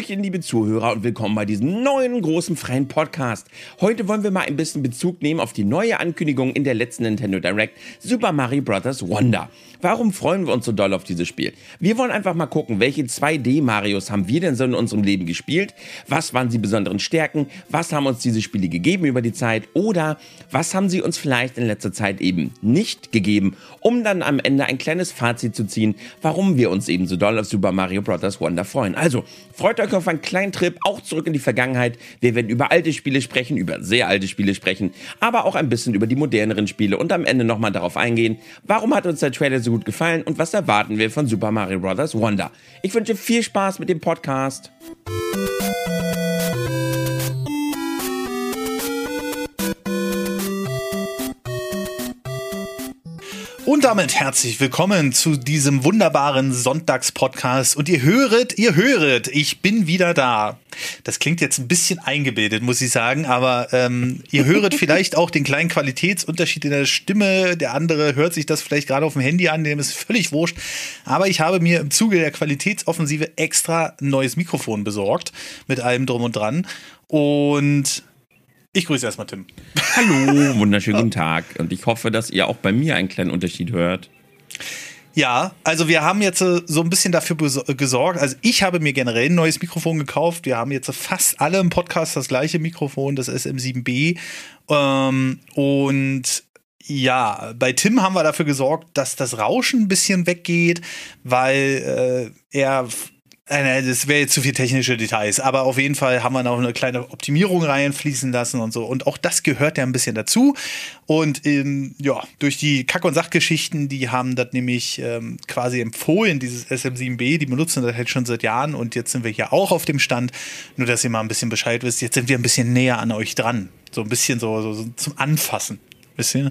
Hallöchen, liebe Zuhörer und willkommen bei diesem neuen großen freien Podcast. Heute wollen wir mal ein bisschen Bezug nehmen auf die neue Ankündigung in der letzten Nintendo Direct, Super Mario Bros. Wonder. Warum freuen wir uns so doll auf dieses Spiel? Wir wollen einfach mal gucken, welche 2D-Marios haben wir denn so in unserem Leben gespielt? Was waren die besonderen Stärken? Was haben uns diese Spiele gegeben über die Zeit? Oder was haben sie uns vielleicht in letzter Zeit eben nicht gegeben, um dann am Ende ein kleines Fazit zu ziehen, warum wir uns eben so doll auf Super Mario Bros. Wonder freuen. Also, freut euch auf einen kleinen Trip, auch zurück in die Vergangenheit. Wir werden über alte Spiele sprechen, über sehr alte Spiele sprechen, aber auch ein bisschen über die moderneren Spiele und am Ende nochmal darauf eingehen, warum hat uns der Trailer so so gut gefallen und was erwarten wir von Super Mario Bros. Wonder. Ich wünsche viel Spaß mit dem Podcast. Und damit herzlich willkommen zu diesem wunderbaren Sonntagspodcast. Und ihr höret, ihr höret, ich bin wieder da. Das klingt jetzt ein bisschen eingebildet, muss ich sagen, aber ähm, ihr höret vielleicht auch den kleinen Qualitätsunterschied in der Stimme. Der andere hört sich das vielleicht gerade auf dem Handy an, dem ist völlig wurscht. Aber ich habe mir im Zuge der Qualitätsoffensive extra ein neues Mikrofon besorgt, mit allem drum und dran. Und ich grüße erstmal Tim. Hallo, wunderschönen guten Tag. Und ich hoffe, dass ihr auch bei mir einen kleinen Unterschied hört. Ja, also wir haben jetzt äh, so ein bisschen dafür gesorgt. Also ich habe mir generell ein neues Mikrofon gekauft. Wir haben jetzt fast alle im Podcast das gleiche Mikrofon, das SM7B. Ähm, und ja, bei Tim haben wir dafür gesorgt, dass das Rauschen ein bisschen weggeht, weil äh, er äh, das wäre jetzt zu viel technische Details, aber auf jeden Fall haben wir noch eine kleine Optimierung reinfließen lassen und so. Und auch das gehört ja ein bisschen dazu. Und ähm, ja, durch die Kack- und Sachgeschichten, die haben das nämlich ähm, quasi empfohlen, dieses SM7B, die benutzen das halt schon seit Jahren und jetzt sind wir hier auch auf dem Stand. Nur, dass ihr mal ein bisschen Bescheid wisst, jetzt sind wir ein bisschen näher an euch dran. So ein bisschen so, so, so zum Anfassen bisschen.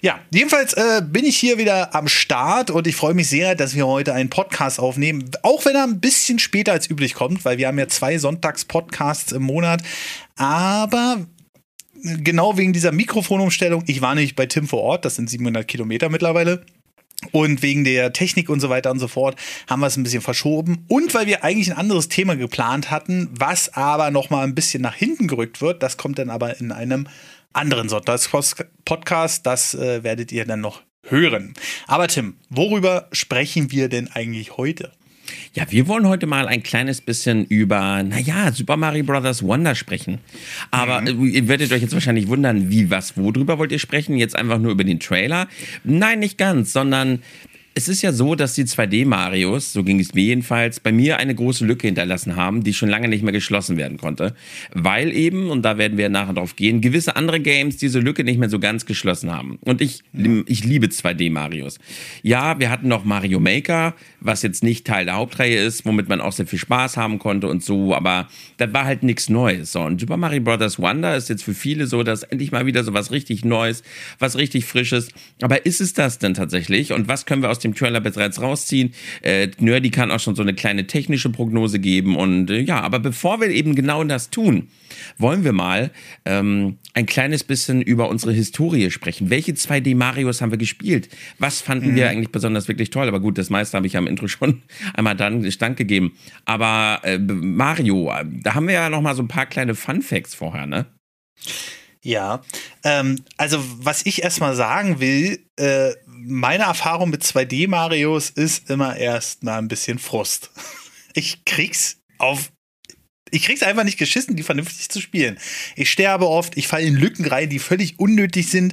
Ja, jedenfalls äh, bin ich hier wieder am Start und ich freue mich sehr, dass wir heute einen Podcast aufnehmen. Auch wenn er ein bisschen später als üblich kommt, weil wir haben ja zwei Sonntags-Podcasts im Monat. Aber genau wegen dieser Mikrofonumstellung, ich war nicht bei Tim vor Ort, das sind 700 Kilometer mittlerweile. Und wegen der Technik und so weiter und so fort haben wir es ein bisschen verschoben. Und weil wir eigentlich ein anderes Thema geplant hatten, was aber noch mal ein bisschen nach hinten gerückt wird. Das kommt dann aber in einem anderen Sonntagspodcast. Das äh, werdet ihr dann noch hören. Aber Tim, worüber sprechen wir denn eigentlich heute? Ja, wir wollen heute mal ein kleines bisschen über, naja, Super Mario Bros. Wonder sprechen. Aber mhm. ihr werdet euch jetzt wahrscheinlich wundern, wie, was, worüber wollt ihr sprechen? Jetzt einfach nur über den Trailer? Nein, nicht ganz, sondern es ist ja so, dass die 2D-Marios, so ging es mir jedenfalls, bei mir eine große Lücke hinterlassen haben, die schon lange nicht mehr geschlossen werden konnte. Weil eben, und da werden wir nachher drauf gehen, gewisse andere Games diese Lücke nicht mehr so ganz geschlossen haben. Und ich, ich liebe 2D-Marios. Ja, wir hatten noch Mario Maker, was jetzt nicht Teil der Hauptreihe ist, womit man auch sehr viel Spaß haben konnte und so, aber das war halt nichts Neues. So, und Super Mario Bros. Wonder ist jetzt für viele so, dass endlich mal wieder so was richtig Neues, was richtig Frisches. Aber ist es das denn tatsächlich? Und was können wir aus dem Trailer bereits rausziehen. Äh, Nerdy kann auch schon so eine kleine technische Prognose geben. Und äh, ja, aber bevor wir eben genau das tun, wollen wir mal ähm, ein kleines bisschen über unsere Historie sprechen. Welche 2D-Marios haben wir gespielt? Was fanden mhm. wir eigentlich besonders wirklich toll? Aber gut, das meiste habe ich ja im Intro schon einmal dann Stand gegeben. Aber äh, Mario, da haben wir ja noch mal so ein paar kleine Fun Facts vorher, ne? Ja, ähm, also was ich erstmal sagen will, äh, meine Erfahrung mit 2D-Marios ist immer erst mal ein bisschen Frust. Ich krieg's auf. Ich krieg's einfach nicht geschissen, die vernünftig zu spielen. Ich sterbe oft, ich falle in Lücken rein, die völlig unnötig sind.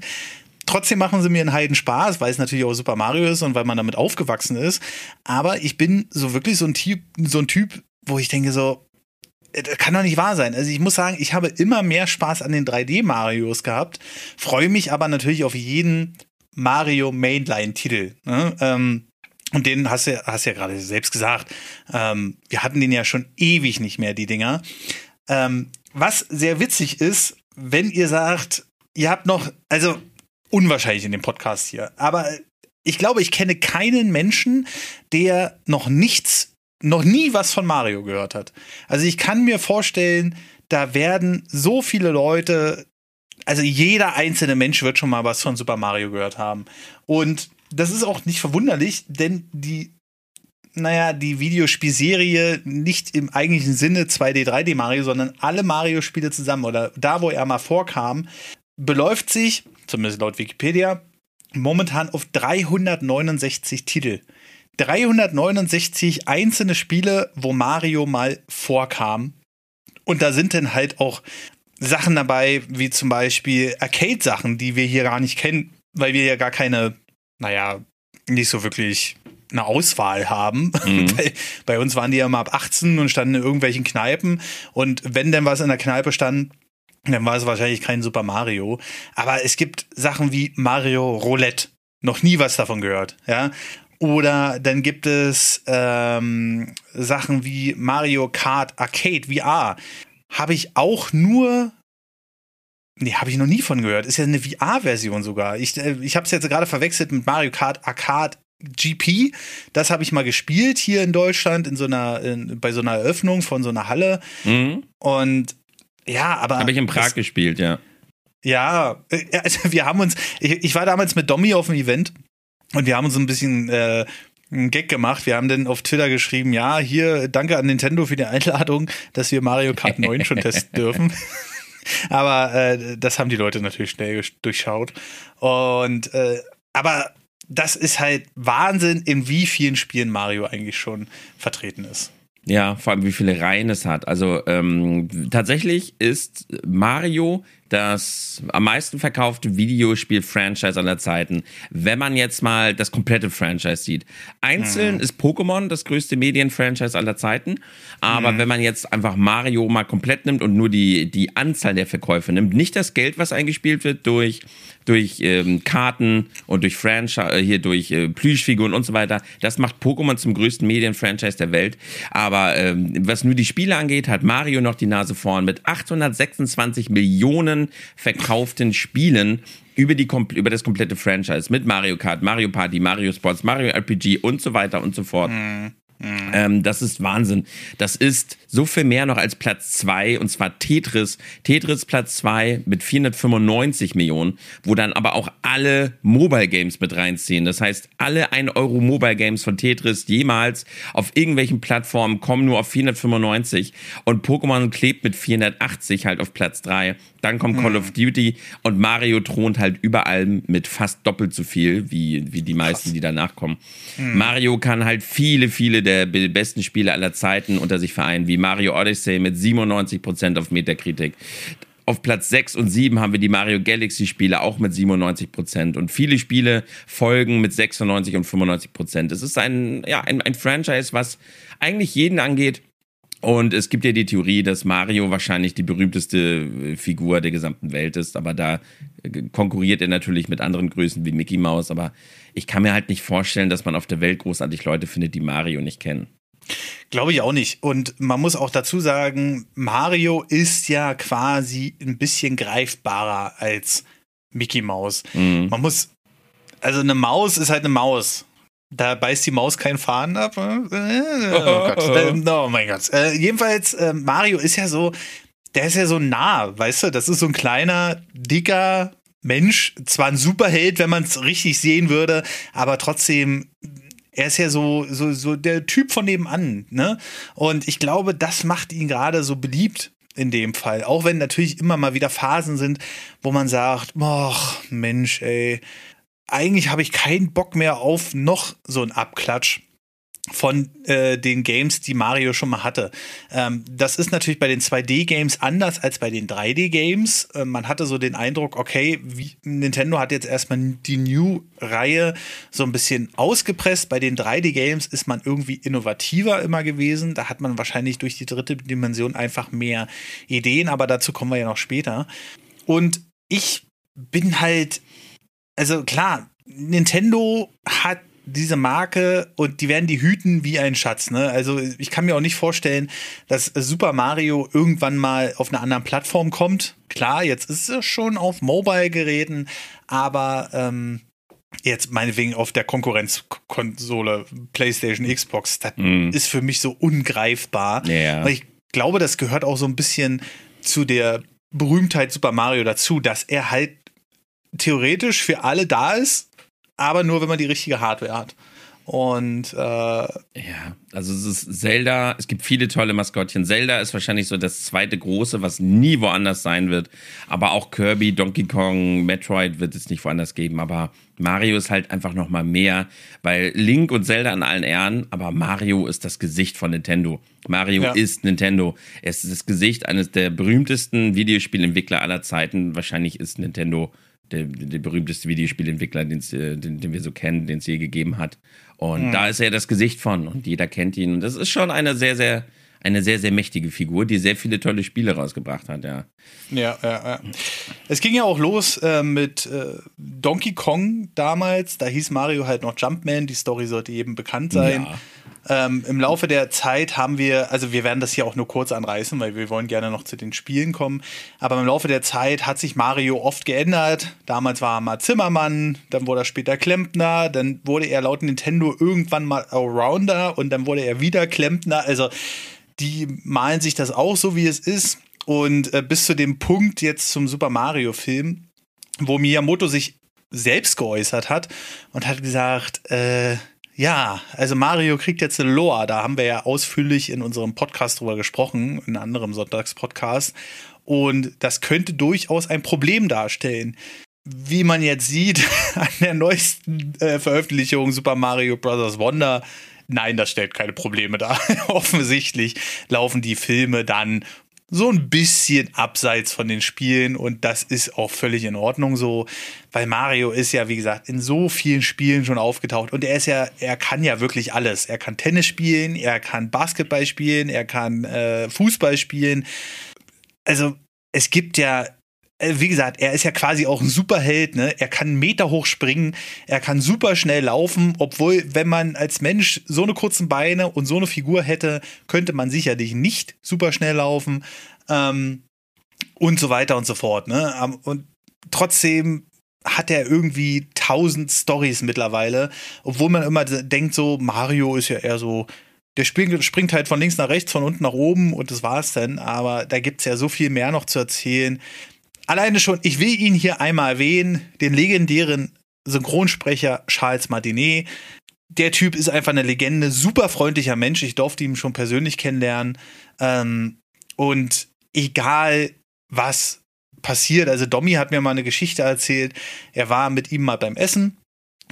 Trotzdem machen sie mir einen Heiden Spaß, weil es natürlich auch Super Mario ist und weil man damit aufgewachsen ist. Aber ich bin so wirklich so ein Typ, so ein Typ, wo ich denke so, das kann doch nicht wahr sein. Also ich muss sagen, ich habe immer mehr Spaß an den 3D-Marios gehabt, freue mich aber natürlich auf jeden Mario Mainline-Titel. Ne? Ähm, und den hast du hast ja gerade selbst gesagt. Ähm, wir hatten den ja schon ewig nicht mehr, die Dinger. Ähm, was sehr witzig ist, wenn ihr sagt, ihr habt noch, also unwahrscheinlich in dem Podcast hier, aber ich glaube, ich kenne keinen Menschen, der noch nichts, noch nie was von Mario gehört hat. Also ich kann mir vorstellen, da werden so viele Leute also jeder einzelne Mensch wird schon mal was von Super Mario gehört haben. Und das ist auch nicht verwunderlich, denn die naja, die Videospielserie nicht im eigentlichen Sinne 2D, 3D Mario, sondern alle Mario-Spiele zusammen oder da, wo er mal vorkam, beläuft sich, zumindest laut Wikipedia, momentan auf 369 Titel. 369 einzelne Spiele, wo Mario mal vorkam. Und da sind dann halt auch Sachen dabei, wie zum Beispiel Arcade-Sachen, die wir hier gar nicht kennen, weil wir ja gar keine, naja, nicht so wirklich eine Auswahl haben. Mhm. bei, bei, uns waren die ja mal ab 18 und standen in irgendwelchen Kneipen. Und wenn denn was in der Kneipe stand, dann war es wahrscheinlich kein Super Mario. Aber es gibt Sachen wie Mario Roulette. Noch nie was davon gehört, ja. Oder dann gibt es ähm, Sachen wie Mario Kart Arcade VR. Habe ich auch nur. Nee, habe ich noch nie von gehört. Ist ja eine VR-Version sogar. Ich, äh, ich habe es jetzt gerade verwechselt mit Mario Kart Arcade GP. Das habe ich mal gespielt hier in Deutschland in so einer, in, bei so einer Eröffnung von so einer Halle. Mhm. Und ja, aber. Habe ich in Prag das, gespielt, ja. Ja, äh, also wir haben uns, ich, ich, war damals mit Domi auf dem Event und wir haben uns ein bisschen äh, einen Gag gemacht. Wir haben dann auf Twitter geschrieben, ja, hier, danke an Nintendo für die Einladung, dass wir Mario Kart 9 schon testen dürfen. aber äh, das haben die Leute natürlich schnell durchschaut. Und äh, aber das ist halt Wahnsinn, in wie vielen Spielen Mario eigentlich schon vertreten ist. Ja, vor allem wie viele Reihen es hat. Also ähm, tatsächlich ist Mario das am meisten verkaufte Videospiel-Franchise aller Zeiten, wenn man jetzt mal das komplette Franchise sieht. Einzeln mhm. ist Pokémon das größte Medien-Franchise aller Zeiten, aber mhm. wenn man jetzt einfach Mario mal komplett nimmt und nur die, die Anzahl der Verkäufe nimmt, nicht das Geld, was eingespielt wird durch durch ähm, Karten und durch Franchise, äh, hier durch äh, Plüschfiguren und so weiter. Das macht Pokémon zum größten Medienfranchise der Welt. Aber ähm, was nur die Spiele angeht, hat Mario noch die Nase vorn mit 826 Millionen verkauften Spielen über, die, über das komplette Franchise mit Mario Kart, Mario Party, Mario Sports, Mario RPG und so weiter und so fort. Mhm. Mhm. Ähm, das ist Wahnsinn. Das ist so viel mehr noch als Platz 2 und zwar Tetris. Tetris Platz 2 mit 495 Millionen, wo dann aber auch alle Mobile Games mit reinziehen. Das heißt, alle 1 Euro Mobile Games von Tetris jemals auf irgendwelchen Plattformen kommen nur auf 495 und Pokémon klebt mit 480 halt auf Platz 3. Dann kommt Call of mhm. Duty und Mario thront halt überall mit fast doppelt so viel wie, wie die meisten, Krass. die danach kommen. Mhm. Mario kann halt viele, viele der besten Spiele aller Zeiten unter sich vereinen, wie Mario Odyssey mit 97% auf Metakritik. Auf Platz 6 und 7 haben wir die Mario Galaxy Spiele auch mit 97% und viele Spiele folgen mit 96 und 95%. Es ist ein, ja, ein, ein Franchise, was eigentlich jeden angeht. Und es gibt ja die Theorie, dass Mario wahrscheinlich die berühmteste Figur der gesamten Welt ist, aber da konkurriert er natürlich mit anderen Größen wie Mickey Mouse. Aber ich kann mir halt nicht vorstellen, dass man auf der Welt großartig Leute findet, die Mario nicht kennen. Glaube ich auch nicht. Und man muss auch dazu sagen, Mario ist ja quasi ein bisschen greifbarer als Mickey Mouse. Mhm. Man muss, also eine Maus ist halt eine Maus. Da beißt die Maus keinen Faden ab. Äh, oh, Gott. oh mein Gott. Äh, jedenfalls, äh, Mario ist ja so, der ist ja so nah, weißt du? Das ist so ein kleiner, dicker Mensch. Zwar ein Superheld, wenn man es richtig sehen würde, aber trotzdem er ist ja so, so, so der Typ von nebenan, ne? Und ich glaube, das macht ihn gerade so beliebt in dem Fall. Auch wenn natürlich immer mal wieder Phasen sind, wo man sagt, ach Mensch, ey, eigentlich habe ich keinen Bock mehr auf noch so ein Abklatsch von äh, den Games, die Mario schon mal hatte. Ähm, das ist natürlich bei den 2D-Games anders als bei den 3D-Games. Äh, man hatte so den Eindruck, okay, wie, Nintendo hat jetzt erstmal die New-Reihe so ein bisschen ausgepresst. Bei den 3D-Games ist man irgendwie innovativer immer gewesen. Da hat man wahrscheinlich durch die dritte Dimension einfach mehr Ideen, aber dazu kommen wir ja noch später. Und ich bin halt, also klar, Nintendo hat diese Marke und die werden die hüten wie ein Schatz. Ne? Also ich kann mir auch nicht vorstellen, dass Super Mario irgendwann mal auf einer anderen Plattform kommt. Klar, jetzt ist es schon auf Mobile-Geräten, aber ähm, jetzt meinetwegen auf der Konkurrenzkonsole PlayStation, Xbox, das mm. ist für mich so ungreifbar. Yeah. ich glaube, das gehört auch so ein bisschen zu der Berühmtheit Super Mario dazu, dass er halt theoretisch für alle da ist, aber nur, wenn man die richtige Hardware hat. Und äh, ja. Also es ist Zelda, es gibt viele tolle Maskottchen. Zelda ist wahrscheinlich so das zweite große, was nie woanders sein wird. Aber auch Kirby, Donkey Kong, Metroid wird es nicht woanders geben. Aber Mario ist halt einfach noch mal mehr, weil Link und Zelda an allen Ehren, aber Mario ist das Gesicht von Nintendo. Mario ja. ist Nintendo. Er ist das Gesicht eines der berühmtesten Videospielentwickler aller Zeiten. Wahrscheinlich ist Nintendo der, der berühmteste Videospielentwickler, den, den wir so kennen, den es je gegeben hat. Und mhm. da ist er das Gesicht von und jeder kennt ihn. Und das ist schon eine sehr, sehr, eine sehr, sehr mächtige Figur, die sehr viele tolle Spiele rausgebracht hat, ja. Ja, ja, ja. Es ging ja auch los äh, mit äh, Donkey Kong damals. Da hieß Mario halt noch Jumpman. Die Story sollte jedem bekannt sein. Ja. Ähm, Im Laufe der Zeit haben wir, also wir werden das hier auch nur kurz anreißen, weil wir wollen gerne noch zu den Spielen kommen. Aber im Laufe der Zeit hat sich Mario oft geändert. Damals war er mal Zimmermann, dann wurde er später Klempner, dann wurde er laut Nintendo irgendwann mal Allrounder und dann wurde er wieder Klempner. Also die malen sich das auch so, wie es ist. Und äh, bis zu dem Punkt jetzt zum Super Mario-Film, wo Miyamoto sich selbst geäußert hat und hat gesagt, äh, ja, also Mario kriegt jetzt eine Lore. Da haben wir ja ausführlich in unserem Podcast drüber gesprochen, in einem anderen Sonntagspodcast. Und das könnte durchaus ein Problem darstellen. Wie man jetzt sieht an der neuesten äh, Veröffentlichung Super Mario Bros. Wonder, nein, das stellt keine Probleme dar. Offensichtlich laufen die Filme dann so ein bisschen abseits von den Spielen und das ist auch völlig in Ordnung so, weil Mario ist ja, wie gesagt, in so vielen Spielen schon aufgetaucht und er ist ja, er kann ja wirklich alles. Er kann Tennis spielen, er kann Basketball spielen, er kann äh, Fußball spielen. Also es gibt ja wie gesagt, er ist ja quasi auch ein Superheld, ne? Er kann Meter hoch springen, er kann super schnell laufen, obwohl, wenn man als Mensch so eine kurzen Beine und so eine Figur hätte, könnte man sicherlich nicht super schnell laufen. Ähm, und so weiter und so fort, ne? Ähm, und trotzdem hat er irgendwie tausend Stories mittlerweile, obwohl man immer denkt, so Mario ist ja eher so der springt halt von links nach rechts, von unten nach oben und das war's dann. Aber da gibt's ja so viel mehr noch zu erzählen. Alleine schon, ich will ihn hier einmal erwähnen, den legendären Synchronsprecher Charles Martinet. Der Typ ist einfach eine Legende, super freundlicher Mensch. Ich durfte ihn schon persönlich kennenlernen. Ähm, und egal, was passiert, also Domi hat mir mal eine Geschichte erzählt. Er war mit ihm mal beim Essen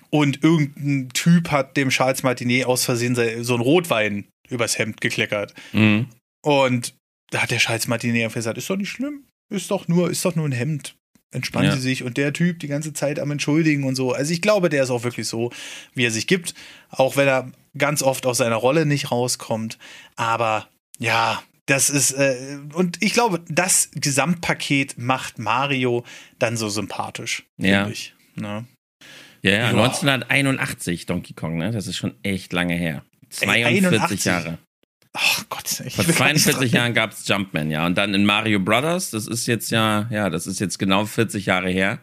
und irgendein Typ hat dem Charles Martinet aus Versehen so einen Rotwein übers Hemd gekleckert. Mhm. Und da hat der Charles Martinet gesagt, ist doch nicht schlimm ist doch nur, ist doch nur ein Hemd. Entspannen ja. Sie sich und der Typ die ganze Zeit am Entschuldigen und so. Also ich glaube, der ist auch wirklich so, wie er sich gibt, auch wenn er ganz oft aus seiner Rolle nicht rauskommt. Aber ja, das ist, äh, und ich glaube, das Gesamtpaket macht Mario dann so sympathisch. Ja. Ich, ne? Ja, ja, 1981 Donkey Kong, ne? Das ist schon echt lange her. 42 Ey, Jahre. Ach Gott, ich Vor 42 Jahren gab es Jumpman, ja. Und dann in Mario Brothers, das ist jetzt ja, ja, das ist jetzt genau 40 Jahre her.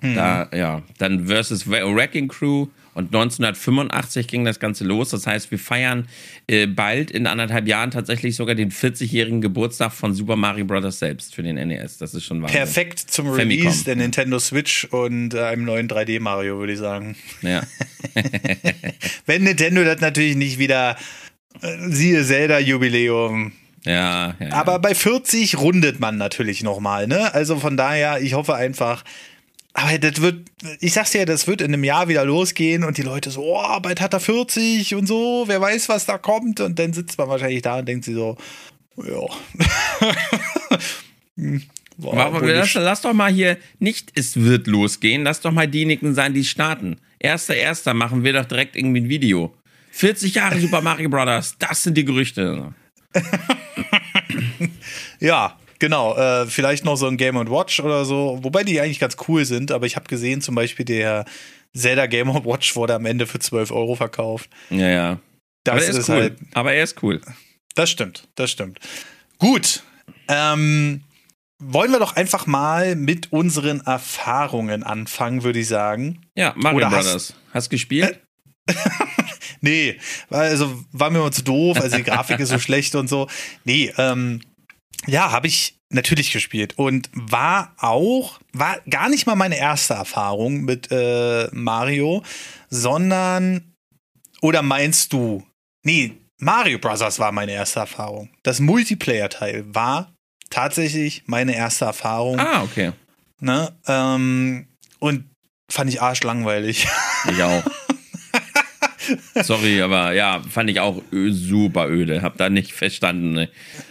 Hm. Da, ja, dann versus Wrecking Crew und 1985 ging das Ganze los. Das heißt, wir feiern äh, bald in anderthalb Jahren tatsächlich sogar den 40-jährigen Geburtstag von Super Mario Bros. selbst für den NES. Das ist schon Wahnsinn. Perfekt zum Release Famicom. der Nintendo Switch und äh, einem neuen 3D Mario, würde ich sagen. Ja. Wenn Nintendo das natürlich nicht wieder Siehe Zelda-Jubiläum. Ja, ja, Aber bei 40 rundet man natürlich nochmal, ne? Also von daher, ich hoffe einfach, aber das wird, ich sag's ja, das wird in einem Jahr wieder losgehen und die Leute so, oh, bald hat er 40 und so, wer weiß, was da kommt. Und dann sitzt man wahrscheinlich da und denkt sich so, ja. Boah, Aber lass, lass, doch mal hier nicht, es wird losgehen, lass doch mal diejenigen sein, die starten. Erster, erster machen wir doch direkt irgendwie ein Video. 40 Jahre Super Mario Brothers, das sind die Gerüchte. ja, genau. Äh, vielleicht noch so ein Game Watch oder so, wobei die eigentlich ganz cool sind, aber ich habe gesehen, zum Beispiel der Zelda Game Watch wurde am Ende für 12 Euro verkauft. Ja, ja. Das aber ist, ist cool. halt. Aber er ist cool. Das stimmt, das stimmt. Gut. Ähm, wollen wir doch einfach mal mit unseren Erfahrungen anfangen, würde ich sagen. Ja, Mario Oder Brothers. Hast, hast gespielt? Nee, also war mir immer zu doof, also die Grafik ist so schlecht und so. Nee, ähm, ja, habe ich natürlich gespielt und war auch, war gar nicht mal meine erste Erfahrung mit äh, Mario, sondern, oder meinst du, nee, Mario Bros. war meine erste Erfahrung. Das Multiplayer-Teil war tatsächlich meine erste Erfahrung. Ah, okay. Ne? Ähm, und fand ich arschlangweilig. Ich auch. Sorry, aber ja, fand ich auch super öde. Hab da nicht verstanden. Ne?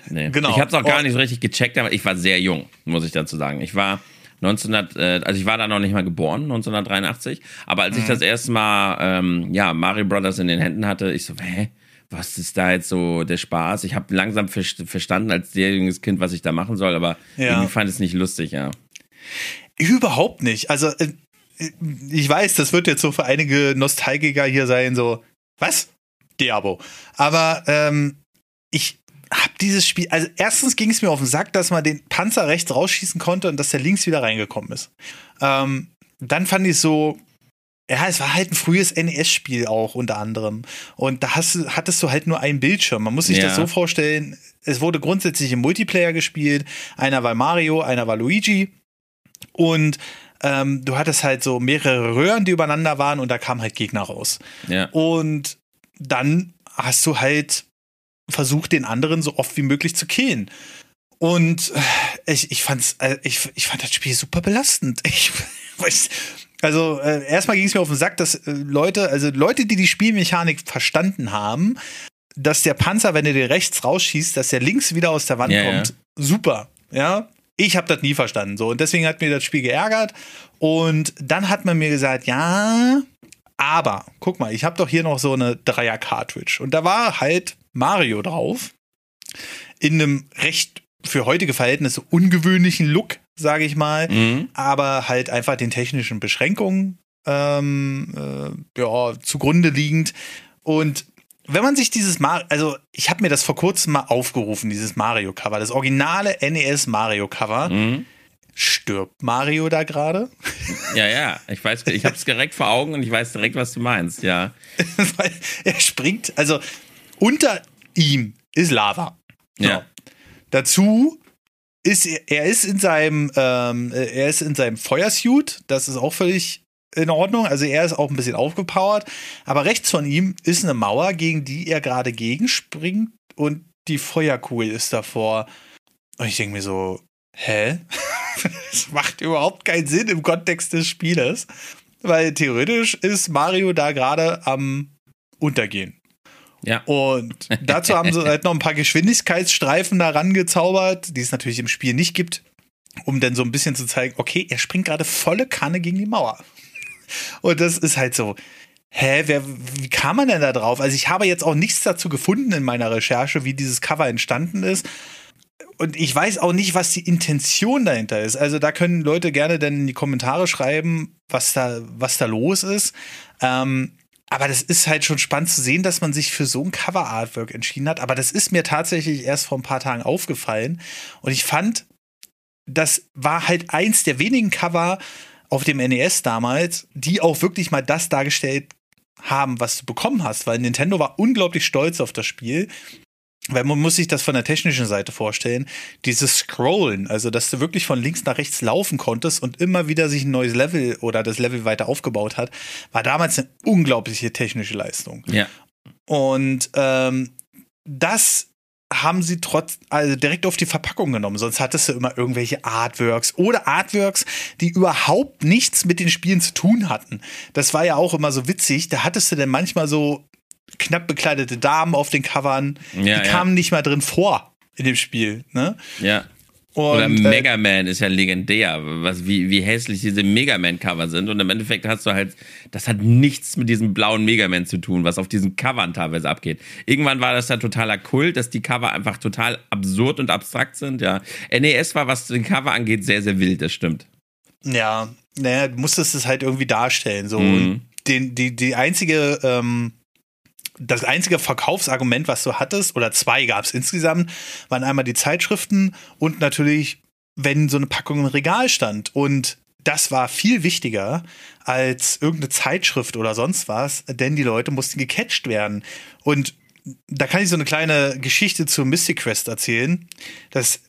Nee. Genau. Ich hab's auch gar nicht so richtig gecheckt, aber ich war sehr jung, muss ich dazu sagen. Ich war 1900, äh, also ich war da noch nicht mal geboren, 1983. Aber als Mhm. ich das erste Mal, ähm, ja, Mario Brothers in den Händen hatte, ich so, hä? Was ist da jetzt so der Spaß? Ich habe langsam ver verstanden als sehr junges Kind, was ich da machen soll, aber Ja. irgendwie fand es nicht lustig, ja. Überhaupt nicht. Also, äh, ich weiß, das wird jetzt so für einige Nostalgiker hier sein, so, was? Diabo. Aber ähm, ich hab dieses Spiel, also erstens ging es mir auf den Sack, dass man den Panzer rechts rausschießen konnte und dass der links wieder reingekommen ist. Ähm, dann fand ich so, ja, es war halt ein frühes NES-Spiel auch unter anderem. Und da hast, hattest du halt nur einen Bildschirm. Man muss sich Ja. das so vorstellen, es wurde grundsätzlich im Multiplayer gespielt. Einer war Mario, einer war Luigi. Und ähm, du hattest halt so mehrere Röhren, die übereinander waren und da kamen halt Gegner raus. Ja. Und dann hast du halt versucht, den anderen so oft wie möglich zu killen. Und äh, ich, ich, fand's, äh, ich, ich fand das Spiel super belastend. Ich, also äh, erstmal ging es mir auf den Sack, dass äh, Leute, also Leute, die die Spielmechanik verstanden haben, dass der Panzer, wenn du den rechts rausschießt, dass der links wieder aus der Wand Ja, ja. kommt. Super, ja. Ich habe das nie verstanden so. Und deswegen hat mir das Spiel geärgert. Und dann hat man mir gesagt, ja, aber guck mal, ich habe doch hier noch so eine Dreier Cartridge und da war halt Mario drauf. In einem recht für heutige Verhältnisse ungewöhnlichen Look, sage ich mal, Mhm. aber halt einfach den technischen Beschränkungen ähm, äh, ja, zugrunde liegend. Und wenn man sich dieses Mario, also ich habe mir das vor kurzem mal aufgerufen, dieses Mario-Cover, das originale NES Mario-Cover. Mhm. Stirbt Mario da gerade? Ja, ja, ich weiß, ich habe es direkt vor Augen und ich weiß direkt, was du meinst, ja. Weil er springt, also unter ihm ist Lava. So. Ja. Dazu ist er, er ist in seinem, ähm, äh, er ist in seinem Feuersuit, das ist auch völlig in Ordnung. Also er ist auch ein bisschen aufgepowert. Aber rechts von ihm ist eine Mauer, gegen die er gerade gegenspringt und die Feuerkugel ist davor. Und ich denke mir so, hä? das macht überhaupt keinen Sinn im Kontext des Spieles. Weil theoretisch ist Mario da gerade am Untergehen. Ja. Und dazu haben sie halt noch ein paar Geschwindigkeitsstreifen da rangezaubert, die es natürlich im Spiel nicht gibt, um dann so ein bisschen zu zeigen, okay, er springt gerade volle Kanne gegen die Mauer. Und das ist halt so, hä, wer, wie kam man denn da drauf? Also ich habe jetzt auch nichts dazu gefunden in meiner Recherche, wie dieses Cover entstanden ist. Und ich weiß auch nicht, was die Intention dahinter ist. Also da können Leute gerne dann in die Kommentare schreiben, was da, was da los ist. Ähm, aber das ist halt schon spannend zu sehen, dass man sich für so ein Cover-Artwork entschieden hat. Aber das ist mir tatsächlich erst vor ein paar Tagen aufgefallen. Und ich fand, das war halt eins der wenigen Cover auf dem NES damals, die auch wirklich mal das dargestellt haben, was du bekommen hast. Weil Nintendo war unglaublich stolz auf das Spiel. Weil man muss sich das von der technischen Seite vorstellen. Dieses Scrollen, also dass du wirklich von links nach rechts laufen konntest und immer wieder sich ein neues Level oder das Level weiter aufgebaut hat, war damals eine unglaubliche technische Leistung. Ja. Und ähm, das haben sie trotz, also direkt auf die Verpackung genommen. Sonst hattest du immer irgendwelche Artworks oder Artworks, die überhaupt nichts mit den Spielen zu tun hatten. Das war ja auch immer so witzig. Da hattest du dann manchmal so knapp bekleidete Damen auf den Covern. Ja, die ja. kamen nicht mal drin vor in dem Spiel. Ne? Ja. Und, Oder äh, Mega Man ist ja legendär, was, wie, wie hässlich diese Mega Man-Cover sind. Und im Endeffekt hast du halt, das hat nichts mit diesem blauen Mega Man zu tun, was auf diesen Covern teilweise abgeht. Irgendwann war das da totaler Kult, dass die Cover einfach total absurd und abstrakt sind, ja. NES war, was den Cover angeht, sehr, sehr wild, das stimmt. Ja, naja, du musstest es halt irgendwie darstellen. So. Mhm. Und den, die, die einzige, ähm, das einzige Verkaufsargument, was du hattest, oder zwei gab es insgesamt, waren einmal die Zeitschriften und natürlich, wenn so eine Packung im Regal stand. Und das war viel wichtiger als irgendeine Zeitschrift oder sonst was, denn die Leute mussten gecatcht werden. Und da kann ich so eine kleine Geschichte zu Mystic Quest erzählen. Das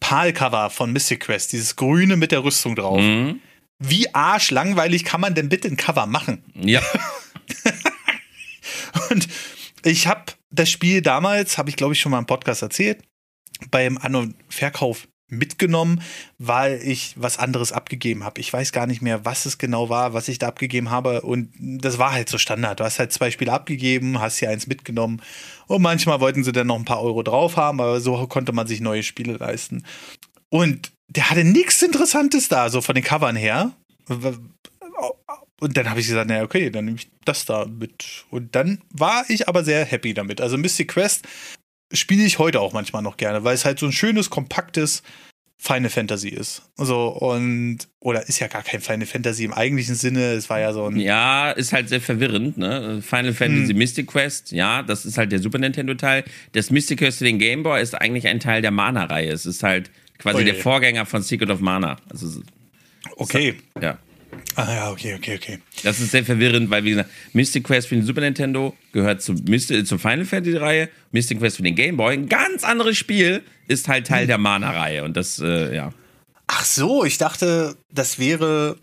PAL-Cover von Mystic Quest, dieses Grüne mit der Rüstung drauf. Mhm. Wie arschlangweilig kann man denn bitte ein Cover machen? Ja. Und ich habe das Spiel damals, habe ich glaube ich schon mal im Podcast erzählt, beim An- und Verkauf mitgenommen, weil ich was anderes abgegeben habe. Ich weiß gar nicht mehr, was es genau war, was ich da abgegeben habe. Und das war halt so Standard. Du hast halt zwei Spiele abgegeben, hast hier eins mitgenommen. Und manchmal wollten sie dann noch ein paar Euro drauf haben, aber so konnte man sich neue Spiele leisten. Und der hatte nichts Interessantes da, so von den Covern her. Und dann habe ich gesagt, naja, okay, dann nehme ich das da mit. Und dann war ich aber sehr happy damit. Also Mystic Quest spiele ich heute auch manchmal noch gerne, weil es halt so ein schönes, kompaktes Final Fantasy ist. So, und, oder ist ja gar kein Final Fantasy im eigentlichen Sinne, es war ja so ein. Ja, ist halt sehr verwirrend, ne? Final Fantasy hm. Mystic Quest, ja, das ist halt der Super Nintendo-Teil. Das Mystic Quest für den Game Boy ist eigentlich ein Teil der Mana-Reihe. Es ist halt quasi oh der Vorgänger von Secret of Mana. Also, okay. ja. Ah ja, okay, okay, okay. Das ist sehr verwirrend, weil wie gesagt, Mystic Quest für den Super Nintendo gehört zu Mystic, zur Final Fantasy Reihe, Mystic Quest für den Game Boy, ein ganz anderes Spiel, ist halt Teil hm. der Mana Reihe und das äh, ja. Ach so, ich dachte, das wäre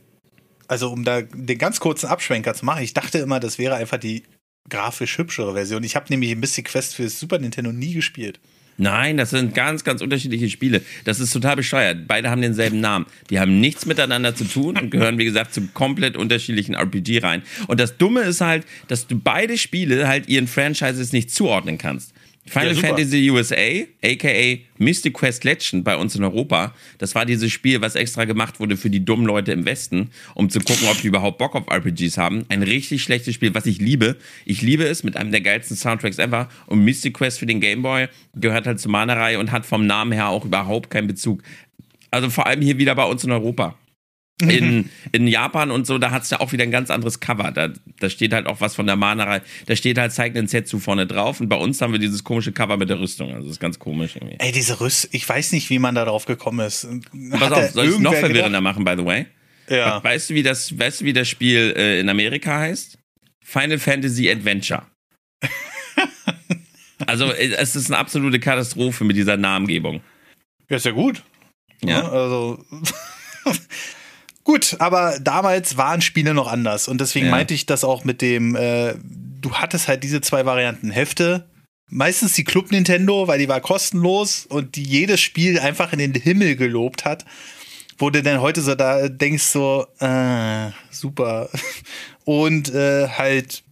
also um da den ganz kurzen Abschwenker zu machen, ich dachte immer, das wäre einfach die grafisch hübschere Version. Ich habe nämlich Mystic Quest für das Super Nintendo nie gespielt. Nein, das sind ganz, ganz unterschiedliche Spiele. Das ist total bescheuert. Beide haben denselben Namen. Die haben nichts miteinander zu tun und gehören, wie gesagt, zu komplett unterschiedlichen RPG rein. Und das Dumme ist halt, dass du beide Spiele halt ihren Franchises nicht zuordnen kannst. Final ja, Fantasy USA, aka Mystic Quest Legend bei uns in Europa, das war dieses Spiel, was extra gemacht wurde für die dummen Leute im Westen, um zu gucken, ob die überhaupt Bock auf RPGs haben. Ein richtig schlechtes Spiel, was ich liebe. Ich liebe es mit einem der geilsten Soundtracks ever. Und Mystic Quest für den Game Boy gehört halt zur Mana-Reihe und hat vom Namen her auch überhaupt keinen Bezug. Also vor allem hier wieder bei uns in Europa. In, in Japan und so, da hat es ja auch wieder ein ganz anderes Cover. Da, da steht halt auch was von der Manerei. Da steht halt zeigt ein Setsu vorne drauf und bei uns haben wir dieses komische Cover mit der Rüstung. Also das ist ganz komisch irgendwie. Ey, diese Rüstung, ich weiß nicht, wie man da drauf gekommen ist. Pass auf, soll ich es noch verwirrender gedacht? machen, by the way? Ja. Weißt du, wie das, weißt du, wie das Spiel äh, in Amerika heißt? Final Fantasy Adventure. also äh, es ist eine absolute Katastrophe mit dieser Namengebung. Ja, ist ja gut. Ja. ja also. Gut, aber damals waren Spiele noch anders und deswegen ja. meinte ich das auch mit dem, äh, du hattest halt diese zwei Varianten. Hefte, meistens die Club Nintendo, weil die war kostenlos und die jedes Spiel einfach in den Himmel gelobt hat, wo du dann heute so da denkst so, äh, super. Und äh, halt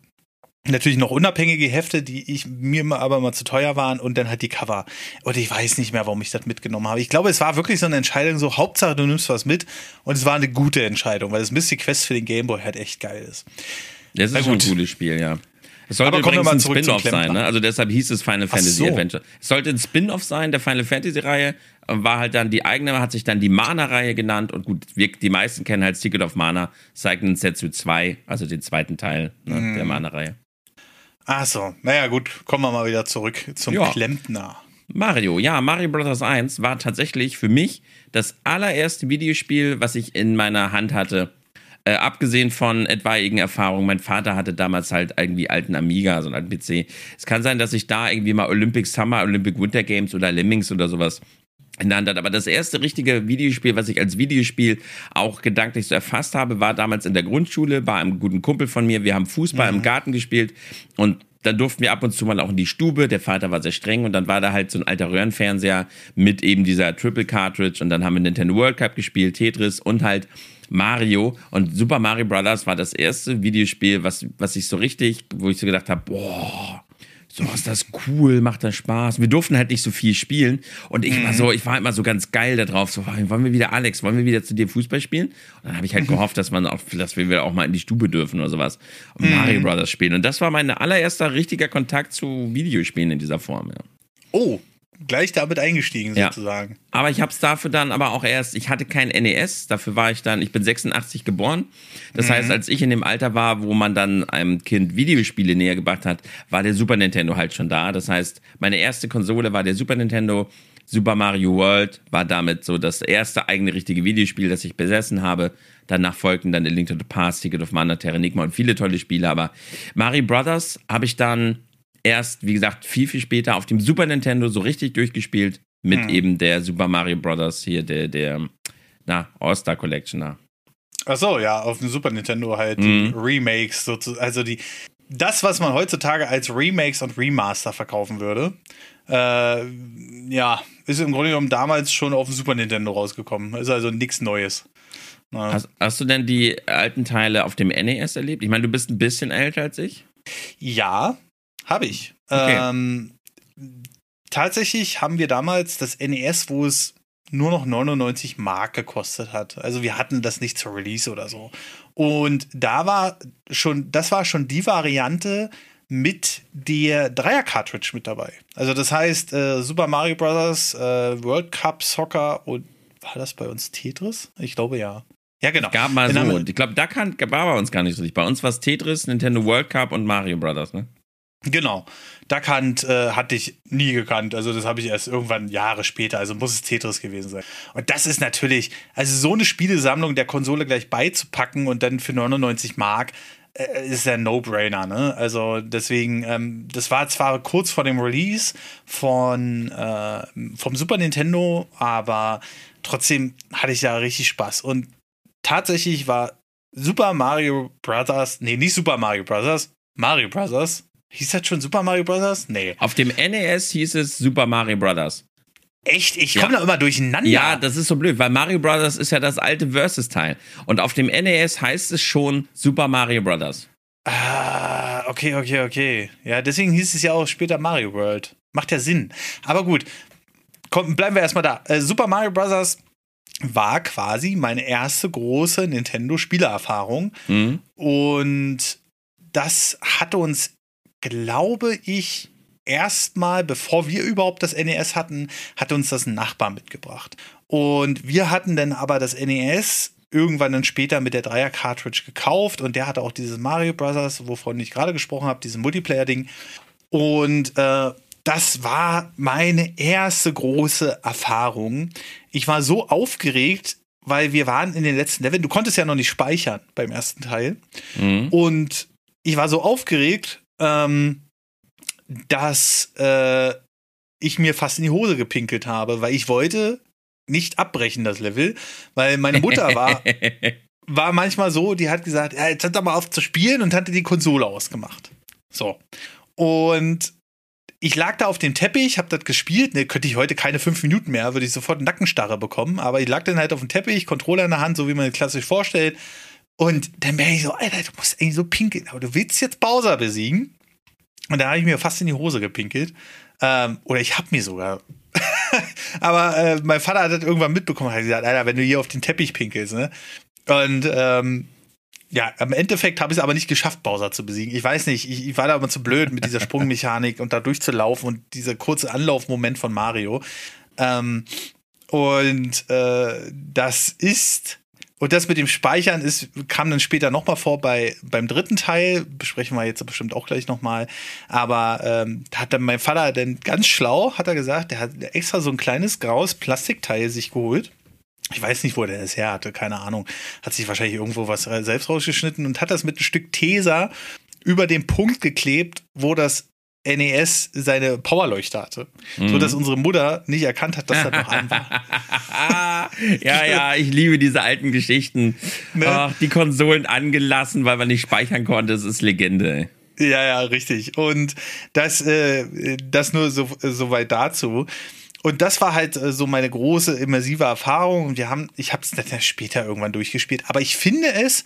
Natürlich noch unabhängige Hefte, die ich mir aber mal zu teuer waren und dann halt die Cover. Und ich weiß nicht mehr, warum ich das mitgenommen habe. Ich glaube, es war wirklich so eine Entscheidung, so Hauptsache du nimmst was mit und es war eine gute Entscheidung, weil das Mystic Quest für den Gameboy halt echt geil ist. Das ist schon ein cooles Spiel, ja. Es sollte aber übrigens ein Spin-off sein, ne? Also deshalb hieß es Final Fantasy so. Adventure. Es sollte ein Spin-off sein der Final Fantasy-Reihe. War halt dann die eigene, hat sich dann die Mana-Reihe genannt. Und gut, wir, die meisten kennen halt Secret of Mana, Cycling Setsu 2, also den zweiten Teil ne, mm. der Mana-Reihe. Ach so, naja gut, kommen wir mal wieder zurück zum ja. Klempner. Mario, ja, Mario Bros. 1 war tatsächlich für mich das allererste Videospiel, was ich in meiner Hand hatte. Äh, abgesehen von etwaigen Erfahrungen, mein Vater hatte damals halt irgendwie alten Amiga, so einen alten PC. Es kann sein, dass ich da irgendwie mal Olympic Summer, Olympic Winter Games oder Lemmings oder sowas in der Hand hat. Aber das erste richtige Videospiel, was ich als Videospiel auch gedanklich so erfasst habe, war damals in der Grundschule bei einem guten Kumpel von mir. Wir haben Fußball mhm. im Garten gespielt und dann durften wir ab und zu mal auch in die Stube. Der Vater war sehr streng und dann war da halt so ein alter Röhrenfernseher mit eben dieser Triple Cartridge und dann haben wir Nintendo World Cup gespielt, Tetris und halt Mario und Super Mario Brothers war das erste Videospiel, was, was ich so richtig, wo ich so gedacht habe, boah, so ist das cool, macht das Spaß. Wir durften halt nicht so viel spielen und ich war mhm. so, ich war immer so ganz geil darauf, so wollen wir wieder Alex, wollen wir wieder zu dir Fußball spielen? Und dann habe ich halt mhm. gehofft, dass man auch, dass wir wieder auch mal in die Stube dürfen oder sowas und mhm. Mario Brothers spielen. Und das war mein allererster richtiger Kontakt zu Videospielen in dieser Form. Ja. Oh, gleich damit eingestiegen ja. sozusagen. Aber ich habe es dafür dann aber auch erst, ich hatte kein NES, dafür war ich dann, ich bin 86 geboren. Das mhm. heißt, als ich in dem Alter war, wo man dann einem Kind Videospiele näher gebracht hat, war der Super Nintendo halt schon da. Das heißt, meine erste Konsole war der Super Nintendo. Super Mario World war damit so das erste eigene richtige Videospiel, das ich besessen habe. Danach folgten dann A Link to the Past, Ticket of Mana, Terra Enigma und viele tolle Spiele. Aber Mario Brothers habe ich dann erst, wie gesagt, viel, viel später auf dem Super Nintendo so richtig durchgespielt mit hm. eben der Super Mario Brothers hier, der, der, na, All-Star Collection, na. Ach so, ja, auf dem Super Nintendo halt mhm. die Remakes, sozusagen, also die, das, was man heutzutage als Remakes und Remaster verkaufen würde, äh, ja, ist im Grunde genommen damals schon auf dem Super Nintendo rausgekommen. Ist also nichts Neues. Hast, hast, du denn die alten Teile auf dem NES erlebt? Ich meine, du bist ein bisschen älter als ich. Ja, habe ich. Okay. Ähm, tatsächlich haben wir damals das NES, wo es nur noch 99 Mark gekostet hat. Also wir hatten das nicht zur Release oder so. Und da war schon, das war schon die Variante mit der Dreier-Cartridge mit dabei. Also das heißt äh, Super Mario Bros., äh, World Cup Soccer und war das bei uns Tetris? Ich glaube ja. Ja, genau. Es gab mal so. Ich glaube, da kann, war bei uns gar nicht so. Bei uns war es Tetris, Nintendo World Cup und Mario Brothers, ne? Genau. Duck Hunt äh, hatte ich nie gekannt. Also das habe ich erst irgendwann Jahre später. Also muss es Tetris gewesen sein. Und das ist natürlich, also so eine Spielesammlung der Konsole gleich beizupacken und dann für 99 Mark äh, ist ja ein No-Brainer. Ne? Also deswegen, ähm, das war zwar kurz vor dem Release von äh, vom Super Nintendo, aber trotzdem hatte ich da richtig Spaß. Und tatsächlich war Super Mario Brothers, nee, nicht Super Mario Brothers, Mario Brothers Hieß das schon Super Mario Bros.? Nee. Auf dem NES hieß es Super Mario Bros. Echt? Ich komme ja. da immer durcheinander. Ja, das ist so blöd, weil Mario Bros. ist ja das alte Versus-Teil. Und auf dem NES heißt es schon Super Mario Bros. Ah, okay, okay, okay. Ja, deswegen hieß es ja auch später Mario World. Macht ja Sinn. Aber gut, Komm, bleiben wir erstmal da. Äh, Super Mario Bros. war quasi meine erste große Nintendo-Spielererfahrung. Mhm. Und das hat uns glaube ich, erstmal, bevor wir überhaupt das NES hatten, hat uns das ein Nachbar mitgebracht. Und wir hatten dann aber das NES irgendwann dann später mit der Dreier-Cartridge gekauft und der hatte auch dieses Mario Brothers, wovon ich gerade gesprochen habe, dieses Multiplayer-Ding. Und äh, das war meine erste große Erfahrung. Ich war so aufgeregt, weil wir waren in den letzten Leveln. Du konntest ja noch nicht speichern beim ersten Teil. Mhm. Und ich war so aufgeregt, ähm, dass äh, ich mir fast in die Hose gepinkelt habe, weil ich wollte nicht abbrechen, das Level, weil meine Mutter war, war manchmal so, die hat gesagt, ja, jetzt hat er mal auf zu spielen und hatte die Konsole ausgemacht. So. Und ich lag da auf dem Teppich, hab das gespielt, ne, könnte ich heute keine fünf Minuten mehr, würde ich sofort Nackenstarre bekommen, aber ich lag dann halt auf dem Teppich, Controller in der Hand, so wie man es klassisch vorstellt, und dann wäre ich so, Alter, du musst eigentlich so pinkeln, aber du willst jetzt Bowser besiegen. Und da habe ich mir fast in die Hose gepinkelt. Ähm, oder ich habe mir sogar. aber äh, mein Vater hat das irgendwann mitbekommen, hat gesagt, Alter, wenn du hier auf den Teppich pinkelst, ne? Und ähm, ja, im Endeffekt habe ich es aber nicht geschafft, Bowser zu besiegen. Ich weiß nicht, ich, ich war da immer zu blöd mit dieser Sprungmechanik und da durchzulaufen und dieser kurze Anlaufmoment von Mario. Ähm, und äh, das ist und das mit dem Speichern ist, kam dann später nochmal vor bei, beim dritten Teil, besprechen wir jetzt bestimmt auch gleich nochmal. Aber ähm, hat dann mein Vater dann ganz schlau, hat er gesagt, der hat extra so ein kleines graues Plastikteil sich geholt. Ich weiß nicht, wo der das her hatte, keine Ahnung. Hat sich wahrscheinlich irgendwo was selbst rausgeschnitten und hat das mit einem Stück Tesa über den Punkt geklebt, wo das NES seine Powerleuchte hatte. Mhm. So dass unsere Mutter nicht erkannt hat, dass das noch an war. ja, ja, ich liebe diese alten Geschichten. Ne? Ach, die Konsolen angelassen, weil man nicht speichern konnte, das ist Legende. Ja, ja, richtig. Und das, äh, das nur so, so weit dazu. Und das war halt äh, so meine große immersive Erfahrung. Und wir haben, ich habe es dann später irgendwann durchgespielt. Aber ich finde es,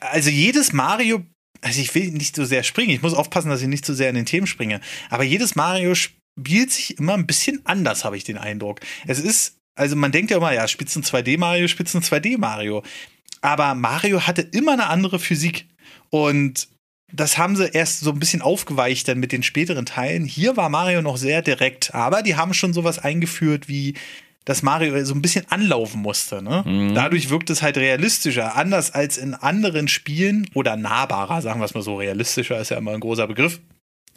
also jedes Mario also ich will nicht so sehr springen. Ich muss aufpassen, dass ich nicht zu sehr in den Themen springe. Aber jedes Mario spielt sich immer ein bisschen anders, habe ich den Eindruck. Es ist, also man denkt ja immer, ja, Spitzen 2D Mario, Spitzen 2D Mario. Aber Mario hatte immer eine andere Physik. Und das haben sie erst so ein bisschen aufgeweicht dann mit den späteren Teilen. Hier war Mario noch sehr direkt, aber die haben schon sowas eingeführt wie dass Mario so ein bisschen anlaufen musste. Ne? Mhm. Dadurch wirkt es halt realistischer, anders als in anderen Spielen oder nahbarer, sagen wir es mal so. Realistischer ist ja immer ein großer Begriff,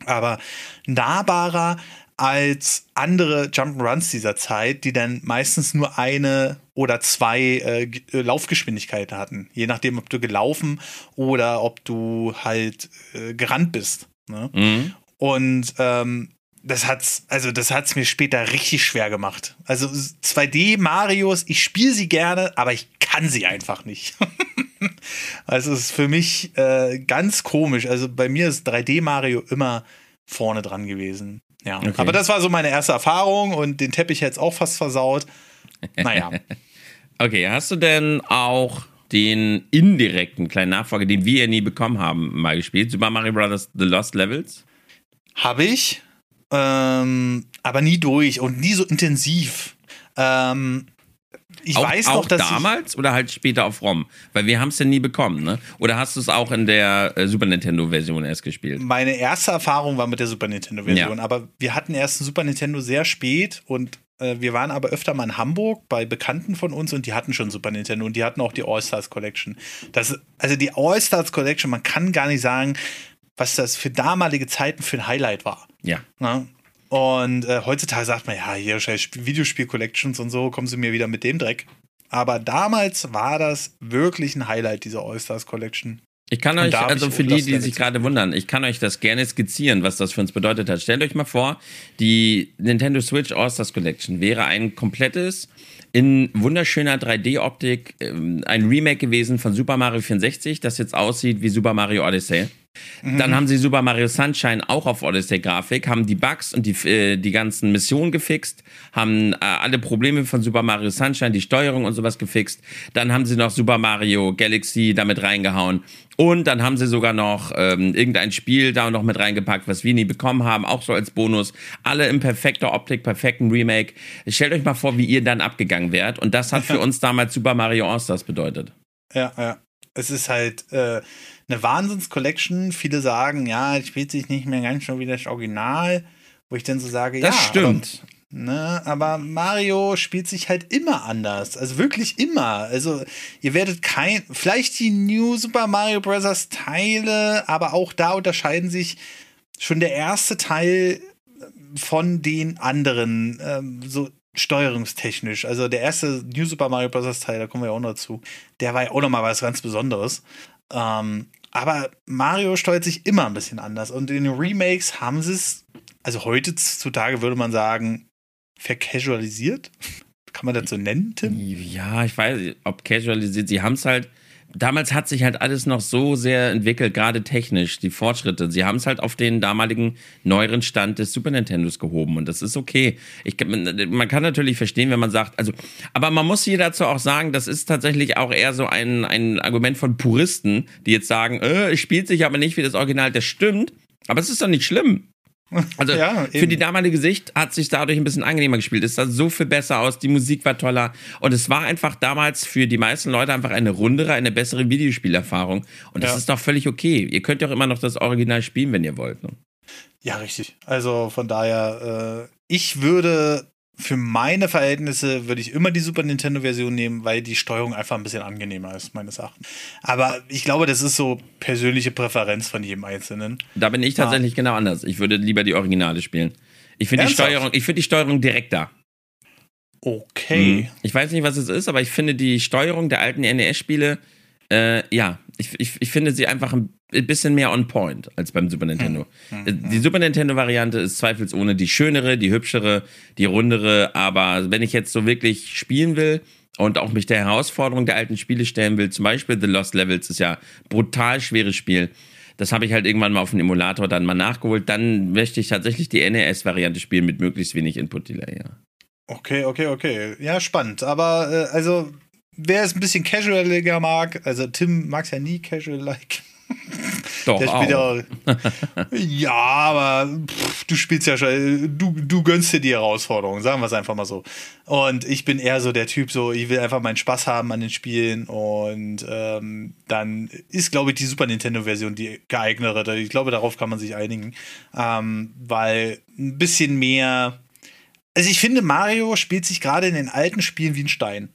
aber nahbarer als andere Jump'n'Runs dieser Zeit, die dann meistens nur eine oder zwei äh, äh Laufgeschwindigkeiten hatten. Je nachdem, ob du gelaufen oder ob du halt äh, gerannt bist. Ne? Mhm. Und ähm, das hat's, also das hat's mir später richtig schwer gemacht. Also 2D Marios, ich spiele sie gerne, aber ich kann sie einfach nicht. Also es ist für mich äh, ganz komisch. Also bei mir ist 3D Mario immer vorne dran gewesen. Ja, okay. aber das war so meine erste Erfahrung und den Teppich hätte es auch fast versaut. Naja. okay, hast du denn auch den indirekten kleinen Nachfolger, den wir ja nie bekommen haben, mal gespielt? Super Mario Bros. The Lost Levels? Habe ich, ähm, aber nie durch und nie so intensiv. Ähm, ich auch, weiß noch, auch dass damals oder halt später auf ROM? Weil wir haben es ja nie bekommen, ne? Oder hast du es auch in der äh, Super Nintendo-Version erst gespielt? Meine erste Erfahrung war mit der Super Nintendo-Version, ja. aber wir hatten erst ein Super Nintendo sehr spät und äh, wir waren aber öfter mal in Hamburg bei Bekannten von uns und die hatten schon Super Nintendo und die hatten auch die All-Stars Collection. Das, also die All-Stars Collection, man kann gar nicht sagen, was das für damalige Zeiten für ein Highlight war. Ja. Na? Und äh, heutzutage sagt man, ja, hier Videospiel-Collections und so, kommen sie mir wieder mit dem Dreck. Aber damals war das wirklich ein Highlight, diese All-Stars Collection. Ich kann euch, also für die, die sich gerade wundern, ich kann euch das gerne skizzieren, was das für uns bedeutet hat. Stellt euch mal vor, die Nintendo Switch All-Stars Collection wäre ein komplettes, in wunderschöner 3D-Optik, ähm, ein Remake gewesen von Super Mario 64, das jetzt aussieht wie Super Mario Odyssey. Dann haben sie Super Mario Sunshine auch auf Odyssey-Grafik, haben die Bugs und die, äh, die ganzen Missionen gefixt, haben äh, alle Probleme von Super Mario Sunshine, die Steuerung und sowas gefixt. Dann haben sie noch Super Mario Galaxy damit reingehauen. Und dann haben sie sogar noch ähm, irgendein Spiel da noch mit reingepackt, was wir nie bekommen haben, auch so als Bonus. Alle in perfekter Optik, perfekten Remake. Stellt euch mal vor, wie ihr dann abgegangen wärt. Und das hat für uns damals Super Mario All-Stars bedeutet. Ja, ja. Es ist halt. Äh eine Wahnsinns-Collection. Viele sagen, ja, es spielt sich nicht mehr ganz schon wie das Original, wo ich dann so sage, das ja. stimmt. Aber, ne, aber Mario spielt sich halt immer anders. Also wirklich immer. Also ihr werdet kein, vielleicht die New Super Mario Bros. Teile, aber auch da unterscheiden sich schon der erste Teil von den anderen, ähm, so steuerungstechnisch. Also der erste New Super Mario Bros. Teil, da kommen wir ja auch noch zu, der war ja auch nochmal was ganz Besonderes. Ähm, aber Mario steuert sich immer ein bisschen anders. Und in den Remakes haben sie es, also heutzutage würde man sagen, vercasualisiert. Kann man das so nennen, Tim? Ja, ich weiß, ob casualisiert. Sie haben es halt damals hat sich halt alles noch so sehr entwickelt, gerade technisch, die Fortschritte. Sie haben es halt auf den damaligen neueren Stand des Super Nintendos gehoben und das ist okay. Ich, man kann natürlich verstehen, wenn man sagt, also, aber man muss hier dazu auch sagen, das ist tatsächlich auch eher so ein, ein Argument von Puristen, die jetzt sagen, äh, es spielt sich aber nicht wie das Original. Das stimmt, aber es ist doch nicht schlimm. Also ja, für die damalige Sicht hat sich dadurch ein bisschen angenehmer gespielt. Es sah so viel besser aus, die Musik war toller und es war einfach damals für die meisten Leute einfach eine rundere, eine bessere Videospielerfahrung. Und das ja. ist doch völlig okay. Ihr könnt doch immer noch das Original spielen, wenn ihr wollt. Ne? Ja, richtig. Also von daher, äh, ich würde für meine Verhältnisse würde ich immer die Super Nintendo-Version nehmen, weil die Steuerung einfach ein bisschen angenehmer ist, meines Erachtens. Aber ich glaube, das ist so persönliche Präferenz von jedem Einzelnen. Da bin ich tatsächlich ah. genau anders. Ich würde lieber die Originale spielen. Ich finde die Steuerung, ich finde die Steuerung direkter. Okay. Mhm. Ich weiß nicht, was es ist, aber ich finde die Steuerung der alten NES-Spiele, äh, ja, ich, ich, ich finde sie einfach ein bisschen mehr on point als beim Super Nintendo. Hm. Hm. Die Super Nintendo-Variante ist zweifelsohne die schönere, die hübschere, die rundere, aber wenn ich jetzt so wirklich spielen will und auch mich der Herausforderung der alten Spiele stellen will, zum Beispiel The Lost Levels ist ja brutal schweres Spiel. Das habe ich halt irgendwann mal auf dem Emulator dann mal nachgeholt. Dann möchte ich tatsächlich die NES-Variante spielen mit möglichst wenig Input-Delay, ja. Okay, okay, okay. Ja, spannend. Aber äh, also, wer es ein bisschen casualiger mag, also Tim mag es ja nie casual-like. Doch, der spielt auch. ja, aber pff, du spielst ja schon, du, du gönnst dir die Herausforderung, sagen wir es einfach mal so. Und ich bin eher so der Typ, so, ich will einfach meinen Spaß haben an den Spielen und ähm, dann ist, glaube ich, die Super Nintendo-Version die geeignere. Ich glaube, darauf kann man sich einigen, ähm, weil ein bisschen mehr. Also ich finde, Mario spielt sich gerade in den alten Spielen wie ein Stein.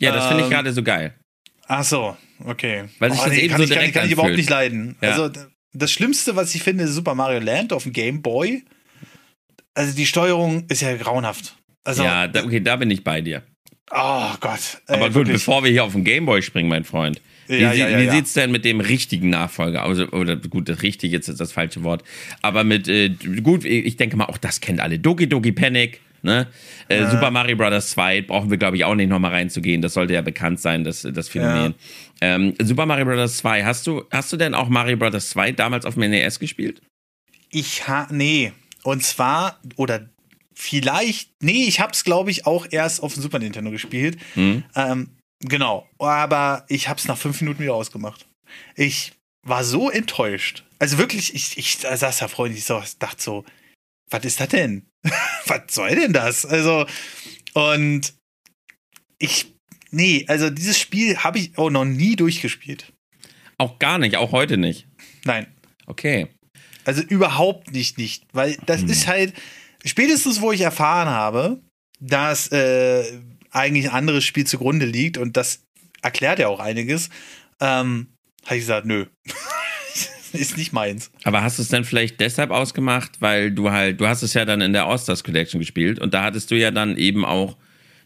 Ja, das finde ich ähm, gerade so geil. Ach so, okay. Weil sich oh, das nee, eben kann so ich, direkt kann, kann ich überhaupt nicht leiden. Ja. Also das Schlimmste, was ich finde, ist Super Mario Land auf dem Game Boy. Also die Steuerung ist ja grauenhaft. Also, ja, da, okay, da bin ich bei dir. Oh Gott. Ey, Aber gut, wirklich. bevor wir hier auf den Gameboy springen, mein Freund. Wie, ja, ja, ja, wie sieht's denn mit dem richtigen Nachfolger aus? Oder gut, das richtig jetzt ist das falsche Wort. Aber mit, äh, gut, ich denke mal, auch das kennt alle. Doki Doki Panic. Ne? Äh, Super Mario Bros. 2 brauchen wir, glaube ich, auch nicht nochmal reinzugehen. Das sollte ja bekannt sein, das, das Phänomen. Ja. Ähm, Super Mario Bros. 2, hast du, hast du denn auch Mario Bros. 2 damals auf dem NES gespielt? Ich ha, nee. Und zwar, oder vielleicht, nee, ich hab's, glaube ich, auch erst auf dem Super Nintendo gespielt. Mhm. Ähm, genau. Aber ich hab's nach fünf Minuten wieder ausgemacht. Ich war so enttäuscht. Also wirklich, ich, ich saß da freundlich, so, dachte so, was ist das denn? was soll denn das? Also, und ich, nee, also dieses Spiel habe ich auch noch nie durchgespielt. Auch gar nicht, auch heute nicht. Nein. Okay. Also überhaupt nicht, nicht. Weil das hm. ist halt, spätestens wo ich erfahren habe, dass äh, eigentlich ein anderes Spiel zugrunde liegt und das erklärt ja auch einiges, ähm, habe ich gesagt, nö. ist nicht meins. Aber hast du es dann vielleicht deshalb ausgemacht, weil du halt, du hast es ja dann in der All-Stars Collection gespielt und da hattest du ja dann eben auch,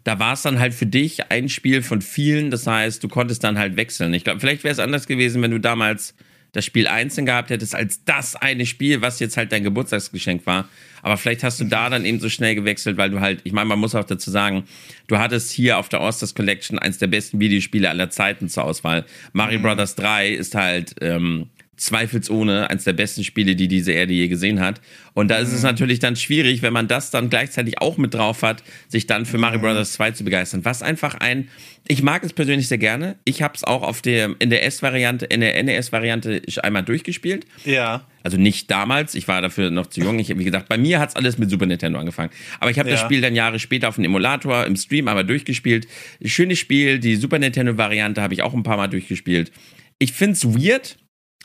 da war es dann halt für dich ein Spiel von vielen, das heißt, du konntest dann halt wechseln. Ich glaube, vielleicht wäre es anders gewesen, wenn du damals das Spiel einzeln gehabt hättest als das eine Spiel, was jetzt halt dein Geburtstagsgeschenk war. Aber vielleicht hast du da dann eben so schnell gewechselt, weil du halt, ich meine, man muss auch dazu sagen, du hattest hier auf der Osters Collection eins der besten Videospiele aller Zeiten zur Auswahl. Mario mhm. Brothers 3 ist halt ähm, zweifelsohne eines der besten Spiele, die diese Erde je gesehen hat. Und da ist es mhm. natürlich dann schwierig, wenn man das dann gleichzeitig auch mit drauf hat, sich dann für Mario mhm. Bros. 2 zu begeistern. Was einfach ein, ich mag es persönlich sehr gerne. Ich habe es auch auf der, in der S-Variante, in der NES-Variante einmal durchgespielt. Ja. Also nicht damals, ich war dafür noch zu jung. Ich, wie gesagt, bei mir hat es alles mit Super Nintendo angefangen. Aber ich habe ja. das Spiel dann Jahre später auf dem Emulator im Stream aber durchgespielt. Schönes Spiel, die Super Nintendo-Variante habe ich auch ein paar Mal durchgespielt. Ich finde es weird,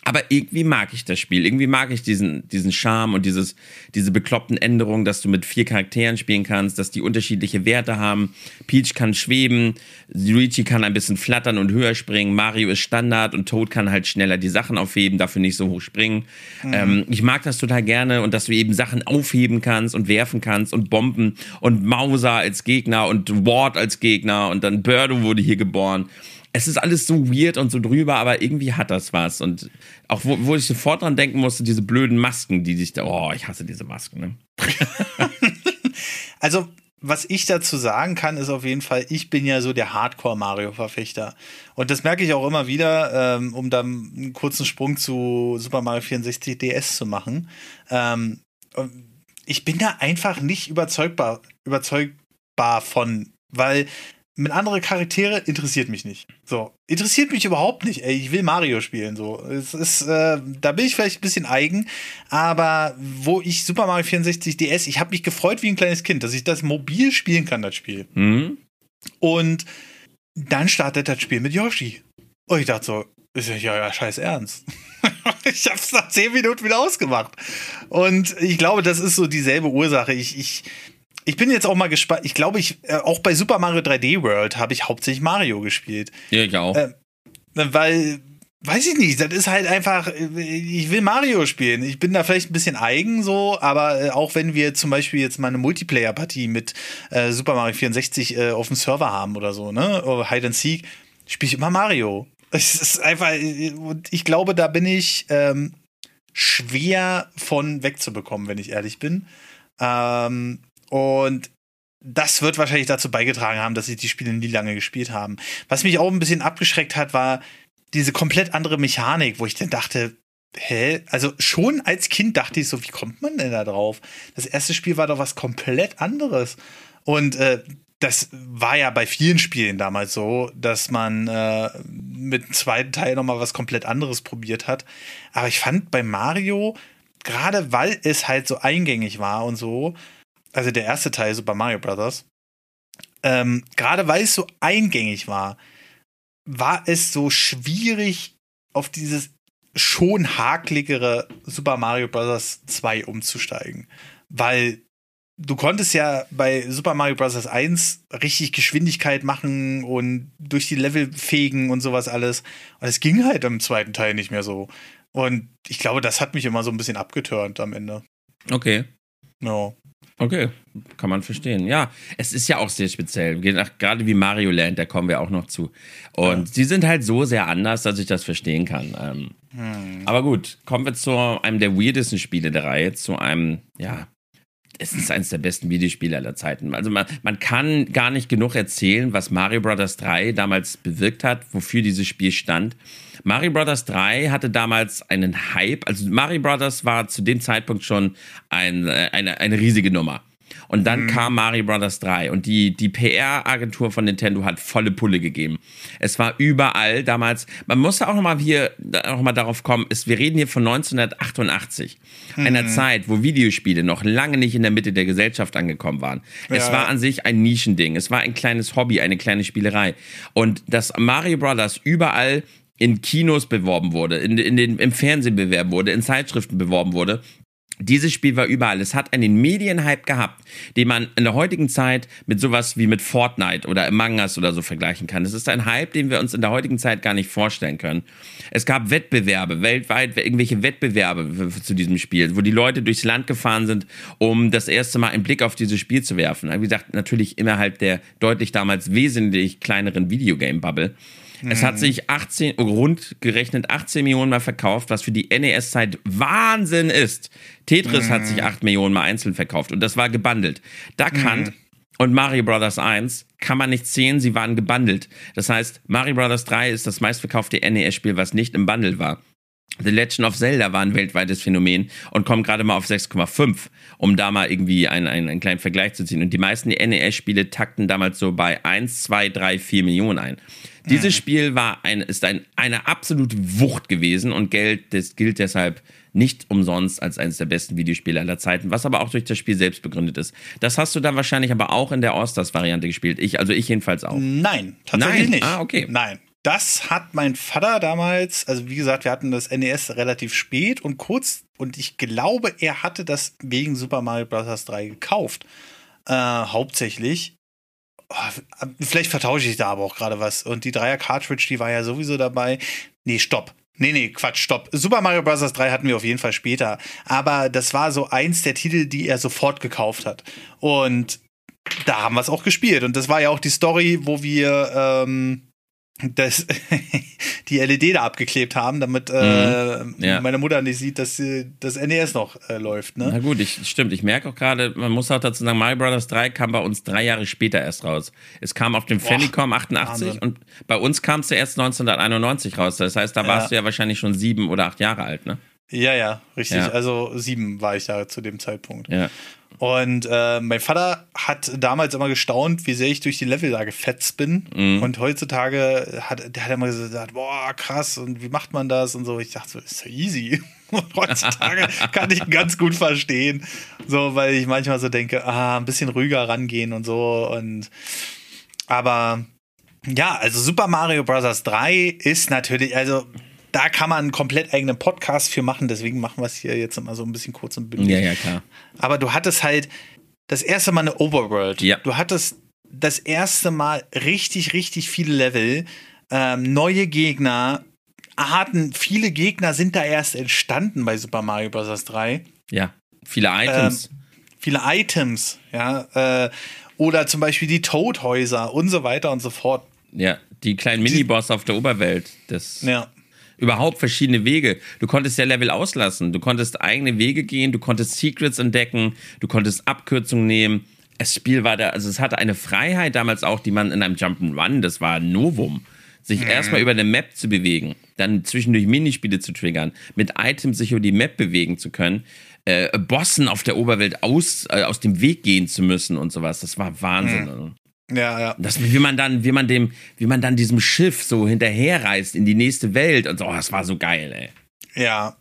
aber irgendwie mag ich das Spiel. Irgendwie mag ich diesen, diesen Charme und dieses, diese bekloppten Änderungen, dass du mit vier Charakteren spielen kannst, dass die unterschiedliche Werte haben. Peach kann schweben, Luigi kann ein bisschen flattern und höher springen, Mario ist Standard und Toad kann halt schneller die Sachen aufheben, dafür nicht so hoch springen. Mhm. Ähm, ich mag das total gerne und dass du eben Sachen aufheben kannst und werfen kannst und Bomben und Mauser als Gegner und Ward als Gegner und dann Birdo wurde hier geboren es ist alles so weird und so drüber, aber irgendwie hat das was. Und auch wo, wo ich sofort dran denken musste, diese blöden Masken, die sich da. Oh, ich hasse diese Masken, ne? also, was ich dazu sagen kann, ist auf jeden Fall, ich bin ja so der Hardcore-Mario-Verfechter. Und das merke ich auch immer wieder, ähm, um dann einen kurzen Sprung zu Super Mario 64 DS zu machen. Ähm, ich bin da einfach nicht überzeugbar, überzeugbar von, weil mit andere Charaktere interessiert mich nicht. So, interessiert mich überhaupt nicht. Ey, ich will Mario spielen. So, es ist, äh, da bin ich vielleicht ein bisschen eigen, aber wo ich Super Mario 64 DS, ich habe mich gefreut wie ein kleines Kind, dass ich das mobil spielen kann, das Spiel. Mhm. Und dann startet das Spiel mit Yoshi. Und ich dachte so, ist ja, ja scheiß ernst. ich hab's nach zehn Minuten wieder ausgemacht. Und ich glaube, das ist so dieselbe Ursache. Ich, ich, ich bin jetzt auch mal gespannt. Ich glaube, ich äh, auch bei Super Mario 3D World habe ich hauptsächlich Mario gespielt. Ja, ich auch. Äh, weil weiß ich nicht, das ist halt einfach, ich will Mario spielen. Ich bin da vielleicht ein bisschen eigen so, aber äh, auch wenn wir zum Beispiel jetzt mal eine Multiplayer-Partie mit äh, Super Mario 64 äh, auf dem Server haben oder so, ne, oder Hide and Seek, spiele ich immer Mario. Es ist einfach, und ich glaube, da bin ich ähm, schwer von wegzubekommen, wenn ich ehrlich bin. Ähm, und das wird wahrscheinlich dazu beigetragen haben, dass sie die Spiele nie lange gespielt haben. Was mich auch ein bisschen abgeschreckt hat, war diese komplett andere Mechanik, wo ich dann dachte, hä? Also schon als Kind dachte ich so, wie kommt man denn da drauf? Das erste Spiel war doch was komplett anderes. Und äh, das war ja bei vielen Spielen damals so, dass man äh, mit dem zweiten Teil nochmal was komplett anderes probiert hat. Aber ich fand bei Mario, gerade weil es halt so eingängig war und so, also der erste Teil Super Mario Brothers, ähm, gerade weil es so eingängig war, war es so schwierig, auf dieses schon hakligere Super Mario Bros. 2 umzusteigen. Weil du konntest ja bei Super Mario Bros. 1 richtig Geschwindigkeit machen und durch die Level fegen und sowas alles. Und es ging halt im zweiten Teil nicht mehr so. Und ich glaube, das hat mich immer so ein bisschen abgeturnt am Ende. Okay. Ja. Okay, kann man verstehen. Ja, es ist ja auch sehr speziell. Gerade wie Mario Land, da kommen wir auch noch zu. Und ja. sie sind halt so sehr anders, dass ich das verstehen kann. Ähm, hm. Aber gut, kommen wir zu einem der weirdesten Spiele der Reihe, zu einem, ja, es ist eines der besten Videospiele aller Zeiten. Also man, man kann gar nicht genug erzählen, was Mario Bros. 3 damals bewirkt hat, wofür dieses Spiel stand. Mario Bros. 3 hatte damals einen Hype. Also Mario Bros. war zu dem Zeitpunkt schon ein, äh, eine, eine riesige Nummer. Und dann mhm. kam Mario Bros. 3 und die, die PR-Agentur von Nintendo hat volle Pulle gegeben. Es war überall damals, man muss auch nochmal hier noch mal darauf kommen, ist, wir reden hier von 1988, mhm. einer Zeit, wo Videospiele noch lange nicht in der Mitte der Gesellschaft angekommen waren. Ja. Es war an sich ein Nischending, es war ein kleines Hobby, eine kleine Spielerei. Und dass Mario Bros. überall in Kinos beworben wurde, in, in den, im Fernsehen bewerben wurde, in Zeitschriften beworben wurde, dieses Spiel war überall. Es hat einen Medienhype gehabt, den man in der heutigen Zeit mit sowas wie mit Fortnite oder Among Us oder so vergleichen kann. Es ist ein Hype, den wir uns in der heutigen Zeit gar nicht vorstellen können. Es gab Wettbewerbe, weltweit irgendwelche Wettbewerbe zu diesem Spiel, wo die Leute durchs Land gefahren sind, um das erste Mal einen Blick auf dieses Spiel zu werfen. Wie gesagt, natürlich innerhalb der deutlich damals wesentlich kleineren Videogame-Bubble. Es hat mhm. sich 18, rund gerechnet 18 Millionen Mal verkauft, was für die NES-Zeit Wahnsinn ist. Tetris mhm. hat sich 8 Millionen Mal einzeln verkauft und das war gebundelt. Duck mhm. Hunt und Mario Bros. 1 kann man nicht zählen, sie waren gebundelt. Das heißt, Mario Bros. 3 ist das meistverkaufte NES-Spiel, was nicht im Bundle war. The Legend of Zelda war ein weltweites Phänomen und kommt gerade mal auf 6,5, um da mal irgendwie einen, einen, einen, kleinen Vergleich zu ziehen. Und die meisten NES-Spiele takten damals so bei 1, 2, 3, 4 Millionen ein. Dieses Spiel war ein, ist ein, eine absolute Wucht gewesen und Geld, das gilt deshalb nicht umsonst als eines der besten Videospiele aller Zeiten, was aber auch durch das Spiel selbst begründet ist. Das hast du dann wahrscheinlich aber auch in der All-Stars-Variante gespielt. Ich, also ich jedenfalls auch. Nein, tatsächlich Nein. nicht. Ah, okay. Nein. Das hat mein Vater damals, also wie gesagt, wir hatten das NES relativ spät und kurz, und ich glaube, er hatte das wegen Super Mario Bros. 3 gekauft. Äh, hauptsächlich. Oh, vielleicht vertausche ich da aber auch gerade was. Und die Dreier-Cartridge, die war ja sowieso dabei. Nee, stopp. Nee, nee, Quatsch, stopp. Super Mario Bros. 3 hatten wir auf jeden Fall später. Aber das war so eins der Titel, die er sofort gekauft hat. Und da haben wir es auch gespielt. Und das war ja auch die Story, wo wir ähm, das, die LED da abgeklebt haben, damit äh, mhm. ja. meine Mutter nicht sieht, dass das NES noch äh, läuft. Ne? Na gut, ich, stimmt. Ich merke auch gerade, man muss auch dazu sagen, Mario Bros. 3 kam bei uns drei Jahre später erst raus. Es kam auf dem Famicom 88 Wahnsinn. und bei uns kam es ja erst 1991 raus. Das heißt, da warst ja. du ja wahrscheinlich schon sieben oder acht Jahre alt, ne? Ja, ja, richtig. Ja. Also sieben war ich da zu dem Zeitpunkt. Ja. Und äh, mein Vater hat damals immer gestaunt, wie sehr ich durch die Level da gefetzt bin. Mhm. Und heutzutage hat der hat immer gesagt, boah, krass, und wie macht man das? Und so. Ich dachte so, ist ja easy. Und heutzutage kann ich ganz gut verstehen. So, weil ich manchmal so denke, ah, ein bisschen ruhiger rangehen und so. Und aber ja, also Super Mario Bros. 3 ist natürlich, also da kann man einen komplett eigenen Podcast für machen, deswegen machen wir es hier jetzt immer so ein bisschen kurz und bündig. Ja, ja, klar. Aber du hattest halt das erste Mal eine Overworld. Ja. Du hattest das erste Mal richtig, richtig viele Level, ähm, neue Gegner, Arten, viele Gegner sind da erst entstanden bei Super Mario Bros. 3. Ja, viele Items. Ähm, viele Items, ja. Äh, oder zum Beispiel die Toadhäuser und so weiter und so fort. Ja, die kleinen Miniboss auf der Oberwelt. Das ja überhaupt verschiedene Wege. Du konntest ja Level auslassen. Du konntest eigene Wege gehen, du konntest Secrets entdecken, du konntest Abkürzungen nehmen. Das Spiel war da, also es hatte eine Freiheit damals auch, die man in einem Jump'n'Run, das war ein Novum, sich mhm. erstmal über eine Map zu bewegen, dann zwischendurch Minispiele zu triggern, mit Items sich über die Map bewegen zu können, äh, Bossen auf der Oberwelt aus, äh, aus dem Weg gehen zu müssen und sowas. Das war Wahnsinn. Mhm. Ja, ja. Das, wie man dann, wie man dem, wie man dann diesem Schiff so hinterherreist in die nächste Welt und so, oh, das war so geil, ey. Ja.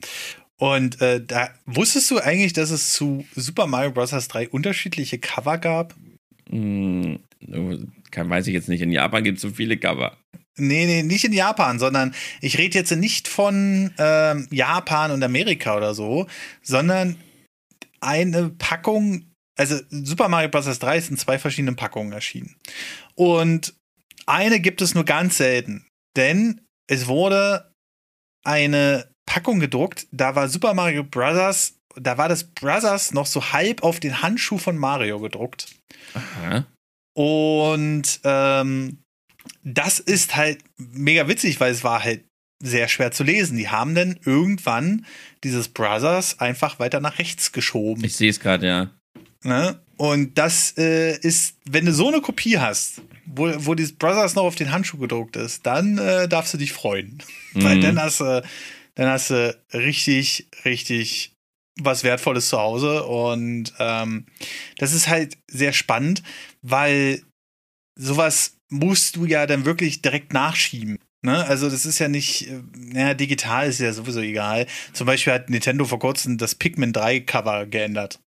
Und äh, da wusstest du eigentlich, dass es zu Super Mario Bros. 3 unterschiedliche Cover gab? Hm, weiß ich jetzt nicht. In Japan gibt es so viele Cover. Nee, nee, nicht in Japan, sondern ich rede jetzt nicht von ähm, Japan und Amerika oder so, sondern eine Packung also Super Mario Bros. 3 ist in zwei verschiedenen Packungen erschienen. Und eine gibt es nur ganz selten, denn es wurde eine Packung gedruckt, da war Super Mario Bros., da war das Brothers noch so halb auf den Handschuh von Mario gedruckt. Aha. Und ähm, das ist halt mega witzig, weil es war halt sehr schwer zu lesen. Die haben dann irgendwann dieses Brothers einfach weiter nach rechts geschoben. Ich sehe es gerade, ja. Ne? Und das äh, ist, wenn du so eine Kopie hast, wo, wo dieses Brothers noch auf den Handschuh gedruckt ist, dann äh, darfst du dich freuen. Mhm. Weil dann hast du, dann hast du richtig, richtig was Wertvolles zu Hause. Und ähm, das ist halt sehr spannend, weil sowas musst du ja dann wirklich direkt nachschieben. Ne? Also das ist ja nicht, äh, naja, digital ist ja sowieso egal. Zum Beispiel hat Nintendo vor kurzem das Pikmin 3 Cover geändert.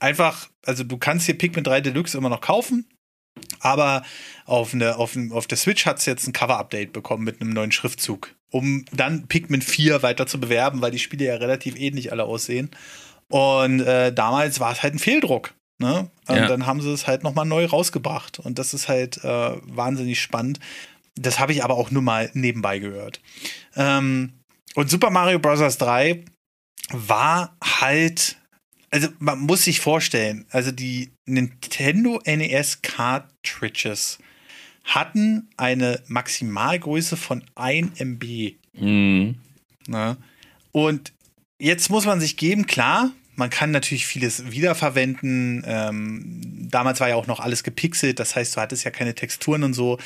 Einfach, also du kannst hier Pikmin 3 Deluxe immer noch kaufen, aber auf, eine, auf, auf der Switch hat es jetzt ein Cover-Update bekommen mit einem neuen Schriftzug, um dann Pikmin 4 weiter zu bewerben, weil die Spiele ja relativ ähnlich alle aussehen. Und äh, damals war es halt ein Fehldruck. Ne? Und ja. dann haben sie es halt nochmal neu rausgebracht. Und das ist halt äh, wahnsinnig spannend. Das habe ich aber auch nur mal nebenbei gehört. Ähm, und Super Mario Bros. 3 war halt, also man muss sich vorstellen, also die Nintendo NES Cartridges hatten eine Maximalgröße von 1 MB. Mhm. Ne? Und jetzt muss man sich geben, klar, man kann natürlich vieles wiederverwenden. Ähm, damals war ja auch noch alles gepixelt, das heißt, du hattest ja keine Texturen und so.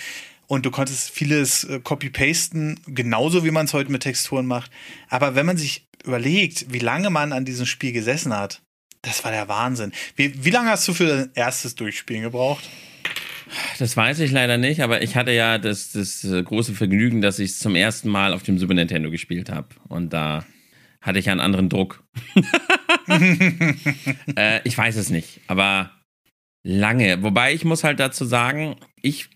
Und du konntest vieles äh, copy-pasten, genauso wie man es heute mit Texturen macht. Aber wenn man sich überlegt, wie lange man an diesem Spiel gesessen hat, das war der Wahnsinn. Wie, wie lange hast du für dein erstes Durchspielen gebraucht? Das weiß ich leider nicht, aber ich hatte ja das, das große Vergnügen, dass ich es zum ersten Mal auf dem Super Nintendo gespielt habe. Und da hatte ich einen anderen Druck. äh, ich weiß es nicht, aber lange. Wobei ich muss halt dazu sagen, ich,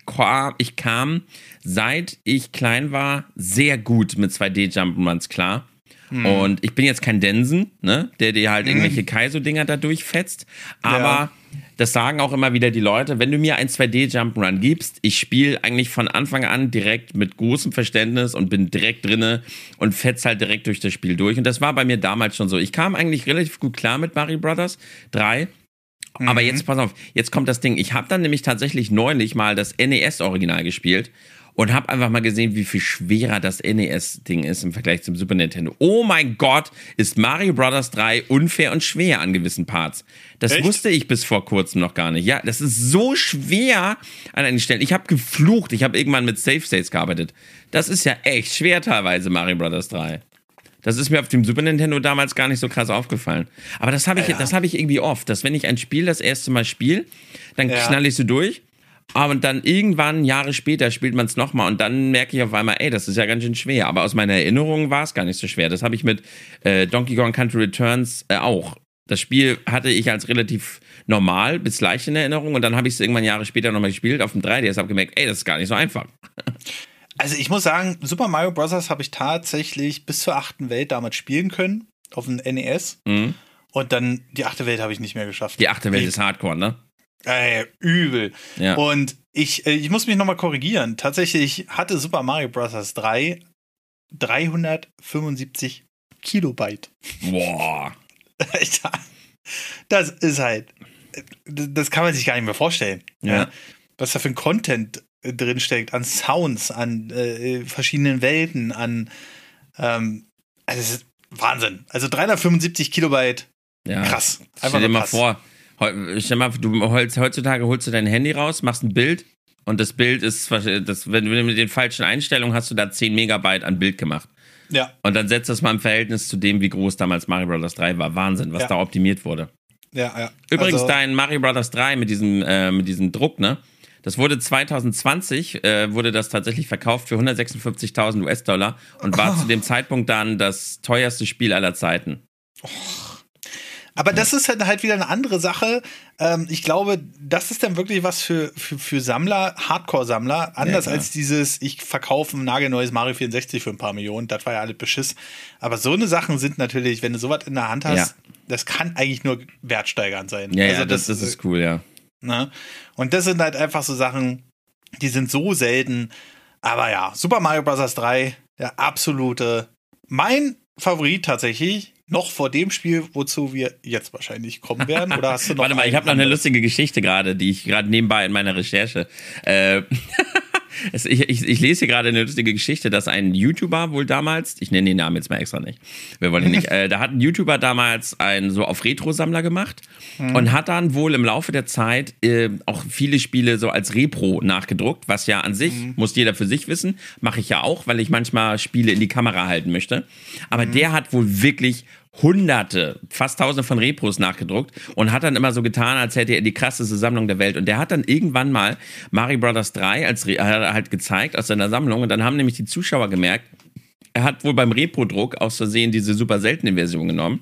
ich kam, seit ich klein war, sehr gut mit 2D-Jump'n'Runs klar. Hm. Und ich bin jetzt kein Densen, ne, der dir halt hm. irgendwelche Kaizo-Dinger da durchfetzt. Aber ja. das sagen auch immer wieder die Leute, wenn du mir ein 2D-Jump'n'Run gibst, ich spiele eigentlich von Anfang an direkt mit großem Verständnis und bin direkt drinne und fetz halt direkt durch das Spiel durch. Und das war bei mir damals schon so. Ich kam eigentlich relativ gut klar mit Mario Brothers 3 Mhm. Aber jetzt, pass auf, jetzt kommt das Ding. Ich habe dann nämlich tatsächlich neulich mal das NES-Original gespielt und habe einfach mal gesehen, wie viel schwerer das NES-Ding ist im Vergleich zum Super Nintendo. Oh mein Gott, ist Mario Bros. 3 unfair und schwer an gewissen Parts. Das Echt? wusste ich bis vor kurzem noch gar nicht. Ja, das ist so schwer an einigen Stellen. Ich habe geflucht. Ich habe irgendwann mit Safe States gearbeitet. Das ist ja echt schwer teilweise, Mario Bros. 3. Das ist mir auf dem Super Nintendo damals gar nicht so krass aufgefallen. Aber das habe ich, ja. das ich irgendwie oft, dass wenn ich ein Spiel das erste Mal spiele, dann ja. knall ich so durch. Aber dann irgendwann, Jahre später, spielt man es nochmal und dann merke ich auf einmal, ey, das ist ja ganz schön schwer. Aber aus meiner Erinnerung war es gar nicht so schwer. Das habe ich mit äh, Donkey Kong Country Returns äh, auch. Das Spiel hatte ich als relativ normal bis leicht in Erinnerung und dann habe ich es irgendwann Jahre später nochmal gespielt auf dem 3DS, habe gemerkt, ey, das ist gar nicht so einfach. Also ich muss sagen, Super Mario Bros. habe ich tatsächlich bis zur achten Welt damals spielen können, auf dem NES. Mhm. Und dann die achte Welt habe ich nicht mehr geschafft. Die achte Welt ich, ist Hardcore, ne? Äh, übel. Ja. Und ich, äh, ich muss mich nochmal korrigieren. Tatsächlich hatte Super Mario Bros. 3 375 Kilobyte. Boah. Alter. Das ist halt. Das kann man sich gar nicht mehr vorstellen. Ja. ja. Was da für ein Content drin steckt, an Sounds, an äh, verschiedenen Welten, an ähm, also das ist Wahnsinn. Also 375 Kilobyte. Ja. Krass. Einfach stell dir mal vor, stell mal, du heutzutage holst du dein Handy raus, machst ein Bild und das Bild ist, das, wenn du mit den falschen Einstellungen hast du da 10 Megabyte an Bild gemacht. Ja. Und dann setzt das mal im Verhältnis zu dem, wie groß damals Mario Bros. 3 war. Wahnsinn, was ja. da optimiert wurde. Ja, ja. Übrigens, also, dein Mario Bros. 3 mit diesem, äh, mit diesem Druck, ne? Das wurde 2020, äh, wurde das tatsächlich verkauft für 156.000 US-Dollar und war oh. zu dem Zeitpunkt dann das teuerste Spiel aller Zeiten. Oh. Aber das ist halt wieder eine andere Sache. Ähm, ich glaube, das ist dann wirklich was für, für, für Sammler, Hardcore-Sammler. Anders ja, als dieses, ich verkaufe ein nagelneues Mario 64 für ein paar Millionen. Das war ja alles Beschiss. Aber so eine Sachen sind natürlich, wenn du sowas in der Hand hast, ja. das kann eigentlich nur wertsteigernd sein. Ja, also ja das, das, das ist cool, ja. Ne? Und das sind halt einfach so Sachen, die sind so selten. Aber ja, Super Mario Bros. 3, der absolute, mein Favorit tatsächlich, noch vor dem Spiel, wozu wir jetzt wahrscheinlich kommen werden. Oder hast du noch Warte mal, ich habe noch eine lustige Geschichte gerade, die ich gerade nebenbei in meiner Recherche. Äh, ich, ich, ich, lese hier gerade eine lustige Geschichte, dass ein YouTuber wohl damals, ich nenne den Namen jetzt mal extra nicht, wir wollen ihn nicht, äh, da hat ein YouTuber damals einen so auf Retro-Sammler gemacht mhm. und hat dann wohl im Laufe der Zeit äh, auch viele Spiele so als Repro nachgedruckt, was ja an sich, mhm. muss jeder für sich wissen, mache ich ja auch, weil ich manchmal Spiele in die Kamera halten möchte. Aber mhm. der hat wohl wirklich hunderte, fast tausende von Repros nachgedruckt und hat dann immer so getan, als hätte er die krasseste Sammlung der Welt. Und der hat dann irgendwann mal Mario Brothers 3 als Re halt gezeigt aus seiner Sammlung und dann haben nämlich die Zuschauer gemerkt, er hat wohl beim Reprodruck aus Versehen diese super seltene Version genommen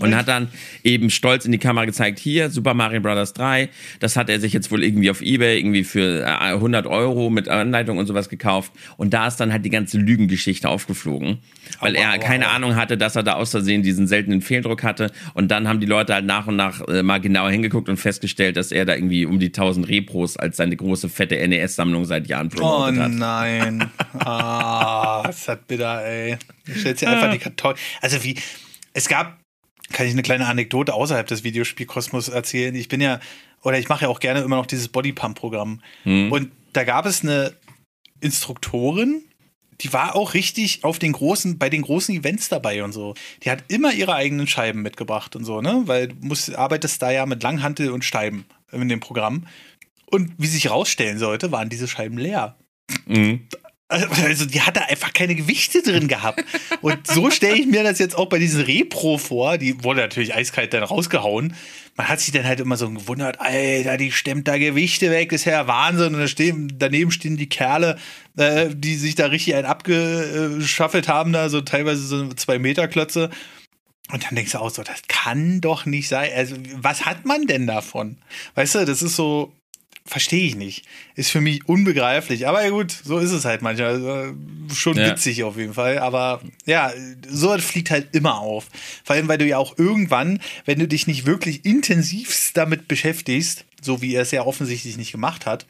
und hat dann eben stolz in die Kamera gezeigt, hier, Super Mario Bros. 3, das hat er sich jetzt wohl irgendwie auf Ebay irgendwie für 100 äh, Euro mit Anleitung und sowas gekauft. Und da ist dann halt die ganze Lügengeschichte aufgeflogen, weil er keine Ahnung hatte, dass er da aus Versehen diesen seltenen Fehldruck hatte. Und dann haben die Leute halt nach und nach äh, mal genauer hingeguckt und festgestellt, dass er da irgendwie um die 1000 Repros als seine große, fette NES-Sammlung seit Jahren promotet hat. Oh nein. ah, das hat bitter, ey. Du stellst dir einfach die Kartoffeln. Also wie, es gab kann ich eine kleine Anekdote außerhalb des Videospielkosmos erzählen. Ich bin ja, oder ich mache ja auch gerne immer noch dieses Bodypump-Programm. Mhm. Und da gab es eine Instruktorin, die war auch richtig auf den großen, bei den großen Events dabei und so. Die hat immer ihre eigenen Scheiben mitgebracht und so, ne? Weil du musst, arbeitest da ja mit Langhantel und Scheiben in dem Programm. Und wie sich herausstellen sollte, waren diese Scheiben leer. Mhm. Also die hat da einfach keine Gewichte drin gehabt. Und so stelle ich mir das jetzt auch bei diesen Repro vor. Die wurde natürlich eiskalt dann rausgehauen. Man hat sich dann halt immer so gewundert, Alter, die stemmt da Gewichte weg, ist ja Wahnsinn. Und stehen, daneben stehen die Kerle, äh, die sich da richtig einen abgeschaffelt haben, da so teilweise so zwei Meter Klötze. Und dann denkst du auch so, das kann doch nicht sein. Also, was hat man denn davon? Weißt du, das ist so, verstehe ich nicht. Ist für mich unbegreiflich. Aber ja gut, so ist es halt manchmal. Also, schon ja. witzig auf jeden Fall. Aber ja, so fliegt halt immer auf. Vor allem, weil du ja auch irgendwann, wenn du dich nicht wirklich intensivst damit beschäftigst, so wie er es ja offensichtlich nicht gemacht hat,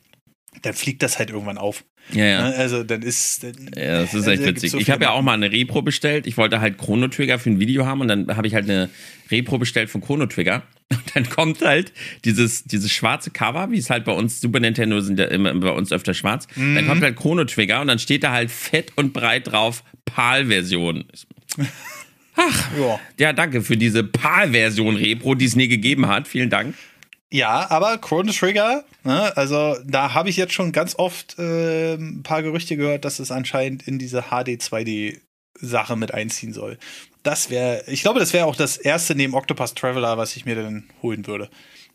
dann fliegt das halt irgendwann auf. Ja, ja. Ne? Also dann ist. Dann, ja, das ist echt witzig. So ich habe ja auch mal eine Repro bestellt. Ich wollte halt Chrono Trigger für ein Video haben und dann habe ich halt eine Repro bestellt von Chrono Trigger. Und dann kommt halt dieses, dieses schwarze Cover, wie es halt bei uns, Super Nintendo sind ja immer bei uns öfter schwarz. Mhm. Dann kommt halt Chrono Trigger und dann steht da halt fett und breit drauf PAL-Version. Ach, ja. ja, danke für diese PAL-Version Repro, die es nie gegeben hat. Vielen Dank. Ja, aber Chrono Trigger, ne, also da habe ich jetzt schon ganz oft äh, ein paar Gerüchte gehört, dass es anscheinend in diese HD 2D Sache mit einziehen soll. Das wäre, ich glaube, das wäre auch das erste neben Octopus Traveler, was ich mir dann holen würde.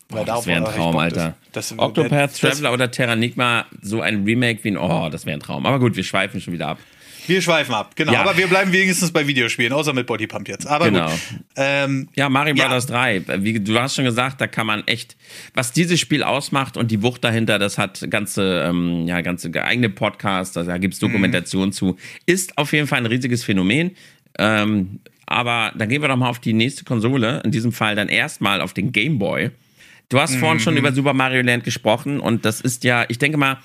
Weil oh, das wäre ein Traum, Alter. Das, das, Octopath Traveler oder Terranigma, so ein Remake wie ein, oh, das wäre ein Traum. Aber gut, wir schweifen schon wieder ab. Wir schweifen ab, genau. Ja. Aber wir bleiben wenigstens bei Videospielen, außer mit Bodypump jetzt. Aber genau. Ähm, ja, Mario ja. Brothers 3. Wie, du hast schon gesagt, da kann man echt, was dieses Spiel ausmacht und die Wucht dahinter, das hat ganze, ähm, ja, ganze eigene Podcasts, also da gibt es Dokumentation mhm. zu. Ist auf jeden Fall ein riesiges Phänomen. Ähm, aber dann gehen wir doch mal auf die nächste Konsole, in diesem Fall dann erstmal auf den Game Boy. Du hast mhm. vorhin schon mhm. über Super Mario Land gesprochen und das ist ja, ich denke mal,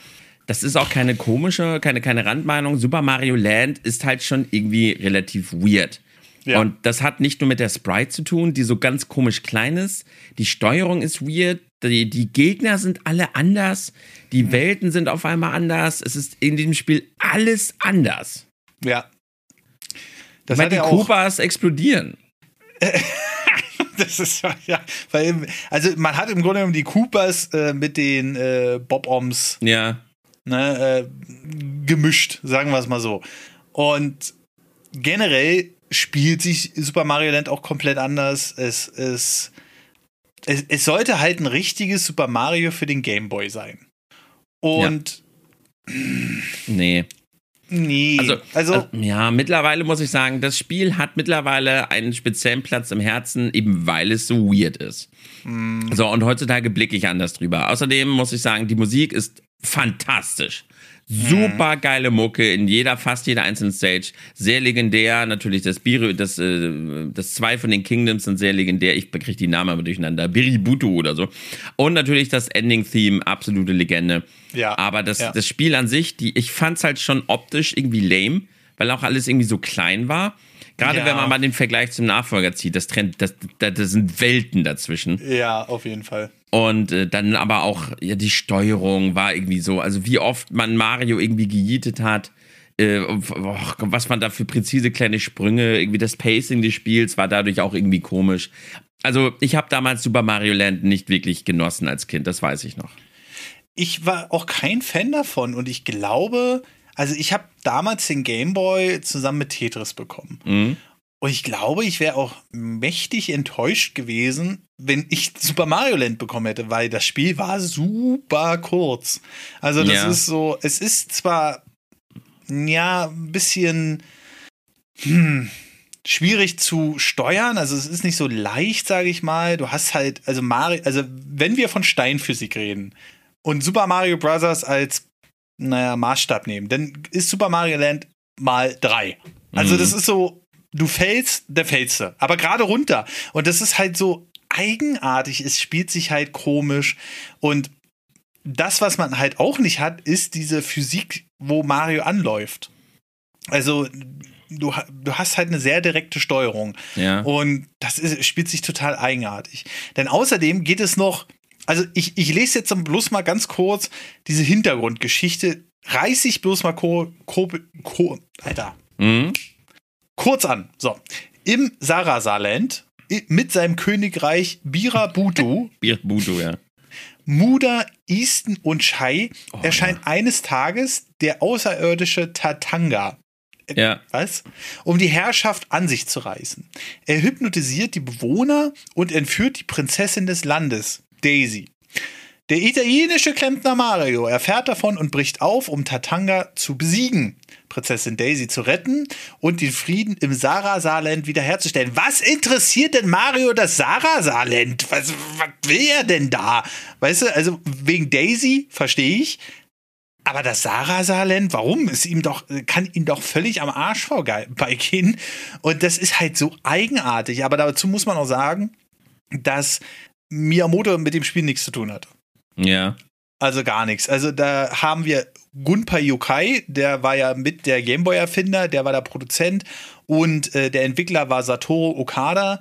das ist auch keine komische, keine, keine Randmeinung. Super Mario Land ist halt schon irgendwie relativ weird. Ja. Und das hat nicht nur mit der Sprite zu tun, die so ganz komisch klein ist. Die Steuerung ist weird. Die, die Gegner sind alle anders. Die mhm. Welten sind auf einmal anders. Es ist in diesem Spiel alles anders. Ja. Das Weil die Koopas explodieren. das ist ja, weil, also man hat im Grunde genommen die Koopas äh, mit den äh, Bob-Oms ja ne, äh, gemischt, sagen wir es mal so. Und generell spielt sich Super Mario Land auch komplett anders. Es, es, es, es sollte halt ein richtiges Super Mario für den Game Boy sein. Und. Ja. nee. Nee. Also, also, also, ja, mittlerweile muss ich sagen, das Spiel hat mittlerweile einen speziellen Platz im Herzen, eben weil es so weird ist. Mm. So, und heutzutage blicke ich anders drüber. Außerdem muss ich sagen, die Musik ist fantastisch. Super geile Mucke in jeder, fast jeder einzelnen Stage. Sehr legendär. Natürlich das Biri, das, äh, das zwei von den Kingdoms sind sehr legendär. Ich bekriege die Namen aber durcheinander. Biributu oder so. Und natürlich das Ending-Theme, absolute Legende. Ja. Aber das, ja. das Spiel an sich, die, ich fand's halt schon optisch irgendwie lame, weil auch alles irgendwie so klein war. Gerade Ja. wenn man mal den Vergleich zum Nachfolger zieht, das Trend, das, das, das sind Welten dazwischen. Ja, auf jeden Fall. Und äh, dann aber auch, ja, die Steuerung war irgendwie so, also wie oft man Mario irgendwie gejietet hat, äh, was man da für präzise kleine Sprünge, irgendwie das Pacing des Spiels war dadurch auch irgendwie komisch. Also ich habe damals Super Mario Land nicht wirklich genossen als Kind, das weiß ich noch. Ich war auch kein Fan davon und ich glaube, also ich habe damals den Game Boy zusammen mit Tetris bekommen. Mhm. Und ich glaube, ich wäre auch mächtig enttäuscht gewesen, wenn ich Super Mario Land bekommen hätte, weil das Spiel war super kurz. Also das Ja. ist so, es ist zwar ja ein bisschen hm, schwierig zu steuern, also es ist nicht so leicht, sage ich mal. Du hast halt, also Mario, also wenn wir von Steinphysik reden und Super Mario Bros. als naja, Maßstab nehmen, dann ist Super Mario Land mal drei. Also Mhm. das ist so, du fällst, der fällst du. Aber gerade runter. Und das ist halt so eigenartig. Es spielt sich halt komisch. Und das, was man halt auch nicht hat, ist diese Physik, wo Mario anläuft. Also du, du hast halt eine sehr direkte Steuerung. Ja. Und das ist, spielt sich total eigenartig. Denn außerdem geht es noch, also ich, ich lese jetzt bloß mal ganz kurz diese Hintergrundgeschichte, reiß ich bloß mal ko, ko, ko, Alter, Mhm. kurz an. So, im Sarasaland mit seinem Königreich Birabudu, Bir- Budo, ja. Muda, Easton und Shai Oh, erscheint eines Tages der außerirdische Tatanga. Ja. Was? Um die Herrschaft an sich zu reißen. Er hypnotisiert die Bewohner und entführt die Prinzessin des Landes, Daisy. Der italienische Klempner Mario erfährt davon und bricht auf, um Tatanga zu besiegen, Prinzessin Daisy zu retten und den Frieden im Sarasaland wiederherzustellen. Was interessiert denn Mario das Sarasaland? Was, was will er denn da? Weißt du, also wegen Daisy verstehe ich, aber das Sarasaland, warum? Ist ihm doch, kann ihn doch völlig am Arsch vorbeigehen. Und das ist halt so eigenartig. Aber dazu muss man auch sagen, dass Miyamoto mit dem Spiel nichts zu tun hatte. Ja. Also gar nichts. Also da haben wir Gunpei Yokai, der war ja mit der Gameboy-Erfinder, der war der Produzent und äh, der Entwickler war Satoru Okada.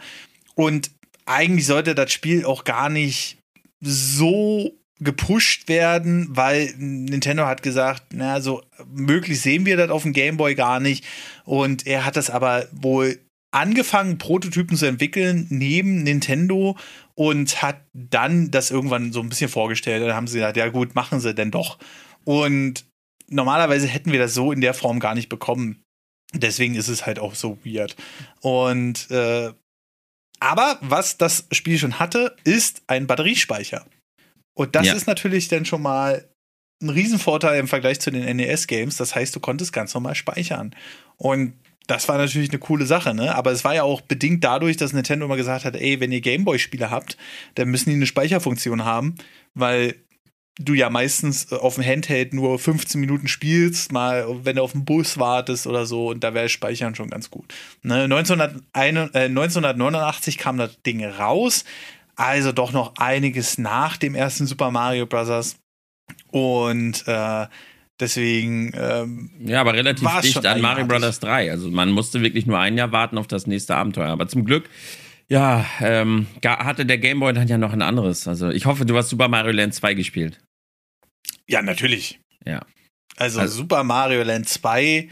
Und eigentlich sollte das Spiel auch gar nicht so gepusht werden, weil Nintendo hat gesagt, na, so möglich sehen wir das auf dem Gameboy gar nicht. Und er hat das aber wohl angefangen, Prototypen zu entwickeln neben Nintendo und hat dann das irgendwann so ein bisschen vorgestellt. Dann haben sie gesagt, ja gut, machen sie denn doch. Und normalerweise hätten wir das so in der Form gar nicht bekommen. Deswegen ist es halt auch so weird. Und äh, aber was das Spiel schon hatte, ist ein Batteriespeicher. Und das Ja. ist natürlich dann schon mal ein Riesenvorteil im Vergleich zu den NES-Games. Das heißt, du konntest ganz normal speichern. Und das war natürlich eine coole Sache, ne? Aber es war ja auch bedingt dadurch, dass Nintendo immer gesagt hat, ey, wenn ihr Gameboy-Spiele habt, dann müssen die eine Speicherfunktion haben, weil du ja meistens äh, auf dem Handheld nur 15 Minuten spielst, mal wenn du auf den Bus wartest oder so, und da wäre Speichern schon ganz gut. Ne? 1901, äh, 1989 kam das Ding raus, also doch noch einiges nach dem ersten Super Mario Bros. Und äh, deswegen ähm, Ja, aber relativ dicht an Mario. Bros. 3. Also man musste wirklich nur ein Jahr warten auf das nächste Abenteuer. Aber zum Glück, ja, ähm, hatte der Gameboy dann ja noch ein anderes. Also ich hoffe, du hast Super Mario Land 2 gespielt. Ja, natürlich. Ja. Also, Also- Super Mario Land 2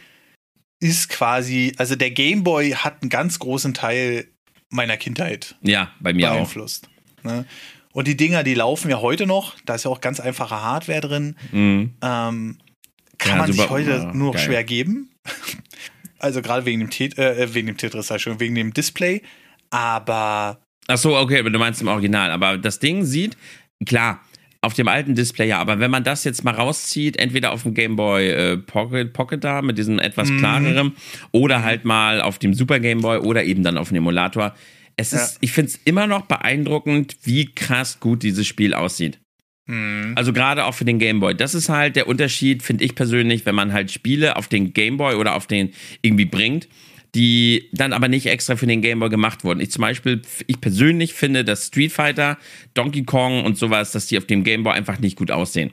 ist quasi, also der Game Boy hat einen ganz großen Teil meiner Kindheit Ja, bei mir auch. beeinflusst. Ne? Und die Dinger, die laufen ja heute noch. Da ist ja auch ganz einfache Hardware drin. Mhm. Ähm, kann Ja, man sich super. heute Ja, nur noch geil. schwer geben. also gerade wegen dem Tet äh, wegen dem Tetris, sag ich schon, wegen dem Display. Aber Ach so, okay, aber du meinst im Original. Aber das Ding sieht, klar, auf dem alten Display ja, aber wenn man das jetzt mal rauszieht, entweder auf dem Game Boy äh, Pocket, Pocket da mit diesem etwas Mhm. klareren oder halt mal auf dem Super Game Boy oder eben dann auf dem Emulator. Es ist, Ja. ich finde es immer noch beeindruckend, wie krass gut dieses Spiel aussieht. Mh, Also gerade auch für den Game Boy. Das ist halt der Unterschied, finde ich persönlich, wenn man halt Spiele auf den Game Boy oder auf den irgendwie bringt, die dann aber nicht extra für den Game Boy gemacht wurden. Ich zum Beispiel, ich persönlich finde, dass Street Fighter, Donkey Kong und sowas, dass die auf dem Game Boy einfach nicht gut aussehen.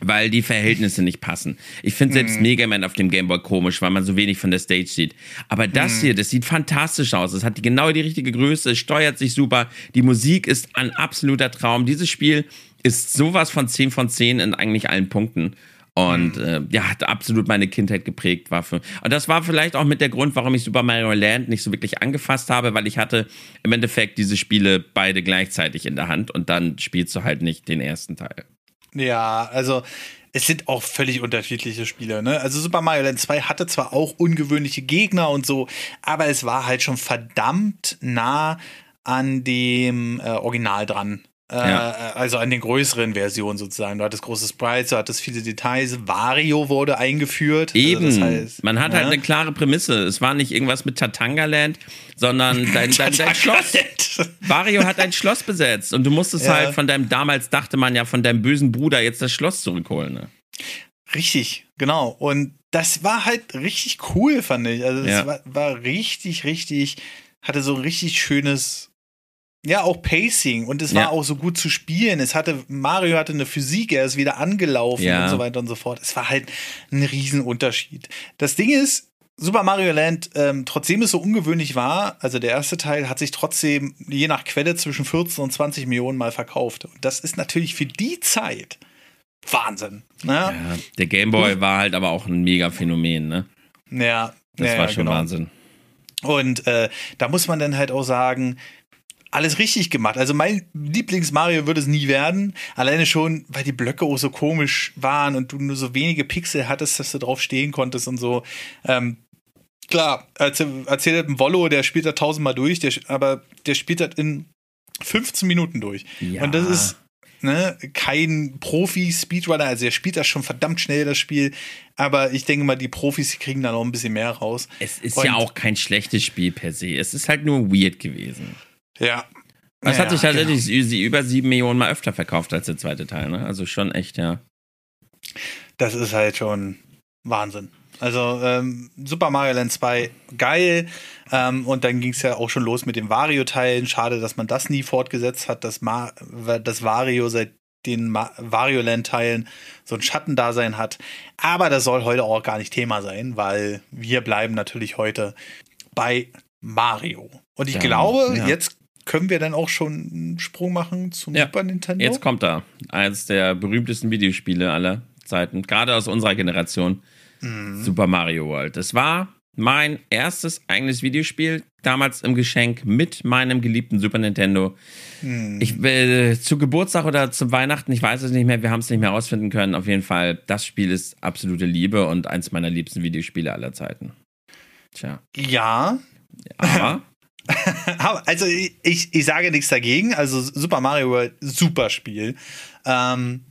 weil die Verhältnisse nicht passen. Ich finde selbst mm. Mega Man auf dem Gameboy komisch, weil man so wenig von der Stage sieht. Aber das mm. hier, das sieht fantastisch aus. Es hat genau die richtige Größe, es steuert sich super. Die Musik ist ein absoluter Traum. Dieses Spiel ist sowas von 10 von 10 in eigentlich allen Punkten. Und mhm. äh, ja, hat absolut meine Kindheit geprägt. War für, und das war vielleicht auch mit der Grund, warum ich Super Mario Land nicht so wirklich angefasst habe, weil ich hatte im Endeffekt diese Spiele beide gleichzeitig in der Hand und dann spielst du halt nicht den ersten Teil. Ja, also es sind auch völlig unterschiedliche Spiele. Ne? Also Super Mario Land 2 hatte zwar auch ungewöhnliche Gegner und so, aber es war halt schon verdammt nah an dem äh, Original dran. Ja. Äh, also an den größeren Versionen sozusagen. Du hattest große Sprites, du hattest viele Details. Wario wurde eingeführt. Also Eben. Also das heißt, Man hat halt ja. halt eine klare Prämisse. Es war nicht irgendwas mit Tatangaland, sondern dein, dein, dein Schloss. Wario hat ein Schloss besetzt und du musstest ja. halt von deinem, damals dachte man ja, von deinem bösen Bruder jetzt das Schloss zurückholen. Ne? Richtig, genau. Und das war halt richtig cool, fand ich. Also es war, war richtig, richtig, hatte so ein richtig schönes ja, auch Pacing und es war ja. auch so gut zu spielen. Es hatte, Mario hatte eine Physik, er ist wieder angelaufen ja. und so weiter und so fort. Es war halt ein Riesenunterschied. Das Ding ist, Super Mario Land, ähm, trotzdem es so ungewöhnlich war, also der erste Teil hat sich trotzdem je nach Quelle zwischen 14 und 20 Millionen Mal verkauft. Und das ist natürlich für die Zeit Wahnsinn. Ne? Ja, der Gameboy war halt aber auch ein mega Phänomen, ne? Ja. Das ja, war schon genau. Wahnsinn. Und äh, da muss man dann halt auch sagen, alles richtig gemacht. Also mein Lieblings-Mario würde es nie werden. Alleine schon, weil die Blöcke auch so komisch waren und du nur so wenige Pixel hattest, dass du drauf stehen konntest und so. Ähm, klar, erzählt ein Wollo, der spielt da tausendmal durch, der, aber der spielt das in 15 Minuten durch. Ja. Und das ist ne, kein Profi-Speedrunner, also er spielt das schon verdammt schnell, das Spiel. Aber ich denke mal, die Profis kriegen da noch ein bisschen mehr raus. Es ist und ja auch kein schlechtes Spiel per se. Es ist halt nur weird gewesen. Ja. Das ja, hat sich tatsächlich genau. über sieben Millionen mal öfter verkauft als der zweite Teil, ne? Also schon echt, ja. Das ist halt schon Wahnsinn. Also ähm, Super Mario Land 2 geil. Ähm, und dann ging es ja auch schon los mit den Wario-Teilen. Schade, dass man das nie fortgesetzt hat, dass, Ma dass Wario seit den Wario Land-Teilen so ein Schattendasein hat. Aber das soll heute auch gar nicht Thema sein, weil wir bleiben natürlich heute bei Mario. Und ich ja, glaube, ja. jetzt können wir dann auch schon einen Sprung machen zum ja. Super Nintendo? Jetzt kommt er. Eines der berühmtesten Videospiele aller Zeiten, gerade aus unserer Generation. Mhm. Super Mario World. Es war mein erstes eigenes Videospiel, damals im Geschenk mit meinem geliebten Super Nintendo. Mhm. Ich äh, zu Geburtstag oder zu Weihnachten, ich weiß es nicht mehr, wir haben es nicht mehr rausfinden können. Auf jeden Fall, das Spiel ist absolute Liebe und eins meiner liebsten Videospiele aller Zeiten. Tja. Ja. Aber also ich, ich sage nichts dagegen. Also Super Mario World, super Spiel. Ähm,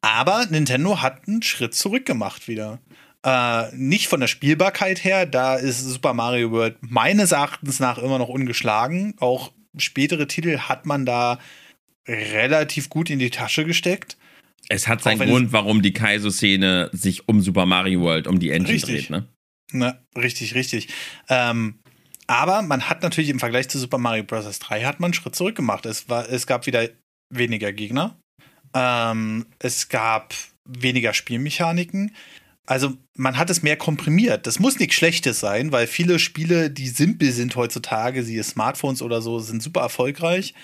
aber Nintendo hat einen Schritt zurück gemacht wieder. Äh, nicht von der Spielbarkeit her, da ist Super Mario World meines Erachtens nach immer noch ungeschlagen. Auch spätere Titel hat man da relativ gut in die Tasche gesteckt. Es hat seinen Grund, warum die Kaizo-Szene sich um Super Mario World, um die Engine richtig. dreht, ne? Na, richtig, richtig. Ähm, aber man hat natürlich im Vergleich zu Super Mario Bros. 3 hat man einen Schritt zurück gemacht. Es, war, es gab wieder weniger Gegner. Ähm, es gab weniger Spielmechaniken. Also man hat es mehr komprimiert. Das muss nichts Schlechtes sein, weil viele Spiele, die simpel sind heutzutage, siehe Smartphones oder so, sind super erfolgreich.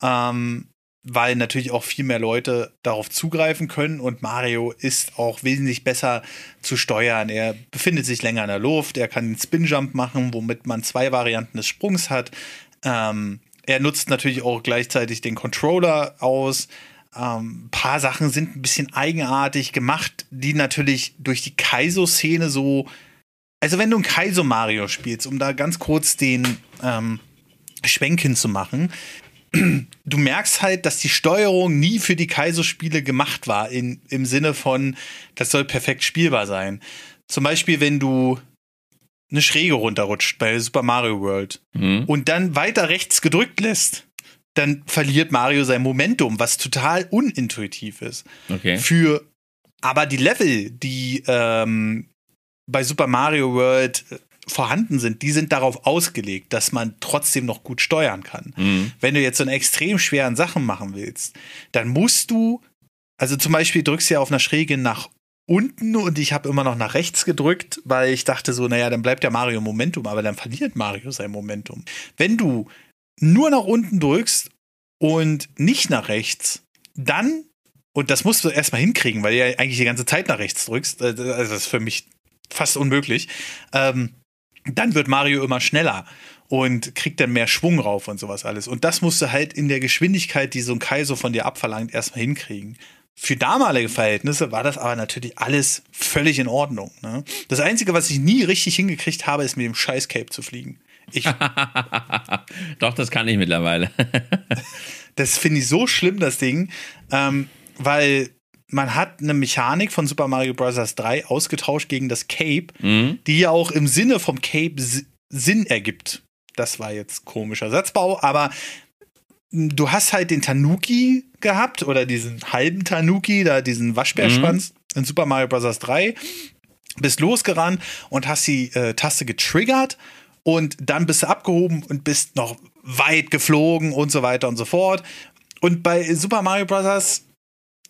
Ähm, weil natürlich auch viel mehr Leute darauf zugreifen können und Mario ist auch wesentlich besser zu steuern. Er befindet sich länger in der Luft, er kann den Spin-Jump machen, womit man zwei Varianten des Sprungs hat. Ähm, er nutzt natürlich auch gleichzeitig den Controller aus. Ähm, ein paar Sachen sind ein bisschen eigenartig gemacht, die natürlich durch die Kaizo-Szene so. Also, wenn du ein Kaizo Mario spielst, um da ganz kurz den ähm, Schwenken zu machen, du merkst halt, dass die Steuerung nie für die Kaizo-Spiele gemacht war, in, im Sinne von, das soll perfekt spielbar sein. Zum Beispiel, wenn du eine Schräge runterrutscht bei Super Mario World mhm. und dann weiter rechts gedrückt lässt, dann verliert Mario sein Momentum, was total unintuitiv ist. Okay. Für aber die Level, die ähm, bei Super Mario World vorhanden sind, die sind darauf ausgelegt, dass man trotzdem noch gut steuern kann. Mhm. Wenn du jetzt so eine extrem schweren Sachen machen willst, dann musst du Also zum Beispiel drückst du ja auf einer Schräge nach unten und ich habe immer noch nach rechts gedrückt, weil ich dachte so, naja, dann bleibt der Mario Momentum, aber dann verliert Mario sein Momentum. Wenn du nur nach unten drückst und nicht nach rechts, dann, und das musst du erstmal hinkriegen, weil du ja eigentlich die ganze Zeit nach rechts drückst, also das ist für mich fast unmöglich, ähm, dann wird Mario immer schneller und kriegt dann mehr Schwung rauf und sowas alles. Und das musst du halt in der Geschwindigkeit, die so ein Kaiso von dir abverlangt, erstmal hinkriegen. Für damalige Verhältnisse war das aber natürlich alles völlig in Ordnung. Ne? Das Einzige, was ich nie richtig hingekriegt habe, ist mit dem Scheiß-Cape zu fliegen. Ich, Doch, das kann ich mittlerweile. das finde ich so schlimm, das Ding, ähm, weil man hat eine Mechanik von Super Mario Bros. 3 ausgetauscht gegen das Cape, Mhm. die ja auch im Sinne vom Cape Sinn ergibt. Das war jetzt komischer Satzbau, aber du hast halt den Tanuki gehabt oder diesen halben Tanuki, da diesen Waschbärschwanz in Super Mario Bros. 3, bist losgerannt und hast die äh, Taste getriggert und dann bist du abgehoben und bist noch weit geflogen und so weiter und so fort. Und bei Super Mario Bros.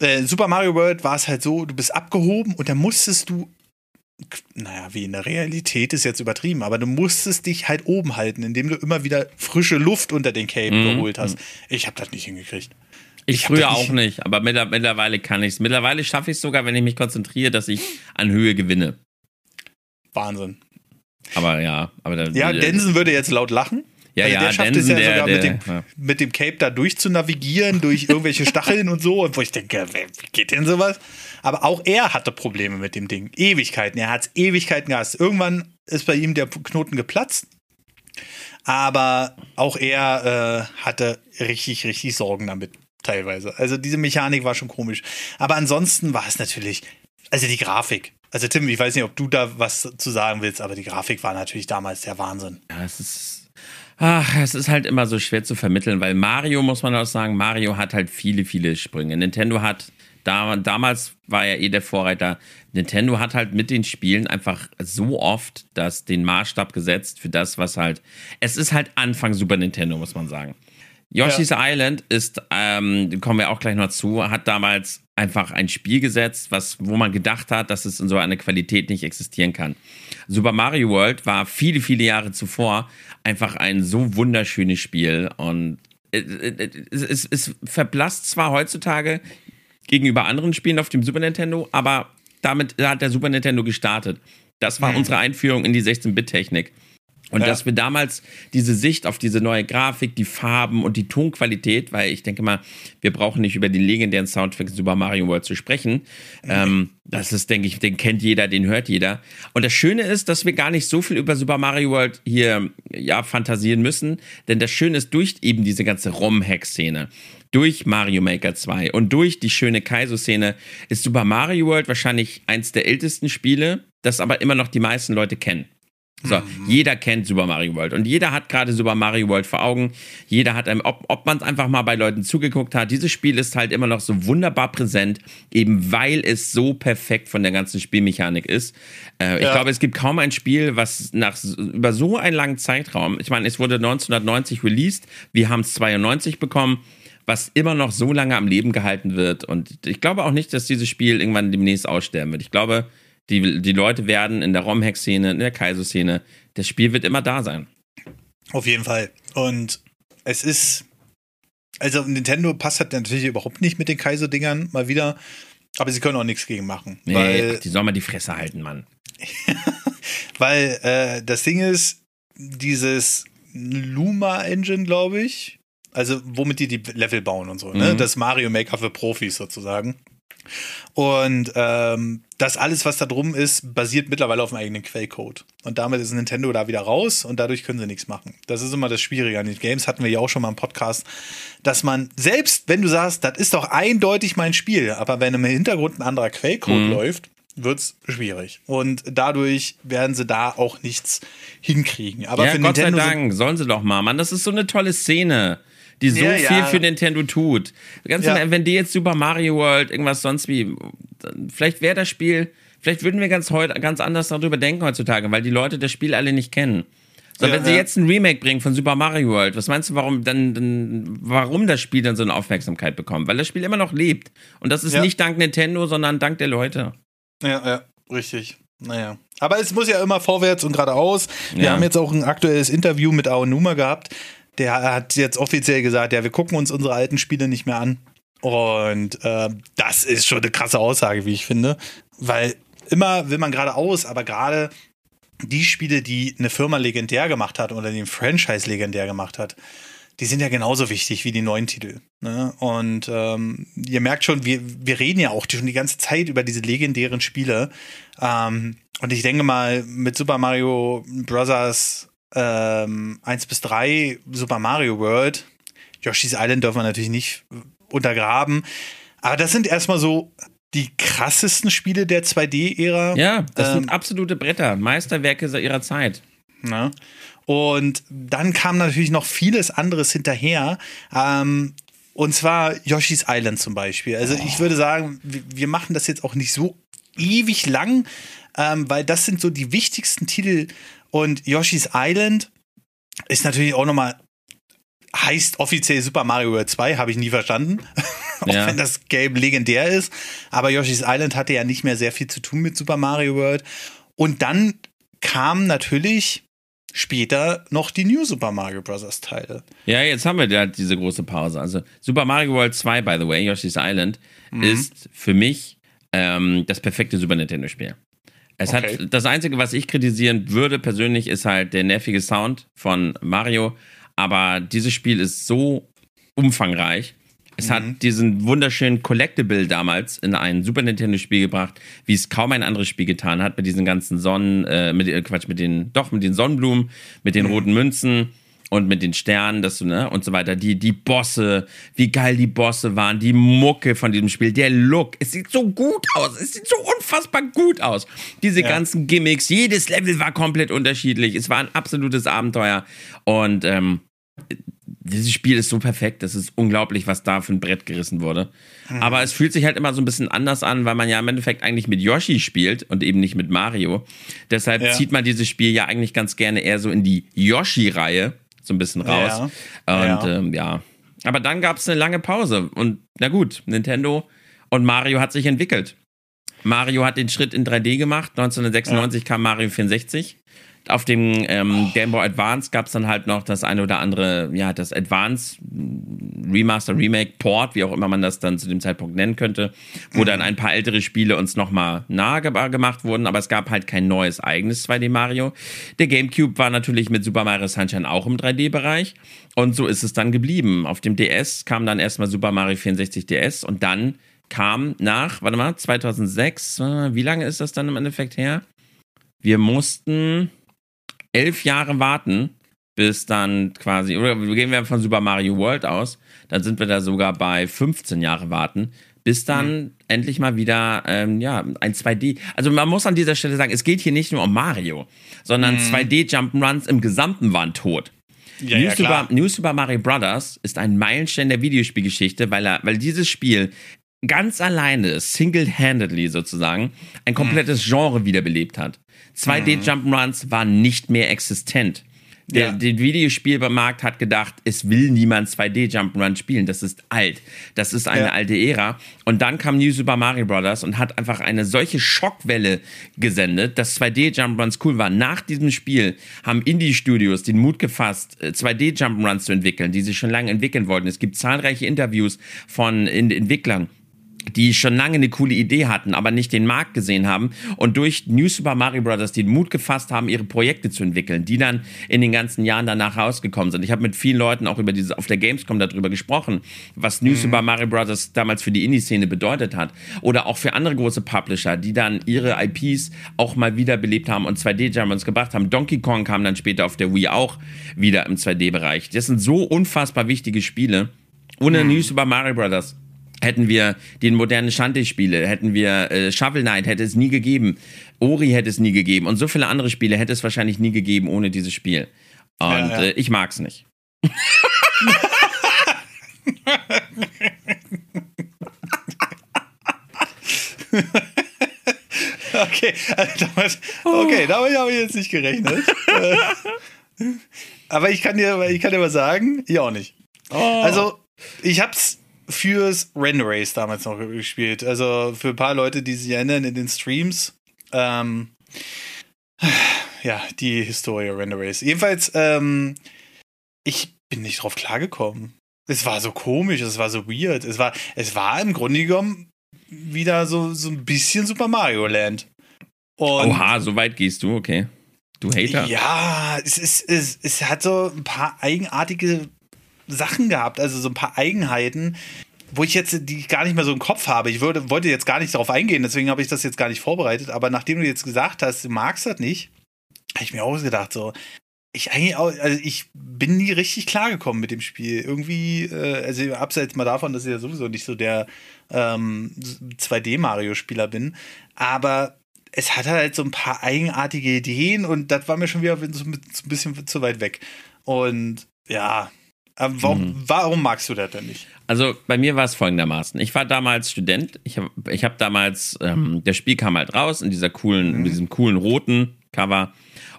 Äh, Super Mario World war es halt so, du bist abgehoben und dann musstest du, naja, wie in der Realität ist jetzt übertrieben, aber du musstest dich halt oben halten, indem du immer wieder frische Luft unter den Cape Mhm. geholt hast. Ich habe das nicht hingekriegt. Ich, Ich früher auch nicht- aber mittler- mittlerweile kann ich es. Mittlerweile schaffe ich es sogar, wenn ich mich konzentriere, dass ich an Höhe gewinne. Wahnsinn. Aber ja, aber da, Ja, Densen würde jetzt laut lachen. Ja, Also ja, der schafft Densen, es ja sogar der- mit, dem, ja. mit dem Cape da durchzunavigieren, durch irgendwelche Stacheln und so. Und wo ich denke, wie geht denn sowas? Aber auch er hatte Probleme mit dem Ding. Ewigkeiten. Er hat es Ewigkeiten gehasst. Irgendwann ist bei ihm der Knoten geplatzt. Aber auch er äh, hatte richtig, richtig Sorgen damit, teilweise. Also diese Mechanik war schon komisch. Aber ansonsten war es natürlich, also die Grafik. Also Tim, ich weiß nicht, ob du da was zu sagen willst, aber die Grafik war natürlich damals der Wahnsinn. Ja, es ist. Ach, es ist halt immer so schwer zu vermitteln, weil Mario, muss man auch sagen, Mario hat halt viele, viele Sprünge. Nintendo hat, da, damals war ja eh der Vorreiter, Nintendo hat halt mit den Spielen einfach so oft das, den Maßstab gesetzt für das, was halt. Es ist halt Anfang Super Nintendo, muss man sagen. Yoshi's Island ist, ähm, kommen wir auch gleich noch zu, hat damals einfach ein Spiel gesetzt, was, wo man gedacht hat, dass es in so einer Qualität nicht existieren kann. Super Mario World war viele, viele Jahre zuvor einfach ein so wunderschönes Spiel und es, es, es verblasst zwar heutzutage gegenüber anderen Spielen auf dem Super Nintendo, aber damit hat der Super Nintendo gestartet. Das war unsere Einführung in die 16-Bit-Technik. Und Ja. dass wir damals diese Sicht auf diese neue Grafik, die Farben und die Tonqualität, weil ich denke mal, wir brauchen nicht über den legendären Soundtrack Super Mario World zu sprechen. Ähm, das ist, denke ich, den kennt jeder, den hört jeder. Und das Schöne ist, dass wir gar nicht so viel über Super Mario World hier ja fantasieren müssen, denn das Schöne ist durch eben diese ganze ROM-Hack-Szene durch Mario Maker 2 und durch die schöne Kaizo-Szene ist Super Mario World wahrscheinlich eins der ältesten Spiele, das aber immer noch die meisten Leute kennen. So, jeder kennt Super Mario World und jeder hat gerade Super Mario World vor Augen. Jeder hat einem, ob, ob man es einfach mal bei Leuten zugeguckt hat. Dieses Spiel ist halt immer noch so wunderbar präsent, eben weil es so perfekt von der ganzen Spielmechanik ist. Äh, ich Ja. glaube, es gibt kaum ein Spiel, was nach über so einen langen Zeitraum, ich meine, es wurde 1990 released, wir haben es 92 bekommen, was immer noch so lange am Leben gehalten wird. Und ich glaube auch nicht, dass dieses Spiel irgendwann demnächst aussterben wird. Ich glaube, die, die Leute werden in der ROM-Hack-Szene, in der Kaizo-Szene, das Spiel wird immer da sein. Auf jeden Fall. Und es ist, also Nintendo passt halt natürlich überhaupt nicht mit den Kaiser-Dingern mal wieder, aber sie können auch nichts gegen machen. Nee, weil ach, die sollen mal die Fresse halten, Mann. weil äh, das Ding ist, dieses Luma-Engine, glaube ich, also womit die die Level bauen und so, ne? Mhm. Das Mario Maker für Profis sozusagen. Und ähm, das alles, was da drum ist, basiert mittlerweile auf dem eigenen Quellcode. Und damit ist Nintendo da wieder raus und dadurch können sie nichts machen. Das ist immer das Schwierige an den Games, hatten wir ja auch schon mal im Podcast, dass man, selbst wenn du sagst, das ist doch eindeutig mein Spiel, aber wenn im Hintergrund ein anderer Quellcode läuft, wird's schwierig. Und dadurch werden sie da auch nichts hinkriegen. Aber ja, für Gott sei Nintendo sind- Dank, sollen sie doch mal, Mann. Das ist so eine tolle Szene, die so Ja, viel ja. für Nintendo tut. Ganz Ja. wenn die jetzt Super Mario World, irgendwas sonst wie, vielleicht wäre das Spiel, vielleicht würden wir ganz, heut, ganz anders darüber denken heutzutage, weil die Leute das Spiel alle nicht kennen. So, Ja, wenn sie jetzt ein Remake bringen von Super Mario World, was meinst du, warum dann, dann warum das Spiel dann so eine Aufmerksamkeit bekommt? Weil das Spiel immer noch lebt. Und das ist Ja. nicht dank Nintendo, sondern dank der Leute. Ja, ja, richtig. Naja. Aber es muss ja immer vorwärts und geradeaus. Wir Ja. haben jetzt auch ein aktuelles Interview mit Aonuma gehabt. Der hat jetzt offiziell gesagt, ja, wir gucken uns unsere alten Spiele nicht mehr an. Und äh, das ist schon eine krasse Aussage, wie ich finde. Weil immer will man geradeaus, aber gerade die Spiele, die eine Firma legendär gemacht hat oder den Franchise legendär gemacht hat, die sind ja genauso wichtig wie die neuen Titel. Ne? Und ähm, ihr merkt schon, wir, wir reden ja auch schon die ganze Zeit über diese legendären Spiele. Ähm, und ich denke mal, mit Super Mario Bros. Ähm, 1 bis 3, Super Mario World, Yoshi's Island dürfen wir natürlich nicht untergraben. Aber das sind erstmal so die krassesten Spiele der 2D-Ära. Ja, das Ähm, sind absolute Bretter, Meisterwerke ihrer Zeit. Ne? Und dann kam natürlich noch vieles anderes hinterher. Ähm, und zwar Yoshi's Island zum Beispiel. Also ich würde sagen, wir, wir machen das jetzt auch nicht so ewig lang, ähm, weil das sind so die wichtigsten Titel. Und Yoshi's Island ist natürlich auch nochmal, heißt offiziell Super Mario World 2, habe ich nie verstanden. auch Ja. wenn das Game legendär ist. Aber Yoshi's Island hatte ja nicht mehr sehr viel zu tun mit Super Mario World. Und dann kam natürlich später noch die New Super Mario Bros. Teile. Ja, jetzt haben wir ja diese große Pause. Also Super Mario World 2, by the way, Yoshi's Island, Mhm. ist für mich ähm, das perfekte Super Nintendo-Spiel. Es Okay. hat das Einzige, was ich kritisieren würde persönlich, ist halt der nervige Sound von Mario. Aber dieses Spiel ist so umfangreich. Es Mhm. hat diesen wunderschönen Collectible damals in ein Super Nintendo-Spiel gebracht, wie es kaum ein anderes Spiel getan hat, mit diesen ganzen Sonnen, äh, mit äh, Quatsch, mit den, doch, mit den Sonnenblumen, mit Mhm. den roten Münzen und mit den Sternen, das, ne, und so weiter. Die, die Bosse, wie geil die Bosse waren, die Mucke von diesem Spiel, der Look, es sieht so gut aus, es sieht so unfassbar gut aus. Diese Ja. ganzen Gimmicks, jedes Level war komplett unterschiedlich. Es war ein absolutes Abenteuer und, ähm, dieses Spiel ist so perfekt, das ist unglaublich, was da für ein Brett gerissen wurde. Aber es fühlt sich halt immer so ein bisschen anders an, weil man ja im Endeffekt eigentlich mit Yoshi spielt und eben nicht mit Mario. Deshalb Ja. zieht man dieses Spiel ja eigentlich ganz gerne eher so in die Yoshi-Reihe so ein bisschen raus. Ja. Und ähm, ja. Aber dann gab es eine lange Pause und na gut, Nintendo und Mario hat sich entwickelt. Mario hat den Schritt in 3D gemacht. 1996 kam Mario 64. Auf dem ähm, Game Boy Advance gab es dann halt noch das eine oder andere, ja, das Advance Remaster, Remake, Port, wie auch immer man das dann zu dem Zeitpunkt nennen könnte, wo dann ein paar ältere Spiele uns nochmal nahe ge- gemacht wurden, aber es gab halt kein neues eigenes 2D Mario. Der GameCube war natürlich mit Super Mario Sunshine auch im 3D-Bereich und so ist es dann geblieben. Auf dem DS kam dann erstmal Super Mario 64 DS und dann kam nach, warte mal, 2006, äh, wie lange ist das dann im Endeffekt her? Wir mussten elf Jahre warten, bis dann quasi, oder gehen wir von Super Mario World aus, dann sind wir da sogar bei 15 Jahre warten, bis dann endlich mal wieder, ähm, ja, ein 2D. Also man muss an dieser Stelle sagen, es geht hier nicht nur um Mario, sondern 2D Jump'n'Runs im Gesamten waren tot. Ja, New, ja, Super. New Super Mario Brothers ist ein Meilenstein der Videospielgeschichte, weil, er, weil dieses Spiel ganz alleine, single-handedly sozusagen, ein komplettes Genre wiederbelebt hat. 2D Jump'n'Runs waren nicht mehr existent. Der, Ja. der Videospielmarkt hat gedacht, es will niemand 2D Jump'n'Run spielen. Das ist alt. Das ist eine Ja. alte Ära. Und dann kam New Super Mario Bros. und hat einfach eine solche Schockwelle gesendet, dass 2D Jump'n'Runs cool waren. Nach diesem Spiel haben Indie-Studios den Mut gefasst, äh, 2D Jump'n'Runs zu entwickeln, die sich schon lange entwickeln wollten. Es gibt zahlreiche Interviews von Entwicklern die schon lange eine coole Idee hatten, aber nicht den Markt gesehen haben und durch New Super Mario Bros. den Mut gefasst haben, ihre Projekte zu entwickeln, die dann in den ganzen Jahren danach rausgekommen sind. Ich habe mit vielen Leuten auch über diese auf der Gamescom darüber gesprochen, was New Super Mario Bros. damals für die Indie-Szene bedeutet hat oder auch für andere große Publisher, die dann ihre IPs auch mal wiederbelebt haben und 2D-Jump'n'Runs gebracht haben. Donkey Kong kam dann später auf der Wii auch wieder im 2D-Bereich. Das sind so unfassbar wichtige Spiele. Ohne New Super Mario Bros hätten wir den modernen Shanty-Spiele, hätten wir äh, Shovel Knight, hätte es nie gegeben. Ori hätte es nie gegeben. Und so viele andere Spiele hätte es wahrscheinlich nie gegeben ohne dieses Spiel. Und Ja, ja. Äh, ich mag's nicht. Okay, also damit, okay, damit habe ich jetzt nicht gerechnet. Äh, Aber ich kann dir, ich kann dir mal sagen, ich auch nicht. Oh. Also, ich hab's fürs Render Race damals noch gespielt. Also für ein paar Leute, die sich erinnern in den Streams. Ähm, ja, die Historie Render Race. Jedenfalls, ähm, ich bin nicht drauf klargekommen. Es war so komisch, es war so weird. Es war, es war im Grunde genommen wieder so, so ein bisschen Super Mario Land. Und Oha, so weit gehst du, okay. Du Hater. Ja, es, ist, es, es hat so ein paar eigenartige Sachen gehabt, also so ein paar Eigenheiten, wo ich jetzt die gar nicht mehr so im Kopf habe. Ich würde, wollte jetzt gar nicht darauf eingehen, deswegen habe ich das jetzt gar nicht vorbereitet. Aber nachdem du jetzt gesagt hast, du magst das nicht, habe ich mir auch gedacht, so, ich eigentlich auch, also ich bin nie richtig klargekommen mit dem Spiel. Irgendwie, äh, also abseits mal davon, dass ich ja sowieso nicht so der ähm, 2D-Mario-Spieler bin, aber es hat halt so ein paar eigenartige Ideen und das war mir schon wieder so ein bisschen zu weit weg. Und ja, warum, mhm. warum magst du das denn nicht? Also bei mir war es folgendermaßen. Ich war damals Student. Ich habe ich hab damals, ähm, das Spiel kam halt raus in dieser coolen, mhm. in diesem coolen roten Cover.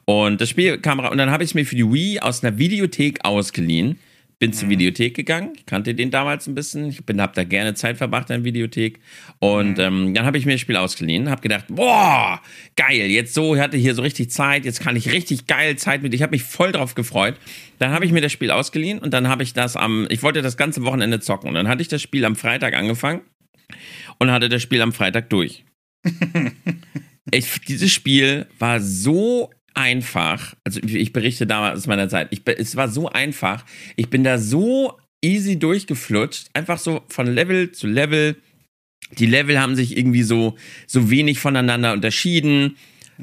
Und das Spiel kam raus und dann habe ich es mir für die Wii aus einer Videothek ausgeliehen bin zur mhm. Videothek gegangen, ich kannte den damals ein bisschen, ich bin, habe da gerne Zeit verbracht in der Videothek und mhm. ähm, dann habe ich mir das Spiel ausgeliehen, habe gedacht, boah, geil, jetzt so, ich hatte hier so richtig Zeit, jetzt kann ich richtig geil Zeit mit, ich habe mich voll drauf gefreut. Dann habe ich mir das Spiel ausgeliehen und dann habe ich das am, ich wollte das ganze Wochenende zocken und dann hatte ich das Spiel am Freitag angefangen und hatte das Spiel am Freitag durch. ich, dieses Spiel war so einfach. Also ich berichte damals aus meiner Zeit. Ich, es war so einfach. Ich bin da so easy durchgeflutscht. Einfach so von Level zu Level. Die Level haben sich irgendwie so, so wenig voneinander unterschieden.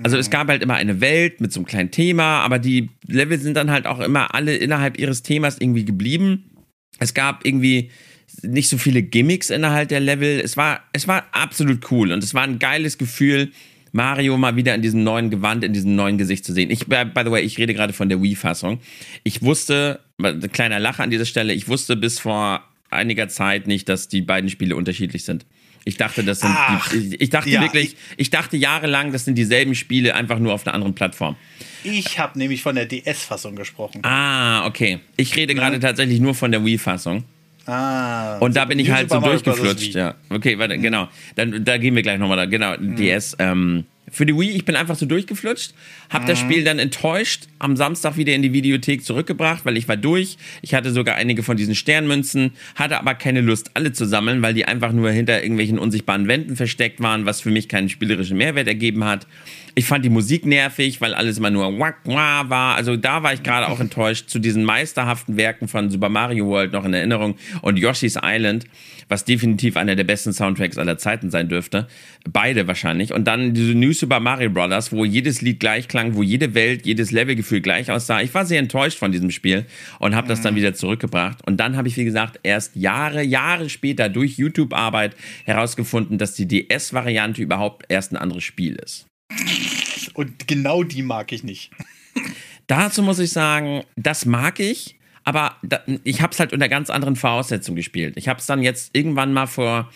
Also es mhm. gab halt immer eine Welt mit so einem kleinen Thema, aber die Level sind dann halt auch immer alle innerhalb ihres Themas irgendwie geblieben. Es gab irgendwie nicht so viele Gimmicks innerhalb der Level. Es war, es war absolut cool und es war ein geiles Gefühl, Mario mal wieder in diesem neuen Gewand, in diesem neuen Gesicht zu sehen. Ich, by the way, ich rede gerade von der Wii-Fassung. Ich wusste, kleiner Lacher an dieser Stelle, ich wusste bis vor einiger Zeit nicht, dass die beiden Spiele unterschiedlich sind. Ich dachte, das sind, Ach, die, ich, ich, dachte ja, wirklich, ich, ich, dachte jahrelang, das sind dieselben Spiele, einfach nur auf einer anderen Plattform. Ich habe nämlich von der DS-Fassung gesprochen. Ah, okay. Ich rede ja. gerade tatsächlich nur von der Wii-Fassung. Ah. Und da bin ich halt so durchgeflutscht. Ja. Okay, warte, genau. Dann, da gehen wir gleich nochmal da. Genau, mhm. DS. Ähm, für die Wii, ich bin einfach so durchgeflutscht, hab mhm. das Spiel dann enttäuscht am Samstag wieder in die Videothek zurückgebracht, weil ich war durch. Ich hatte sogar einige von diesen Sternmünzen, hatte aber keine Lust, alle zu sammeln, weil die einfach nur hinter irgendwelchen unsichtbaren Wänden versteckt waren, was für mich keinen spielerischen Mehrwert ergeben hat. Ich fand die Musik nervig, weil alles immer nur wack, wah war. Also da war ich gerade auch enttäuscht zu diesen meisterhaften Werken von Super Mario World noch in Erinnerung und Yoshi's Island, was definitiv einer der besten Soundtracks aller Zeiten sein dürfte. Beide wahrscheinlich. Und dann diese New Super Mario Brothers, wo jedes Lied gleich klang, wo jede Welt, jedes Levelgefühl gleich aussah. Ich war sehr enttäuscht von diesem Spiel und habe das dann mhm. wieder zurückgebracht. Und dann habe ich, wie gesagt, erst Jahre, Jahre später durch YouTube-Arbeit herausgefunden, dass die DS-Variante überhaupt erst ein anderes Spiel ist. Und genau die mag ich nicht. Dazu muss ich sagen, das mag ich, aber da, ich habe es halt unter ganz anderen Voraussetzungen gespielt. Ich habe es dann jetzt irgendwann mal vor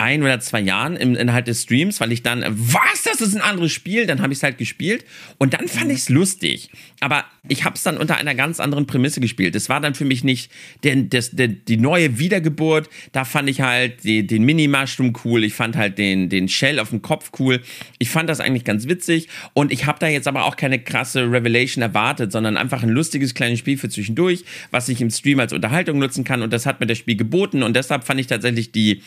ein oder zwei Jahren im Inhalt des Streams, weil ich dann, was, das ist ein anderes Spiel, dann habe ich es halt gespielt und dann fand mhm. ich es lustig. Aber ich habe es dann unter einer ganz anderen Prämisse gespielt. Es war dann für mich nicht der, das, der, die neue Wiedergeburt. Da fand ich halt die, den Mini-Mushroom cool. Ich fand halt den, den Shell auf dem Kopf cool. Ich fand das eigentlich ganz witzig. Und ich habe da jetzt aber auch keine krasse Revelation erwartet, sondern einfach ein lustiges kleines Spiel für zwischendurch, was ich im Stream als Unterhaltung nutzen kann. Und das hat mir das Spiel geboten. Und deshalb fand ich tatsächlich die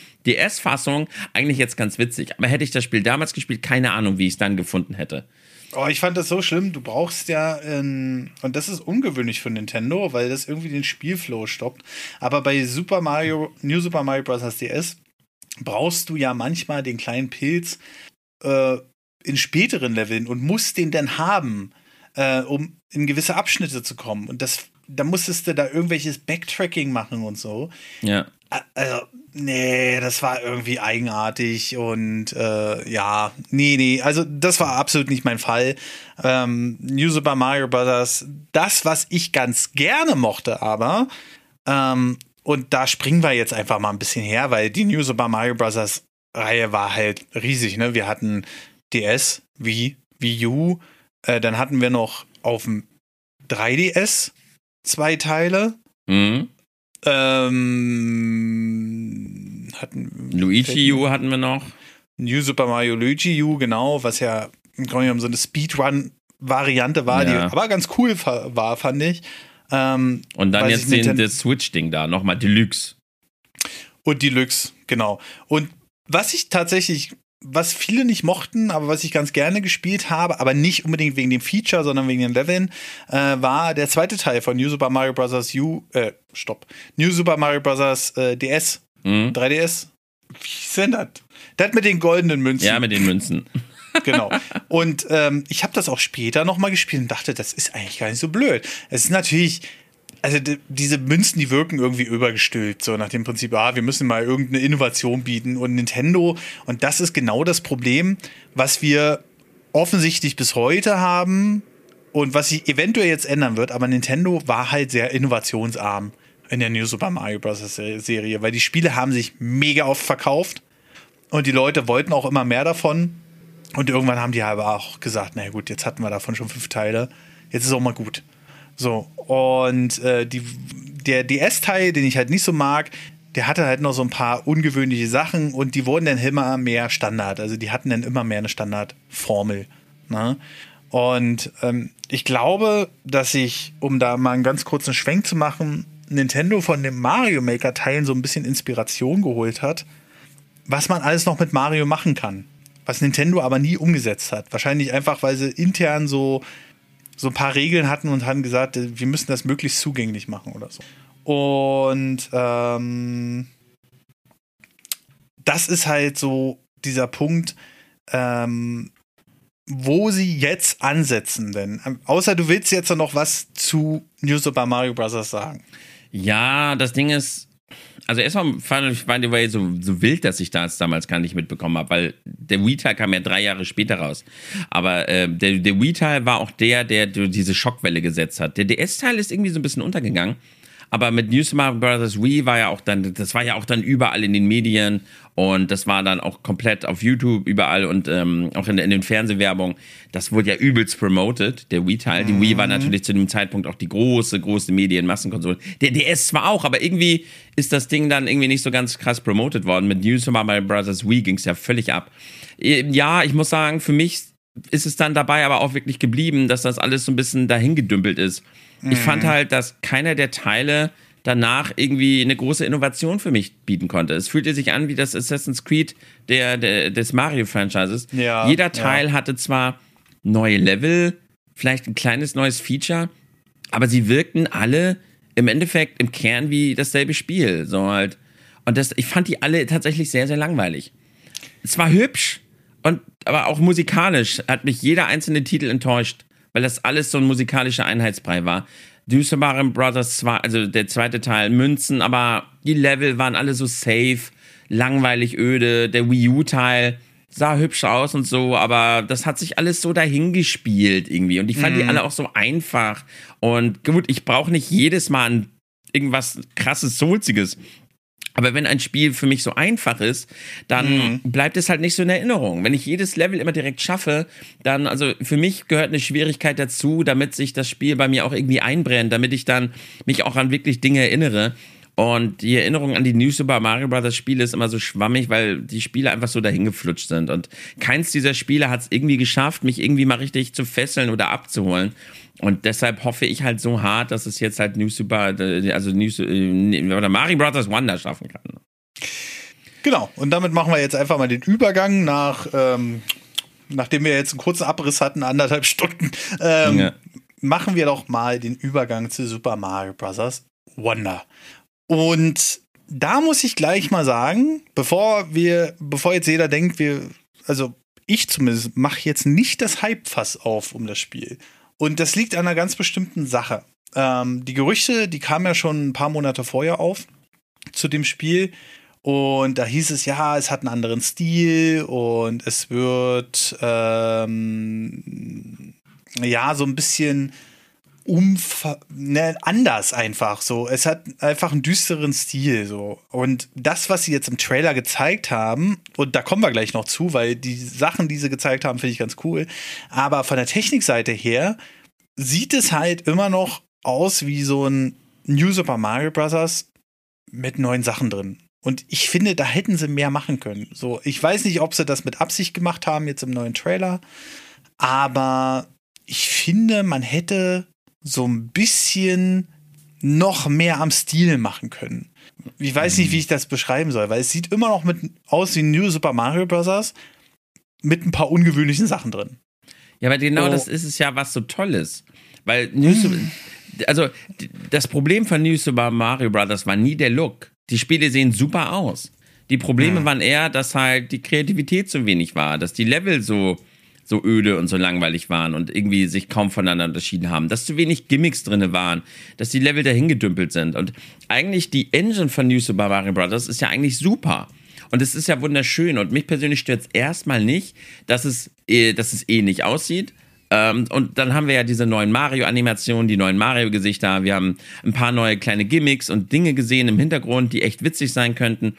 DS-Fassung eigentlich jetzt ganz witzig. Aber hätte ich das Spiel damals gespielt, keine Ahnung, wie ich es dann gefunden hätte. Oh, ich fand das so schlimm. Du brauchst ja, ähm, und das ist ungewöhnlich für Nintendo, weil das irgendwie den Spielflow stoppt. Aber bei Super Mario, New Super Mario Bros. DS brauchst du ja manchmal den kleinen Pilz äh, in späteren Leveln und musst den dann haben, äh, um in gewisse Abschnitte zu kommen. Und das, da musstest du da irgendwelches Backtracking machen und so. Ja. Also, nee, das war irgendwie eigenartig und äh, ja, nee, nee, also das war absolut nicht mein Fall. Ähm, New Super Mario Bros., das, was ich ganz gerne mochte, aber, ähm, und da springen wir jetzt einfach mal ein bisschen her, weil die New Super Mario Bros. Reihe war halt riesig, ne? Wir hatten DS, Wii, Wii U, äh, dann hatten wir noch auf dem 3DS zwei Teile. Mhm. Ähm, hatten Luigi U hatten wir noch. New Super Mario Luigi U, genau, was ja im Grunde genommen so eine Speedrun-Variante war, die Ja. aber ganz cool war, fand ich. Ähm, Und dann jetzt sich den, das Switch-Ding da, nochmal Deluxe. Und Deluxe, genau. Und was ich tatsächlich, was viele nicht mochten, aber was ich ganz gerne gespielt habe, aber nicht unbedingt wegen dem Feature, sondern wegen den Leveln, äh, war der zweite Teil von New Super Mario Bros. U, äh, stopp. New Super Mario Bros. Äh, DS, Mhm. 3DS. Wie ist denn das? Das mit den goldenen Münzen. Ja, mit den Münzen. genau. Und ähm, ich habe das auch später nochmal gespielt und dachte, das ist eigentlich gar nicht so blöd. Es ist natürlich, also die, diese Münzen, die wirken irgendwie übergestülpt, so nach dem Prinzip, ah, wir müssen mal irgendeine Innovation bieten und Nintendo. Und das ist genau das Problem, was wir offensichtlich bis heute haben und was sich eventuell jetzt ändern wird. Aber Nintendo war halt sehr innovationsarm in der New Super Mario Bros. Serie, weil die Spiele haben sich mega oft verkauft und die Leute wollten auch immer mehr davon. Und irgendwann haben die aber auch gesagt, na gut, jetzt hatten wir davon schon fünf Teile, jetzt ist auch mal gut. So, und äh, die, der DS-Teil, den ich halt nicht so mag, der hatte halt noch so ein paar ungewöhnliche Sachen und die wurden dann immer mehr Standard. Also die hatten dann immer mehr eine Standardformel. Ne? Und ähm, ich glaube, dass ich, um da mal einen ganz kurzen Schwenk zu machen, Nintendo von dem Mario Maker Teilen so ein bisschen Inspiration geholt hat, was man alles noch mit Mario machen kann. Was Nintendo aber nie umgesetzt hat. Wahrscheinlich einfach, weil sie intern so, so ein paar Regeln hatten und haben gesagt, äh, wir müssen das möglichst zugänglich machen oder so. Und ähm, das ist halt so dieser Punkt, ähm, wo sie jetzt ansetzen denn. Ähm, Außer du willst jetzt noch was zu New Super Mario Bros. sagen. Ja, das Ding ist, also erstmal fand ich by the way so, so wild, dass ich das damals gar nicht mitbekommen habe, weil der Wii-Teil kam ja drei Jahre später raus. Aber äh, der, der Wii-Teil war auch der, der diese Schockwelle gesetzt hat. Der DS-Teil ist irgendwie so ein bisschen untergegangen. Aber mit New Super Mario Bros. Wii war ja auch dann, das war ja auch dann überall in den Medien und das war dann auch komplett auf YouTube überall und ähm, auch in, in den Fernsehwerbungen. Das wurde ja übelst promoted, der Wii-Teil. Die Wii war natürlich zu dem Zeitpunkt auch die große, große Medienmassenkonsole. Der DS zwar auch, aber irgendwie ist das Ding dann irgendwie nicht so ganz krass promoted worden. Mit New Super Mario Bros. Wii ging es ja völlig ab. Äh, Ja, ich muss sagen, für mich ist es dann dabei aber auch wirklich geblieben, dass das alles so ein bisschen dahingedümpelt ist. Ich fand halt, dass keiner der Teile danach irgendwie eine große Innovation für mich bieten konnte. Es fühlte sich an wie das Assassin's Creed der, der, des Mario-Franchises. Ja, Jeder ja. Teil hatte zwar neue Level, vielleicht ein kleines neues Feature, aber sie wirkten alle im Endeffekt im Kern wie dasselbe Spiel. So halt. Und das, ich fand die alle tatsächlich sehr, sehr langweilig. Es war hübsch, und, aber auch musikalisch hat mich jeder einzelne Titel enttäuscht, weil das alles so ein musikalischer Einheitsbrei war. Mario Brothers 2, also der zweite Teil, Münzen, aber die Level waren alle so safe, langweilig öde. Der Wii U-Teil sah hübsch aus und so, aber das hat sich alles so dahingespielt irgendwie. Und ich fand die alle auch so einfach. Und gut, ich brauche nicht jedes Mal ein, irgendwas krasses, Soulziges. Aber wenn ein Spiel für mich so einfach ist, dann bleibt es halt nicht so in Erinnerung. Wenn ich jedes Level immer direkt schaffe, dann, also für mich gehört eine Schwierigkeit dazu, damit sich das Spiel bei mir auch irgendwie einbrennt, damit ich dann mich auch an wirklich Dinge erinnere. Und die Erinnerung an die New Super Mario Bros. Spiele ist immer so schwammig, weil die Spiele einfach so dahingeflutscht sind. Und keins dieser Spiele hat es irgendwie geschafft, mich irgendwie mal richtig zu fesseln oder abzuholen. Und deshalb hoffe ich halt so hart, dass es jetzt halt New Super, äh, also New, äh, oder Mario Bros. Wonder schaffen kann. Genau, und damit machen wir jetzt einfach mal den Übergang nach, ähm, nachdem wir jetzt einen kurzen Abriss hatten, anderthalb Stunden, ähm, Ja. machen wir doch mal den Übergang zu Super Mario Bros. Wonder. Und da muss ich gleich mal sagen, bevor wir, bevor jetzt jeder denkt, wir, also ich zumindest mache jetzt nicht das Hype-Fass auf um das Spiel. Und das liegt an einer ganz bestimmten Sache. Ähm, die Gerüchte, die kamen ja schon ein paar Monate vorher auf zu dem Spiel. Und da hieß es, ja, es hat einen anderen Stil und es wird ähm, ja so ein bisschen umfa ne, anders einfach so. Es hat einfach einen düsteren Stil so. Und das, was sie jetzt im Trailer gezeigt haben, und da kommen wir gleich noch zu, weil die Sachen, die sie gezeigt haben, finde ich ganz cool. Aber von der Technikseite her sieht es halt immer noch aus wie so ein New Super Mario Bros. mit neuen Sachen drin. Und ich finde, da hätten sie mehr machen können. So, ich weiß nicht, ob sie das mit Absicht gemacht haben, jetzt im neuen Trailer. Aber ich finde, man hätte so ein bisschen noch mehr am Stil machen können. Ich weiß nicht, wie ich das beschreiben soll, weil es sieht immer noch mit aus wie New Super Mario Bros. mit ein paar ungewöhnlichen Sachen drin. Ja, aber genau oh. das ist es ja, was so toll ist. Weil New hm. also das Problem von New Super Mario Bros. war nie der Look. Die Spiele sehen super aus. Die Probleme hm. waren eher, dass halt die Kreativität zu wenig war, dass die Level so so öde und so langweilig waren und irgendwie sich kaum voneinander unterschieden haben, dass zu wenig Gimmicks drin waren, dass die Level dahingedümpelt sind. Und eigentlich die Engine von New Super Mario Bros. ist ja eigentlich super. Und es ist ja wunderschön. Und mich persönlich stört es erstmal nicht, dass es, eh, dass es eh aussieht. Ähm, und dann haben wir ja diese neuen Mario-Animationen, die neuen Mario-Gesichter. Wir haben ein paar neue kleine Gimmicks und Dinge gesehen im Hintergrund, die echt witzig sein könnten.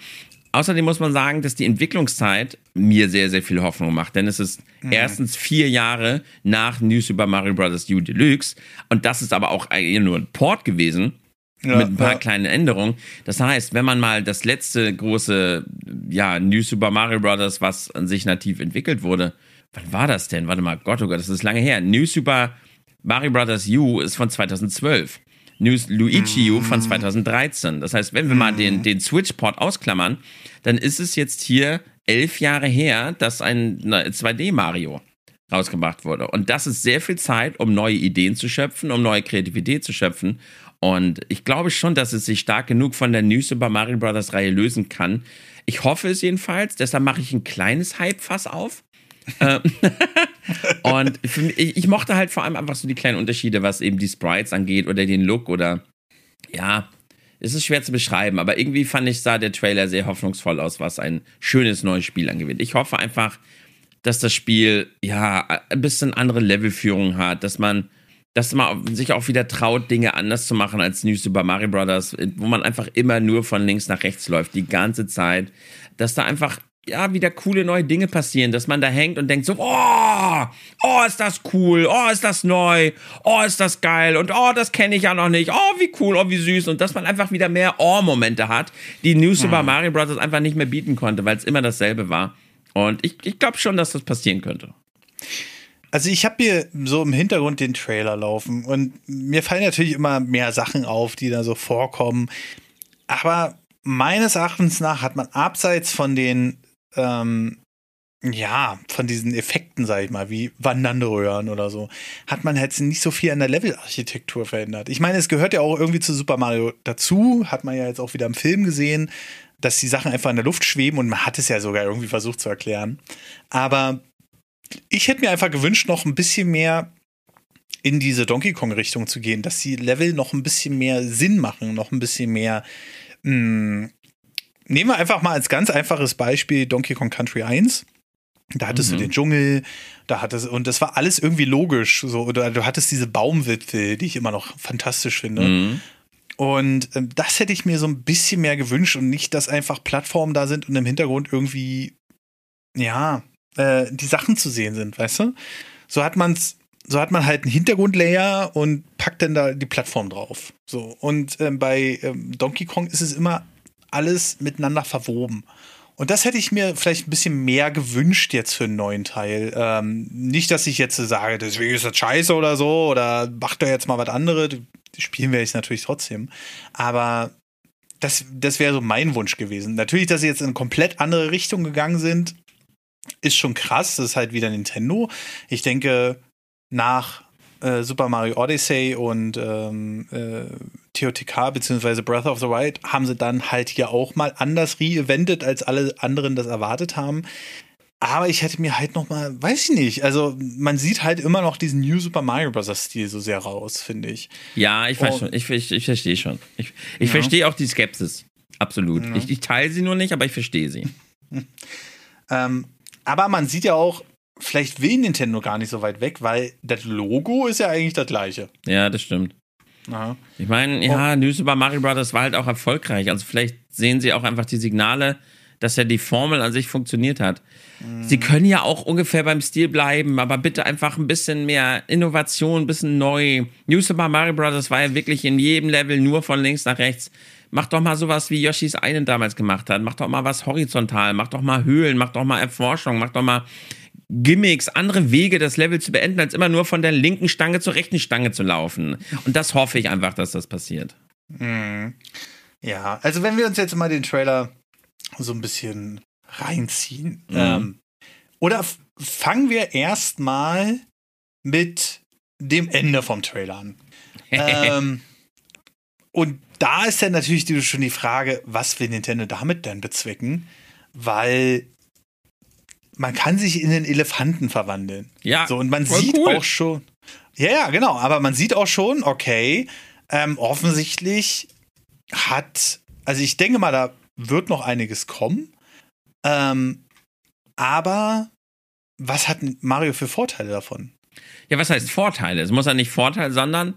Außerdem muss man sagen, dass die Entwicklungszeit mir sehr, sehr viel Hoffnung macht. Denn es ist mhm. erstens vier Jahre nach New Super Mario Bros. U Deluxe. Und das ist aber auch eigentlich nur ein Port gewesen. Ja, mit ein paar ja. kleinen Änderungen. Das heißt, wenn man mal das letzte große, ja, New Super Mario Bros., was an sich nativ entwickelt wurde, wann war das denn? Warte mal, Gott, oh Gott, das ist lange her. New Super Mario Bros. U ist von 2012. News Luigi U von 2013. Mhm. Das heißt, wenn wir mal den, mhm. den Switch-Port ausklammern, dann ist es jetzt hier elf Jahre her, dass ein 2D-Mario rausgebracht wurde. Und das ist sehr viel Zeit, um neue Ideen zu schöpfen, um neue Kreativität zu schöpfen. Und ich glaube schon, dass es sich stark genug von der New Super Mario Bros. Reihe lösen kann. Ich hoffe es jedenfalls. Deshalb mache ich ein kleines Hype-Fass auf. Ähm, und mich, ich, mochte halt vor allem einfach so die kleinen Unterschiede, was eben die Sprites angeht oder den Look oder ja, es ist schwer zu beschreiben, aber irgendwie fand ich, sah der Trailer sehr hoffnungsvoll aus, was ein schönes neues Spiel angeht. Ich hoffe einfach, dass das Spiel ja ein bisschen andere Levelführung hat, dass man dass man sich auch wieder traut, Dinge anders zu machen als New Super Mario Bros., wo man einfach immer nur von links nach rechts läuft, die ganze Zeit. Dass da einfach ja, wieder coole neue Dinge passieren, dass man da hängt und denkt so, oh, oh, ist das cool, oh, ist das neu, oh, ist das geil und oh, das kenne ich ja noch nicht, oh, wie cool, oh, wie süß und dass man einfach wieder mehr Oh-Momente hat, die New Super mhm. Mario Bros. einfach nicht mehr bieten konnte, weil es immer dasselbe war. Und ich, ich glaube schon, dass das passieren könnte. Also ich habe hier so im Hintergrund den Trailer laufen und mir fallen natürlich immer mehr Sachen auf, die da so vorkommen. Aber meines Erachtens nach hat man abseits von den ähm, ja, von diesen Effekten, sag ich mal, wie wandernde Röhren oder so, hat man jetzt nicht so viel an der Levelarchitektur verändert. Ich meine, es gehört ja auch irgendwie zu Super Mario dazu, hat man ja jetzt auch wieder im Film gesehen, dass die Sachen einfach in der Luft schweben und man hat es ja sogar irgendwie versucht zu erklären. Aber ich hätte mir einfach gewünscht, noch ein bisschen mehr in diese Donkey Kong-Richtung zu gehen, dass die Level noch ein bisschen mehr Sinn machen, noch ein bisschen mehr mh, hm, nehmen wir einfach mal als ganz einfaches Beispiel Donkey Kong Country 1. Da hattest mhm. du den Dschungel, da hattest und das war alles irgendwie logisch. So, oder du hattest diese Baumwipfel, die ich immer noch fantastisch finde. Mhm. Und äh, das hätte ich mir so ein bisschen mehr gewünscht und nicht, dass einfach Plattformen da sind und im Hintergrund irgendwie, ja, äh, die Sachen zu sehen sind, weißt du? So hat man's, so hat man halt einen Hintergrundlayer und packt dann da die Plattform drauf. So. Und äh, bei ähm, Donkey Kong ist es immer alles miteinander verwoben. Und das hätte ich mir vielleicht ein bisschen mehr gewünscht jetzt für einen neuen Teil. Ähm, nicht, dass ich jetzt sage, deswegen ist das scheiße oder so, oder macht doch jetzt mal was anderes. Spielen werde ich natürlich trotzdem. Aber das, das wäre so mein Wunsch gewesen. Natürlich, dass sie jetzt in eine komplett andere Richtung gegangen sind, ist schon krass. Das ist halt wieder Nintendo. Ich denke, nach äh, Super Mario Odyssey und ähm, äh, TOTK bzw. Breath of the Wild haben sie dann halt hier auch mal anders re-eventet, als alle anderen das erwartet haben. Aber ich hätte mir halt noch mal, weiß ich nicht, also man sieht halt immer noch diesen New Super Mario Bros. Stil so sehr raus, finde ich. Ja, ich, weiß schon, ich, ich, ich verstehe schon. Ich, ich ja. verstehe auch die Skepsis. Absolut. Ja. Ich, ich teile sie nur nicht, aber ich verstehe sie. ähm, aber man sieht ja auch, vielleicht will Nintendo gar nicht so weit weg, weil das Logo ist ja eigentlich das gleiche. Ja, das stimmt. Aha. Ich meine, ja, oh. New Super Mario Bros. war halt auch erfolgreich. Also vielleicht sehen sie auch einfach die Signale, dass ja die Formel an sich funktioniert hat. Sie können ja auch ungefähr beim Stil bleiben, aber bitte einfach ein bisschen mehr Innovation, ein bisschen neu. New Super Mario Bros. war ja wirklich in jedem Level nur von links nach rechts. Mach doch mal sowas, wie Yoshis einen damals gemacht hat. Mach doch mal was horizontal, mach doch mal Höhlen, mach doch mal Erforschung, mach doch mal Gimmicks, andere Wege, das Level zu beenden, als immer nur von der linken Stange zur rechten Stange zu laufen. Und das hoffe ich einfach, dass das passiert. Ja, also wenn wir uns jetzt mal den Trailer so ein bisschen reinziehen. Ähm, oder fangen wir erstmal mit dem Ende vom Trailer an. ähm, und da ist dann natürlich schon die Frage, was will Nintendo damit denn bezwecken? Weil man kann sich in den Elefanten verwandeln. Ja, So, und man sieht cool. auch schon. Ja, ja, genau. Aber man sieht auch schon, okay, ähm, offensichtlich hat, also ich denke mal, da wird noch einiges kommen. Ähm, aber was hat Mario für Vorteile davon? Ja, was heißt Vorteile? Es muss ja nicht Vorteil, sondern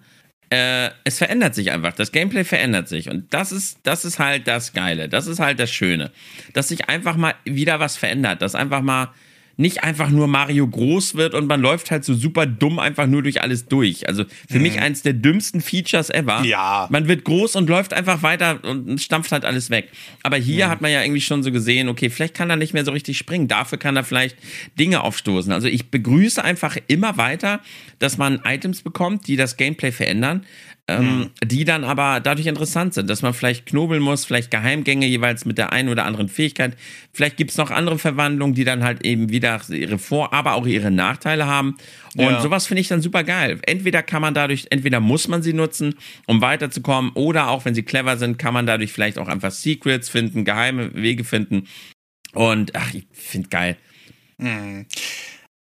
äh, es verändert sich einfach. Das Gameplay verändert sich. Und das ist, das ist halt das Geile. Das ist halt das Schöne. Dass sich einfach mal wieder was verändert. Dass einfach mal nicht einfach nur Mario groß wird und man läuft halt so super dumm einfach nur durch alles durch. Also für mich eins der dümmsten Features ever. Ja. Man wird groß und läuft einfach weiter und stampft halt alles weg. Aber hier hat man ja irgendwie schon so gesehen, okay, vielleicht kann er nicht mehr so richtig springen. Dafür kann er vielleicht Dinge aufstoßen. Also ich begrüße einfach immer weiter, dass man Items bekommt, die das Gameplay verändern. Ähm, die dann aber dadurch interessant sind, dass man vielleicht knobeln muss, vielleicht Geheimgänge jeweils mit der einen oder anderen Fähigkeit. Vielleicht gibt es noch andere Verwandlungen, die dann halt eben wieder ihre Vor-, aber auch ihre Nachteile haben. Und Ja. sowas finde ich dann super geil. Entweder kann man dadurch, entweder muss man sie nutzen, um weiterzukommen, oder auch wenn sie clever sind, kann man dadurch vielleicht auch einfach Secrets finden, geheime Wege finden. Und ach, ich finde geil.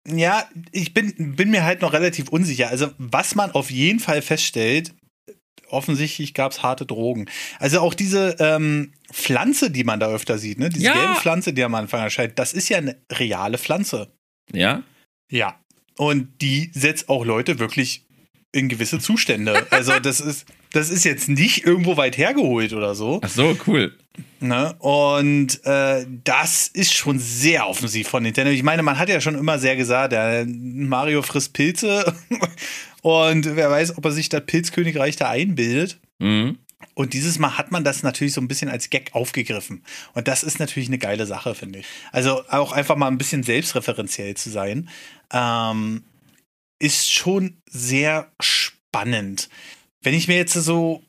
Ja, ich bin, bin mir halt noch relativ unsicher. Also, was man auf jeden Fall feststellt, offensichtlich gab es harte Drogen. Also auch diese ähm, Pflanze, die man da öfter sieht, ne? diese Ja. gelbe Pflanze, die am Anfang erscheint, das ist ja eine reale Pflanze. Ja? Ja. Und die setzt auch Leute wirklich in gewisse Zustände. Also das ist, das ist jetzt nicht irgendwo weit hergeholt oder so. Ach so, cool. Ne? Und äh, das ist schon sehr offensiv von Nintendo. Ich meine, man hat ja schon immer sehr gesagt, ja, Mario frisst Pilze und wer weiß, ob er sich das Pilzkönigreich da einbildet. Mhm. Und dieses Mal hat man das natürlich so ein bisschen als Gag aufgegriffen. Und das ist natürlich eine geile Sache, finde ich. Also auch einfach mal ein bisschen selbstreferenziell zu sein, ähm, ist schon sehr spannend. Wenn ich mir jetzt so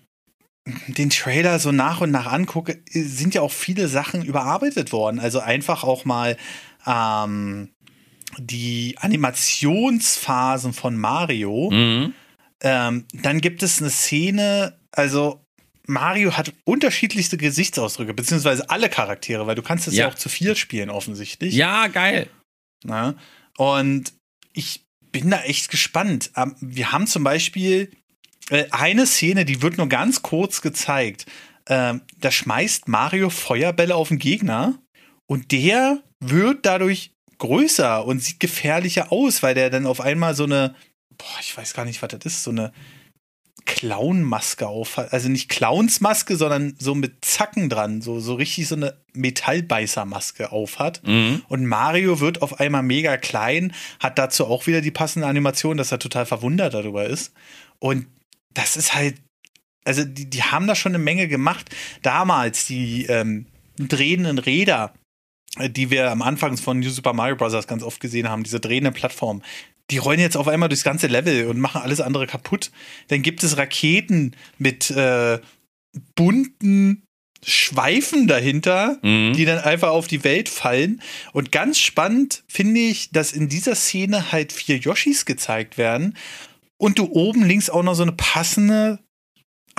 den Trailer so nach und nach angucke, sind ja auch viele Sachen überarbeitet worden. Also einfach auch mal ähm, die Animationsphasen von Mario. Mhm. Ähm, dann gibt es eine Szene, also Mario hat unterschiedlichste Gesichtsausdrücke, beziehungsweise alle Charaktere, weil du kannst es ja, Ja. auch zu vier spielen offensichtlich. Ja, geil. Ne? Und ich bin da echt gespannt. Ähm, wir haben zum Beispiel äh, eine Szene, die wird nur ganz kurz gezeigt. Ähm, da schmeißt Mario Feuerbälle auf den Gegner und der wird dadurch größer und sieht gefährlicher aus, weil der dann auf einmal so eine, boah, ich weiß gar nicht, was das ist, so eine Clownmaske auf hat. Also nicht Clownsmaske, sondern so mit Zacken dran, so, so richtig so eine Metallbeißermaske auf hat. Mhm. Und Mario wird auf einmal mega klein, hat dazu auch wieder die passende Animation, dass er total verwundert darüber ist. Und das ist halt, also die, die haben da schon eine Menge gemacht. Damals die ähm, drehenden Räder, die wir am Anfang von New Super Mario Bros. ganz oft gesehen haben, diese drehende Plattform, die rollen jetzt auf einmal durchs ganze Level und machen alles andere kaputt. Dann gibt es Raketen mit äh, bunten Schweifen dahinter, Mhm. die dann einfach auf die Welt fallen. Und ganz spannend finde ich, dass in dieser Szene halt vier Yoshis gezeigt werden und du oben links auch noch so eine passende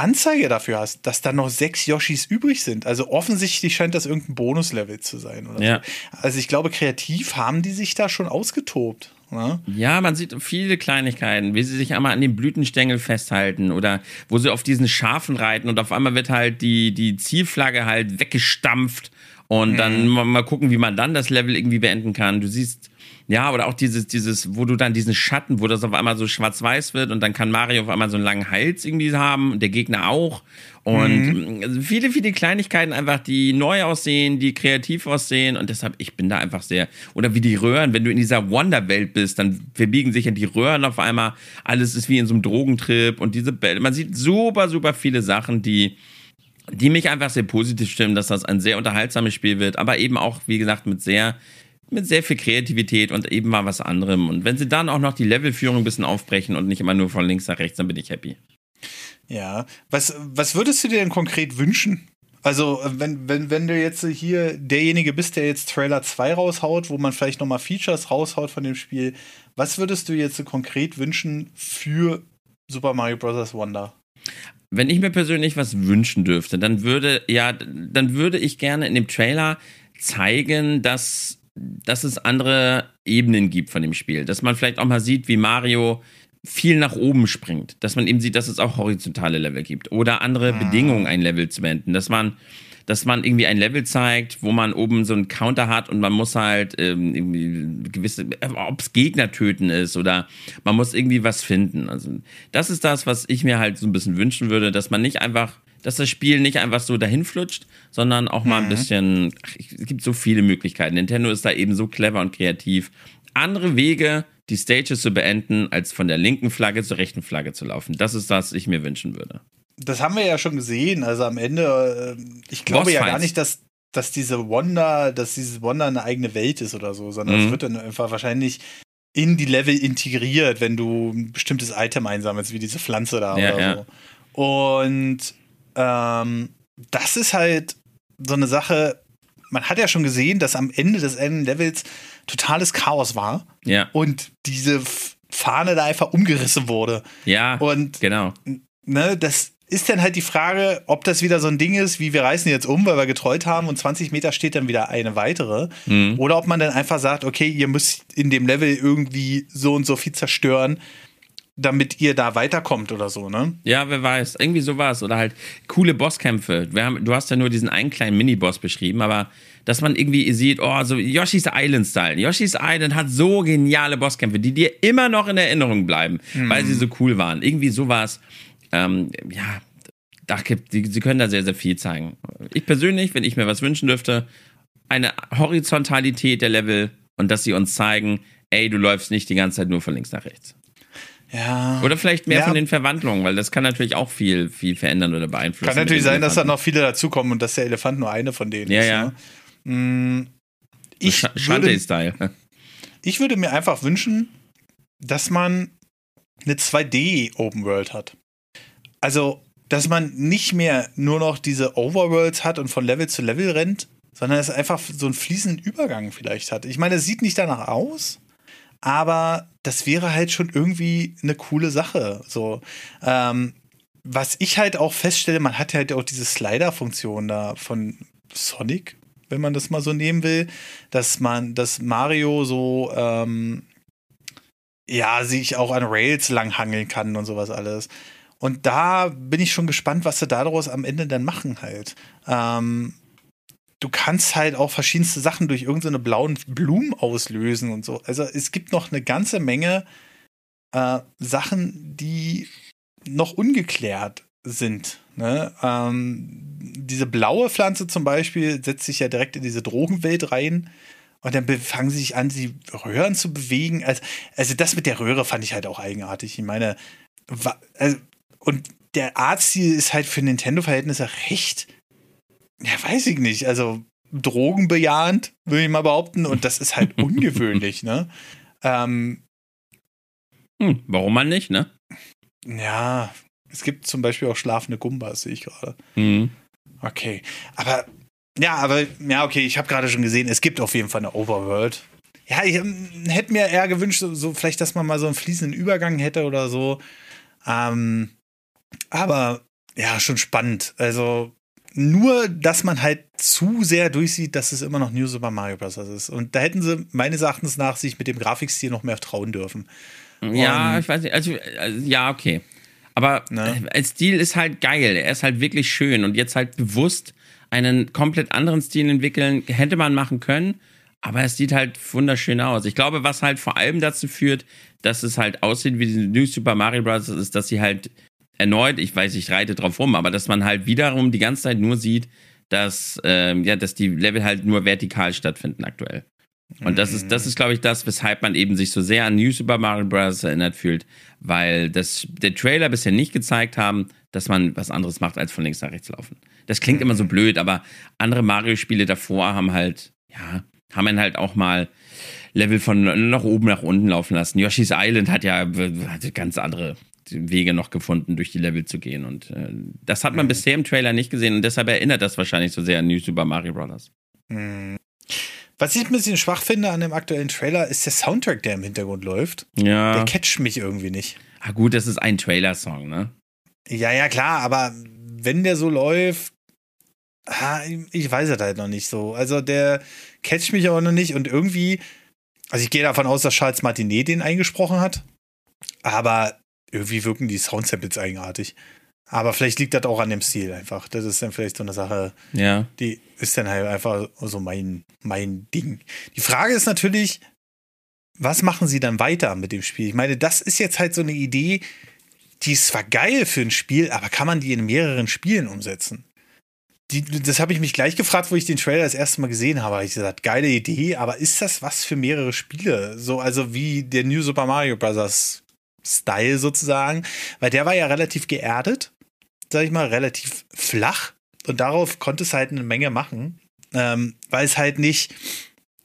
Anzeige dafür hast, dass da noch sechs Yoshis übrig sind. Also offensichtlich scheint das irgendein Bonuslevel zu sein. Oder Ja. so. Also ich glaube, kreativ haben die sich da schon ausgetobt. Ne? Ja, man sieht viele Kleinigkeiten, wie sie sich einmal an den Blütenstängel festhalten oder wo sie auf diesen Schafen reiten und auf einmal wird halt die, die Zielflagge halt weggestampft Und dann mhm. mal gucken, wie man dann das Level irgendwie beenden kann. Du siehst, ja, oder auch dieses, dieses, wo du dann diesen Schatten, wo das auf einmal so schwarz-weiß wird und dann kann Mario auf einmal so einen langen Hals irgendwie haben und der Gegner auch. Und mhm. viele, viele Kleinigkeiten einfach, die neu aussehen, die kreativ aussehen. Und deshalb, ich bin da einfach sehr. Oder wie die Röhren, wenn du in dieser Wonder-Welt bist, dann verbiegen sich ja die Röhren auf einmal. Alles ist wie in so einem Drogentrip. Und diese Bälle, man sieht super, super viele Sachen, die die mich einfach sehr positiv stimmen, dass das ein sehr unterhaltsames Spiel wird, aber eben auch, wie gesagt, mit sehr, mit sehr viel Kreativität und eben mal was anderem. Und wenn sie dann auch noch die Levelführung ein bisschen aufbrechen und nicht immer nur von links nach rechts, dann bin ich happy. Ja, was, was würdest du dir denn konkret wünschen? Also, wenn, wenn, wenn du jetzt hier derjenige bist, der jetzt Trailer 2 raushaut, wo man vielleicht nochmal Features raushaut von dem Spiel, was würdest du jetzt konkret wünschen für Super Mario Bros. Wonder? wenn ich mir persönlich was wünschen dürfte, dann würde, ja, dann würde ich gerne in dem Trailer zeigen, dass, dass es andere Ebenen gibt von dem Spiel. Dass man vielleicht auch mal sieht, wie Mario viel nach oben springt. Dass man eben sieht, dass es auch horizontale Level gibt. Oder andere ah. Bedingungen, ein Level zu wenden. Dass man dass man irgendwie ein Level zeigt, wo man oben so einen Counter hat und man muss halt ähm, irgendwie gewisse, ob es Gegner töten ist oder man muss irgendwie was finden. Also das ist das, was ich mir halt so ein bisschen wünschen würde, dass man nicht einfach dass das Spiel nicht einfach so dahin flutscht, sondern auch mal ein mhm. bisschen. Ach, es gibt so viele Möglichkeiten. Nintendo ist da eben so clever und kreativ. Andere Wege, die Stages zu beenden, als von der linken Flagge zur rechten Flagge zu laufen. Das ist das, was ich mir wünschen würde das haben wir ja schon gesehen. Also am Ende, äh, ich glaube ja gar nicht, dass, dass diese Wonder, dass dieses Wonder eine eigene Welt ist oder so, sondern es mhm. wird dann einfach wahrscheinlich in die Level integriert, wenn du ein bestimmtes Item einsammelst, wie diese Pflanze da ja, oder ja. so. Und ähm, das ist halt so eine Sache, man hat ja schon gesehen, dass am Ende des Levels totales Chaos war. Ja. Und diese Fahne da einfach umgerissen wurde. Ja. Und genau. Ne, das ist dann halt die Frage, ob das wieder so ein Ding ist, wie wir reißen jetzt um, weil wir getreut haben und 20 Meter steht dann wieder eine weitere. Mhm. Oder ob man dann einfach sagt, okay, ihr müsst in dem Level irgendwie so und so viel zerstören, damit ihr da weiterkommt oder so, ne? Ja, wer weiß. Irgendwie sowas. Oder halt coole Bosskämpfe. Haben, du hast ja nur diesen einen kleinen Mini-Boss beschrieben, aber dass man irgendwie sieht, oh, so Yoshi's Island-Style. Yoshi's Island hat so geniale Bosskämpfe, die dir immer noch in Erinnerung bleiben, mhm. weil sie so cool waren. Irgendwie sowas ähm, ja, da gibt, sie, sie können da sehr, sehr viel zeigen. Ich persönlich, wenn ich mir was wünschen dürfte, eine Horizontalität der Level und dass sie uns zeigen, ey, du läufst nicht die ganze Zeit nur von links nach rechts. Ja. Oder vielleicht mehr ja. von den Verwandlungen, weil das kann natürlich auch viel, viel verändern oder beeinflussen. Kann natürlich sein, dass da noch viele dazukommen und dass der Elefant nur eine von denen ja, ist. Ja, ja. Mm, ich Sch Shantae-Style. Ich würde mir einfach wünschen, dass man eine 2D Open World hat. Also, dass man nicht mehr nur noch diese Overworlds hat und von Level zu Level rennt, sondern es einfach so einen fließenden Übergang vielleicht hat. Ich meine, es sieht nicht danach aus, aber das wäre halt schon irgendwie eine coole Sache. So, ähm, was ich halt auch feststelle, man hat halt auch diese Slider-Funktion da von Sonic, wenn man das mal so nehmen will, dass man, dass Mario so, ähm, ja, sich auch an Rails langhangeln kann und sowas alles. Und da bin ich schon gespannt, was sie daraus am Ende dann machen halt. Ähm, du kannst halt auch verschiedenste Sachen durch irgendeine so blauen Blumen auslösen und so. Also es gibt noch eine ganze Menge äh, Sachen, die noch ungeklärt sind. Ne? Ähm, diese blaue Pflanze zum Beispiel setzt sich ja direkt in diese Drogenwelt rein. Und dann fangen sie sich an, die Röhren zu bewegen. Also, also das mit der Röhre fand ich halt auch eigenartig. Ich meine, also und der Artstil ist halt für Nintendo-Verhältnisse recht, ja, weiß ich nicht, also drogenbejahend, würde ich mal behaupten. Und das ist halt ungewöhnlich, ne? Ähm, hm, warum man nicht, ne? Ja, es gibt zum Beispiel auch schlafende Gumbas, sehe ich gerade. Mhm. Okay, aber ja, aber ja, okay, ich habe gerade schon gesehen, es gibt auf jeden Fall eine Overworld. Ja, ich ähm, hätte mir eher gewünscht, so, so, vielleicht, dass man mal so einen fließenden Übergang hätte oder so. Ähm, aber ja, schon spannend. Also nur, dass man halt zu sehr durchsieht, dass es immer noch New Super Mario Bros. ist. Und da hätten sie meines Erachtens nach sich mit dem Grafikstil noch mehr trauen dürfen. Ja, Und, ich weiß nicht. Also, also, ja, okay. Aber ne? Äh, als Stil ist halt geil. Er ist halt wirklich schön und jetzt halt bewusst einen komplett anderen Stil entwickeln. Hätte man machen können, aber es sieht halt wunderschön aus. Ich glaube, was halt vor allem dazu führt, dass es halt aussieht wie die New Super Mario Bros., ist, dass sie halt erneut, ich weiß, ich reite drauf rum, aber dass man halt wiederum die ganze Zeit nur sieht, dass, ähm, ja, dass die Level halt nur vertikal stattfinden aktuell. Und das ist, das ist, glaube ich, das, weshalb man eben sich so sehr an New Super Mario Bros. erinnert fühlt, weil das, der Trailer bisher nicht gezeigt haben, dass man was anderes macht, als von links nach rechts laufen. Das klingt immer so blöd, aber andere Mario-Spiele davor haben halt, ja, haben dann halt auch mal Level von nach oben nach unten laufen lassen. Yoshi's Island hat ja hat ganz andere Wege noch gefunden, durch die Level zu gehen. Und äh, das hat man mhm. bisher im Trailer nicht gesehen und deshalb erinnert das wahrscheinlich so sehr an New Super Mario Bros. Mhm. Was ich ein bisschen schwach finde an dem aktuellen Trailer, ist der Soundtrack, der im Hintergrund läuft. Ja. Der catcht mich irgendwie nicht. Ah, gut, das ist ein Trailer-Song, ne? Ja, ja, klar, aber wenn der so läuft, ah, ich weiß es halt noch nicht so. Also der catcht mich aber noch nicht und irgendwie, also ich gehe davon aus, dass Charles Martinet den eingesprochen hat, aber irgendwie wirken die Soundsamples eigenartig. Aber vielleicht liegt das auch an dem Stil einfach. Das ist dann vielleicht so eine Sache, ja. die ist dann halt einfach so mein, mein Ding. Die Frage ist natürlich, was machen sie dann weiter mit dem Spiel? Ich meine, das ist jetzt halt so eine Idee, die ist zwar geil für ein Spiel, aber kann man die in mehreren Spielen umsetzen? Die, das habe ich mich gleich gefragt, wo ich den Trailer das erste Mal gesehen habe. Ich gesagt, geile Idee, aber ist das was für mehrere Spiele? So, also wie der New Super Mario Bros. Style sozusagen, weil der war ja relativ geerdet sag ich mal, relativ flach und darauf konnte es halt eine Menge machen, ähm, weil es halt nicht,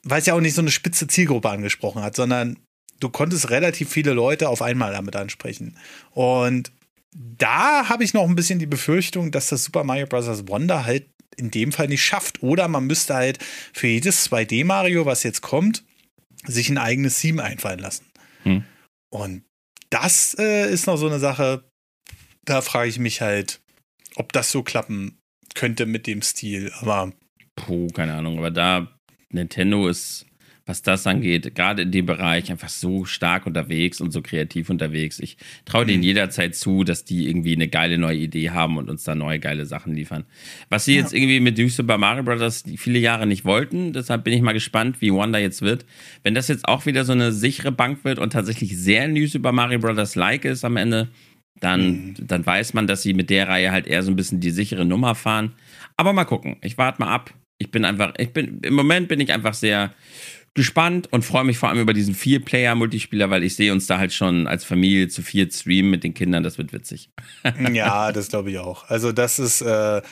weil es ja auch nicht so eine spitze Zielgruppe angesprochen hat, sondern du konntest relativ viele Leute auf einmal damit ansprechen. Und da habe ich noch ein bisschen die Befürchtung, dass das Super Mario Bros. Wonder halt in dem Fall nicht schafft. Oder man müsste halt für jedes 2D-Mario, was jetzt kommt, sich ein eigenes Theme einfallen lassen. Hm. Und das äh, ist noch so eine Sache, da frage ich mich halt, ob das so klappen könnte mit dem Stil. Aber. Puh, keine Ahnung. Aber da Nintendo ist, was das angeht, gerade in dem Bereich einfach so stark unterwegs und so kreativ unterwegs. Ich traue mhm. denen jederzeit zu, dass die irgendwie eine geile neue Idee haben und uns da neue geile Sachen liefern. Was sie ja. jetzt irgendwie mit Super Mario Bros. viele Jahre nicht wollten, deshalb bin ich mal gespannt, wie Wonder jetzt wird. Wenn das jetzt auch wieder so eine sichere Bank wird und tatsächlich sehr New Super Mario Bros. like ist am Ende, dann, mhm. dann weiß man, dass sie mit der Reihe halt eher so ein bisschen die sichere Nummer fahren. Aber mal gucken. Ich warte mal ab. Ich bin einfach, ich bin, im Moment bin ich einfach sehr gespannt und freue mich vor allem über diesen Vier-Player-Multispieler, weil ich sehe uns da halt schon als Familie zu viert streamen mit den Kindern. Das wird witzig. ja, das glaube ich auch. Also, das ist, äh,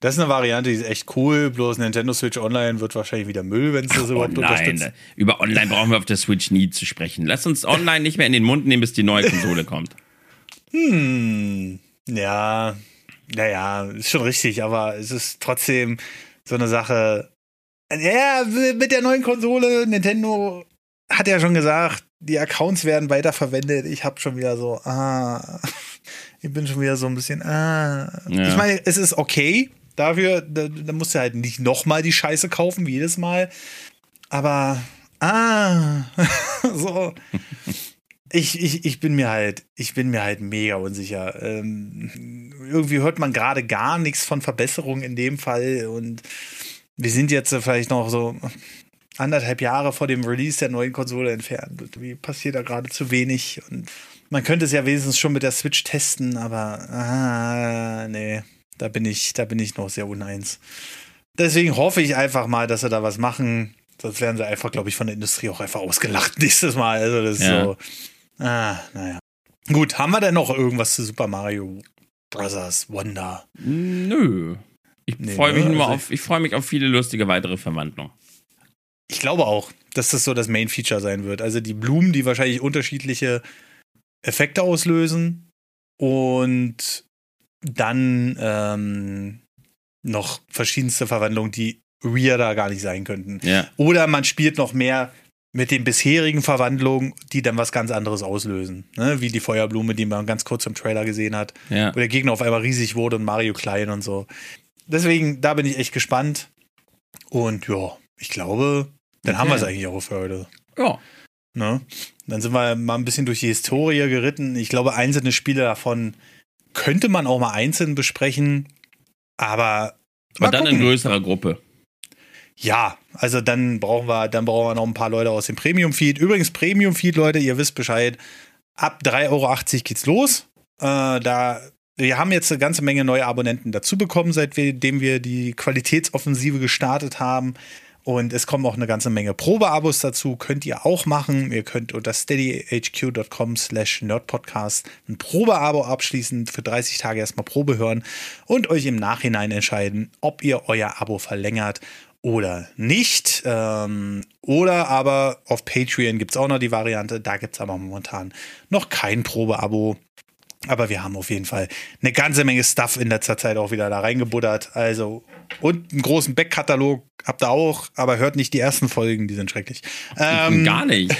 das ist eine Variante, die ist echt cool. Bloß Nintendo Switch Online wird wahrscheinlich wieder Müll, wenn es das überhaupt unterstützt. Über Online brauchen wir auf der Switch nie zu sprechen. Lass uns Online nicht mehr in den Mund nehmen, bis die neue Konsole kommt. Hm, ja, naja, ist schon richtig, aber es ist trotzdem so eine Sache. Ja, mit der neuen Konsole, Nintendo hat ja schon gesagt, die Accounts werden weiterverwendet. Ich habe schon wieder so, ah, ich bin schon wieder so ein bisschen, ah. Ja. Ich meine, es ist okay dafür, da, da musst du halt nicht nochmal die Scheiße kaufen, wie jedes Mal. Aber, ah, so ich, ich, ich bin mir halt, ich bin mir halt mega unsicher. Ähm, irgendwie hört man gerade gar nichts von Verbesserungen in dem Fall und wir sind jetzt vielleicht noch so anderthalb Jahre vor dem Release der neuen Konsole entfernt. Wie passiert da gerade zu wenig und man könnte es ja wenigstens schon mit der Switch testen, aber ah, nee, da bin ich, da bin ich noch sehr uneins. Deswegen hoffe ich einfach mal, dass sie da was machen. Sonst werden sie einfach, glaube ich, von der Industrie auch einfach ausgelacht nächstes Mal. Also das ist ja. so. Ah, naja. Gut, haben wir denn noch irgendwas zu Super Mario Brothers Wonder? Nö. Ich nee, freue mich ne? nur also auf, ich freue mich auf viele lustige weitere Verwandlungen. Ich glaube auch, dass das so das Main Feature sein wird. Also die Blumen, die wahrscheinlich unterschiedliche Effekte auslösen und dann ähm, noch verschiedenste Verwandlungen, die weirder gar nicht sein könnten. Ja. Oder man spielt noch mehr mit den bisherigen Verwandlungen, die dann was ganz anderes auslösen. Ne? Wie die Feuerblume, die man ganz kurz im Trailer gesehen hat. Ja. Wo der Gegner auf einmal riesig wurde und Mario klein und so. Deswegen, da bin ich echt gespannt. Und ja, ich glaube, dann okay. haben wir es eigentlich auch für heute. Ja. Ne? Dann sind wir mal ein bisschen durch die Historie geritten. Ich glaube, einzelne Spiele davon könnte man auch mal einzeln besprechen. Aber Aber dann in größerer Gruppe. Ja, also dann brauchen wir, dann brauchen wir noch ein paar Leute aus dem Premium-Feed. Übrigens, Premium-Feed, Leute, ihr wisst Bescheid. Ab 3,80 Euro geht's los. Äh, da wir haben jetzt eine ganze Menge neue Abonnenten dazu bekommen, seitdem wir die Qualitätsoffensive gestartet haben. Und es kommen auch eine ganze Menge Probeabos dazu. Könnt ihr auch machen. Ihr könnt unter steadyhq.com slash nerdpodcast ein Probeabo abschließen, für 30 Tage erstmal Probe hören und euch im Nachhinein entscheiden, ob ihr euer Abo verlängert oder nicht. Ähm, oder aber auf Patreon gibt es auch noch die Variante. Da gibt es aber momentan noch kein Probeabo. Aber wir haben auf jeden Fall eine ganze Menge Stuff in letzter Zeit auch wieder da reingebuddert. Also, und einen großen Backkatalog habt ihr auch, aber hört nicht die ersten Folgen, die sind schrecklich. Ähm, Gar nicht.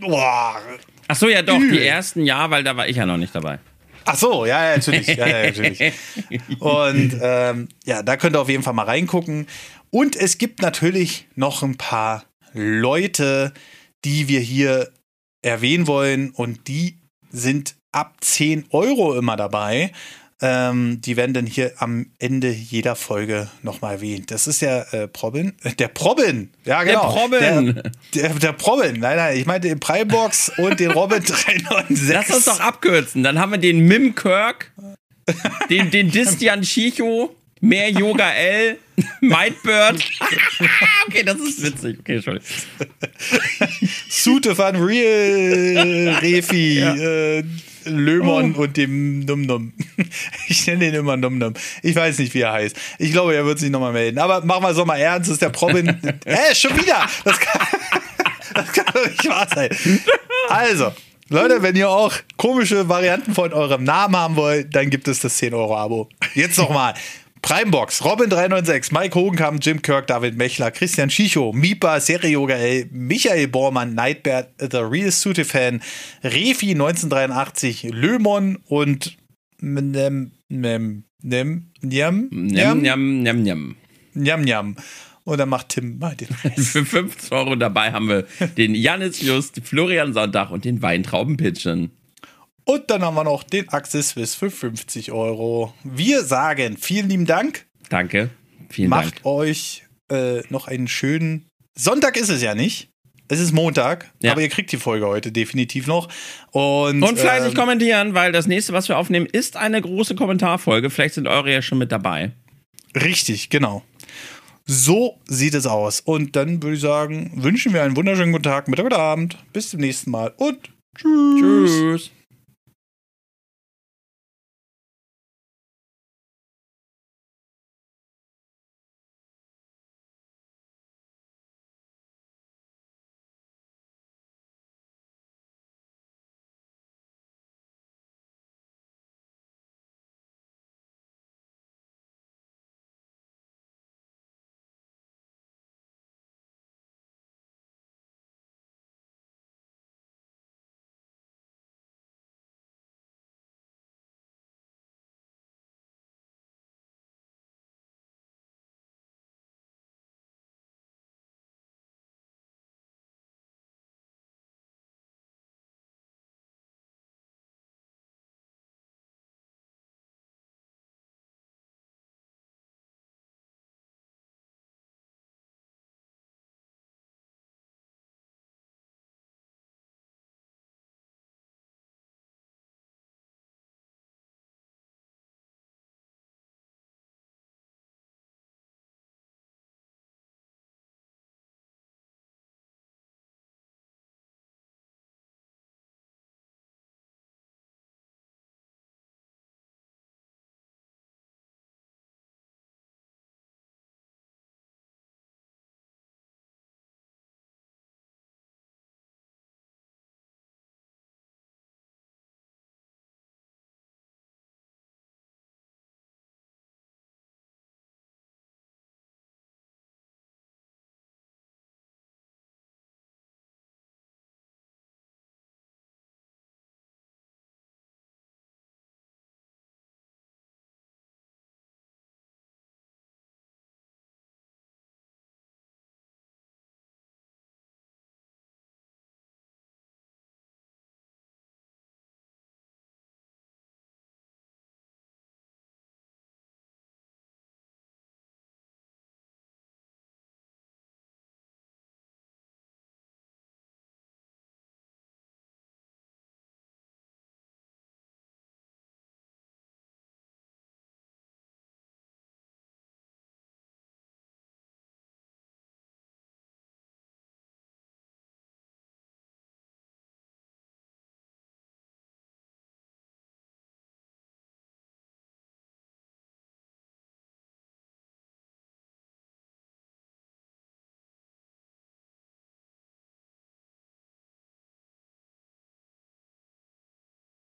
Boah. Ach so, ja doch, die ersten ja, weil da war ich ja noch nicht dabei. Ach so, ja, ja, natürlich. Ja, ja, natürlich. Und ähm, ja, da könnt ihr auf jeden Fall mal reingucken. Und es gibt natürlich noch ein paar Leute, die wir hier erwähnen wollen und die sind ab 10 Euro immer dabei. Ähm, die werden dann hier am Ende jeder Folge nochmal erwähnt. Das ist ja äh, Probin. Der Probin! Ja, genau. Der Probin! Der, der, der Probin. Nein, nein, ich meinte den Primebox und den Robin 396. Lass uns doch abkürzen. Dann haben wir den Mim Kirk, den, den Distian Chicho, mehr Yoga L, Mindbird. okay, das ist witzig. Okay, Entschuldigung. Sute van Real, Refi, ja. äh, Lömon oh. und dem Num Num. Ich nenne den immer Num Num. Ich weiß nicht, wie er heißt. Ich glaube, er wird sich nochmal melden. Aber machen wir es doch mal ernst. Das ist der Probin. Hä, schon wieder? Das kann, das kann doch nicht wahr sein. Also, Leute, wenn ihr auch komische Varianten von eurem Namen haben wollt, dann gibt es das 10-Euro-Abo. Jetzt nochmal. Primebox, Robin396, Mike Hogenkamp, Jim Kirk, David Mechler, Christian Schicho, Mipa, Serioga L, Michael Bormann, Nightbird, The Real Sute Fan, Refi 1983, Lömon und Nem, Nem, Nem, Njam, Njam, Njam, Njam, Njam. Njam, Njam. Und dann macht Tim mal den Rest. Für 50 Euro dabei haben wir den Janis Just, Florian Sonntag und den Weintraubenpitchen. Und dann haben wir noch den Axis Swiss für 50 Euro. Wir sagen vielen lieben Dank. Danke. Vielen Macht Dank. euch äh, noch einen schönen. Sonntag ist es ja nicht. Es ist Montag, ja. aber ihr kriegt die Folge heute definitiv noch. Und, und fleißig ähm, kommentieren, weil das nächste, was wir aufnehmen, ist eine große Kommentarfolge. Vielleicht sind eure ja schon mit dabei. Richtig, genau. So sieht es aus. Und dann würde ich sagen, wünschen wir einen wunderschönen guten Tag, Mittag oder Abend. Bis zum nächsten Mal und tschüss. Tschüss.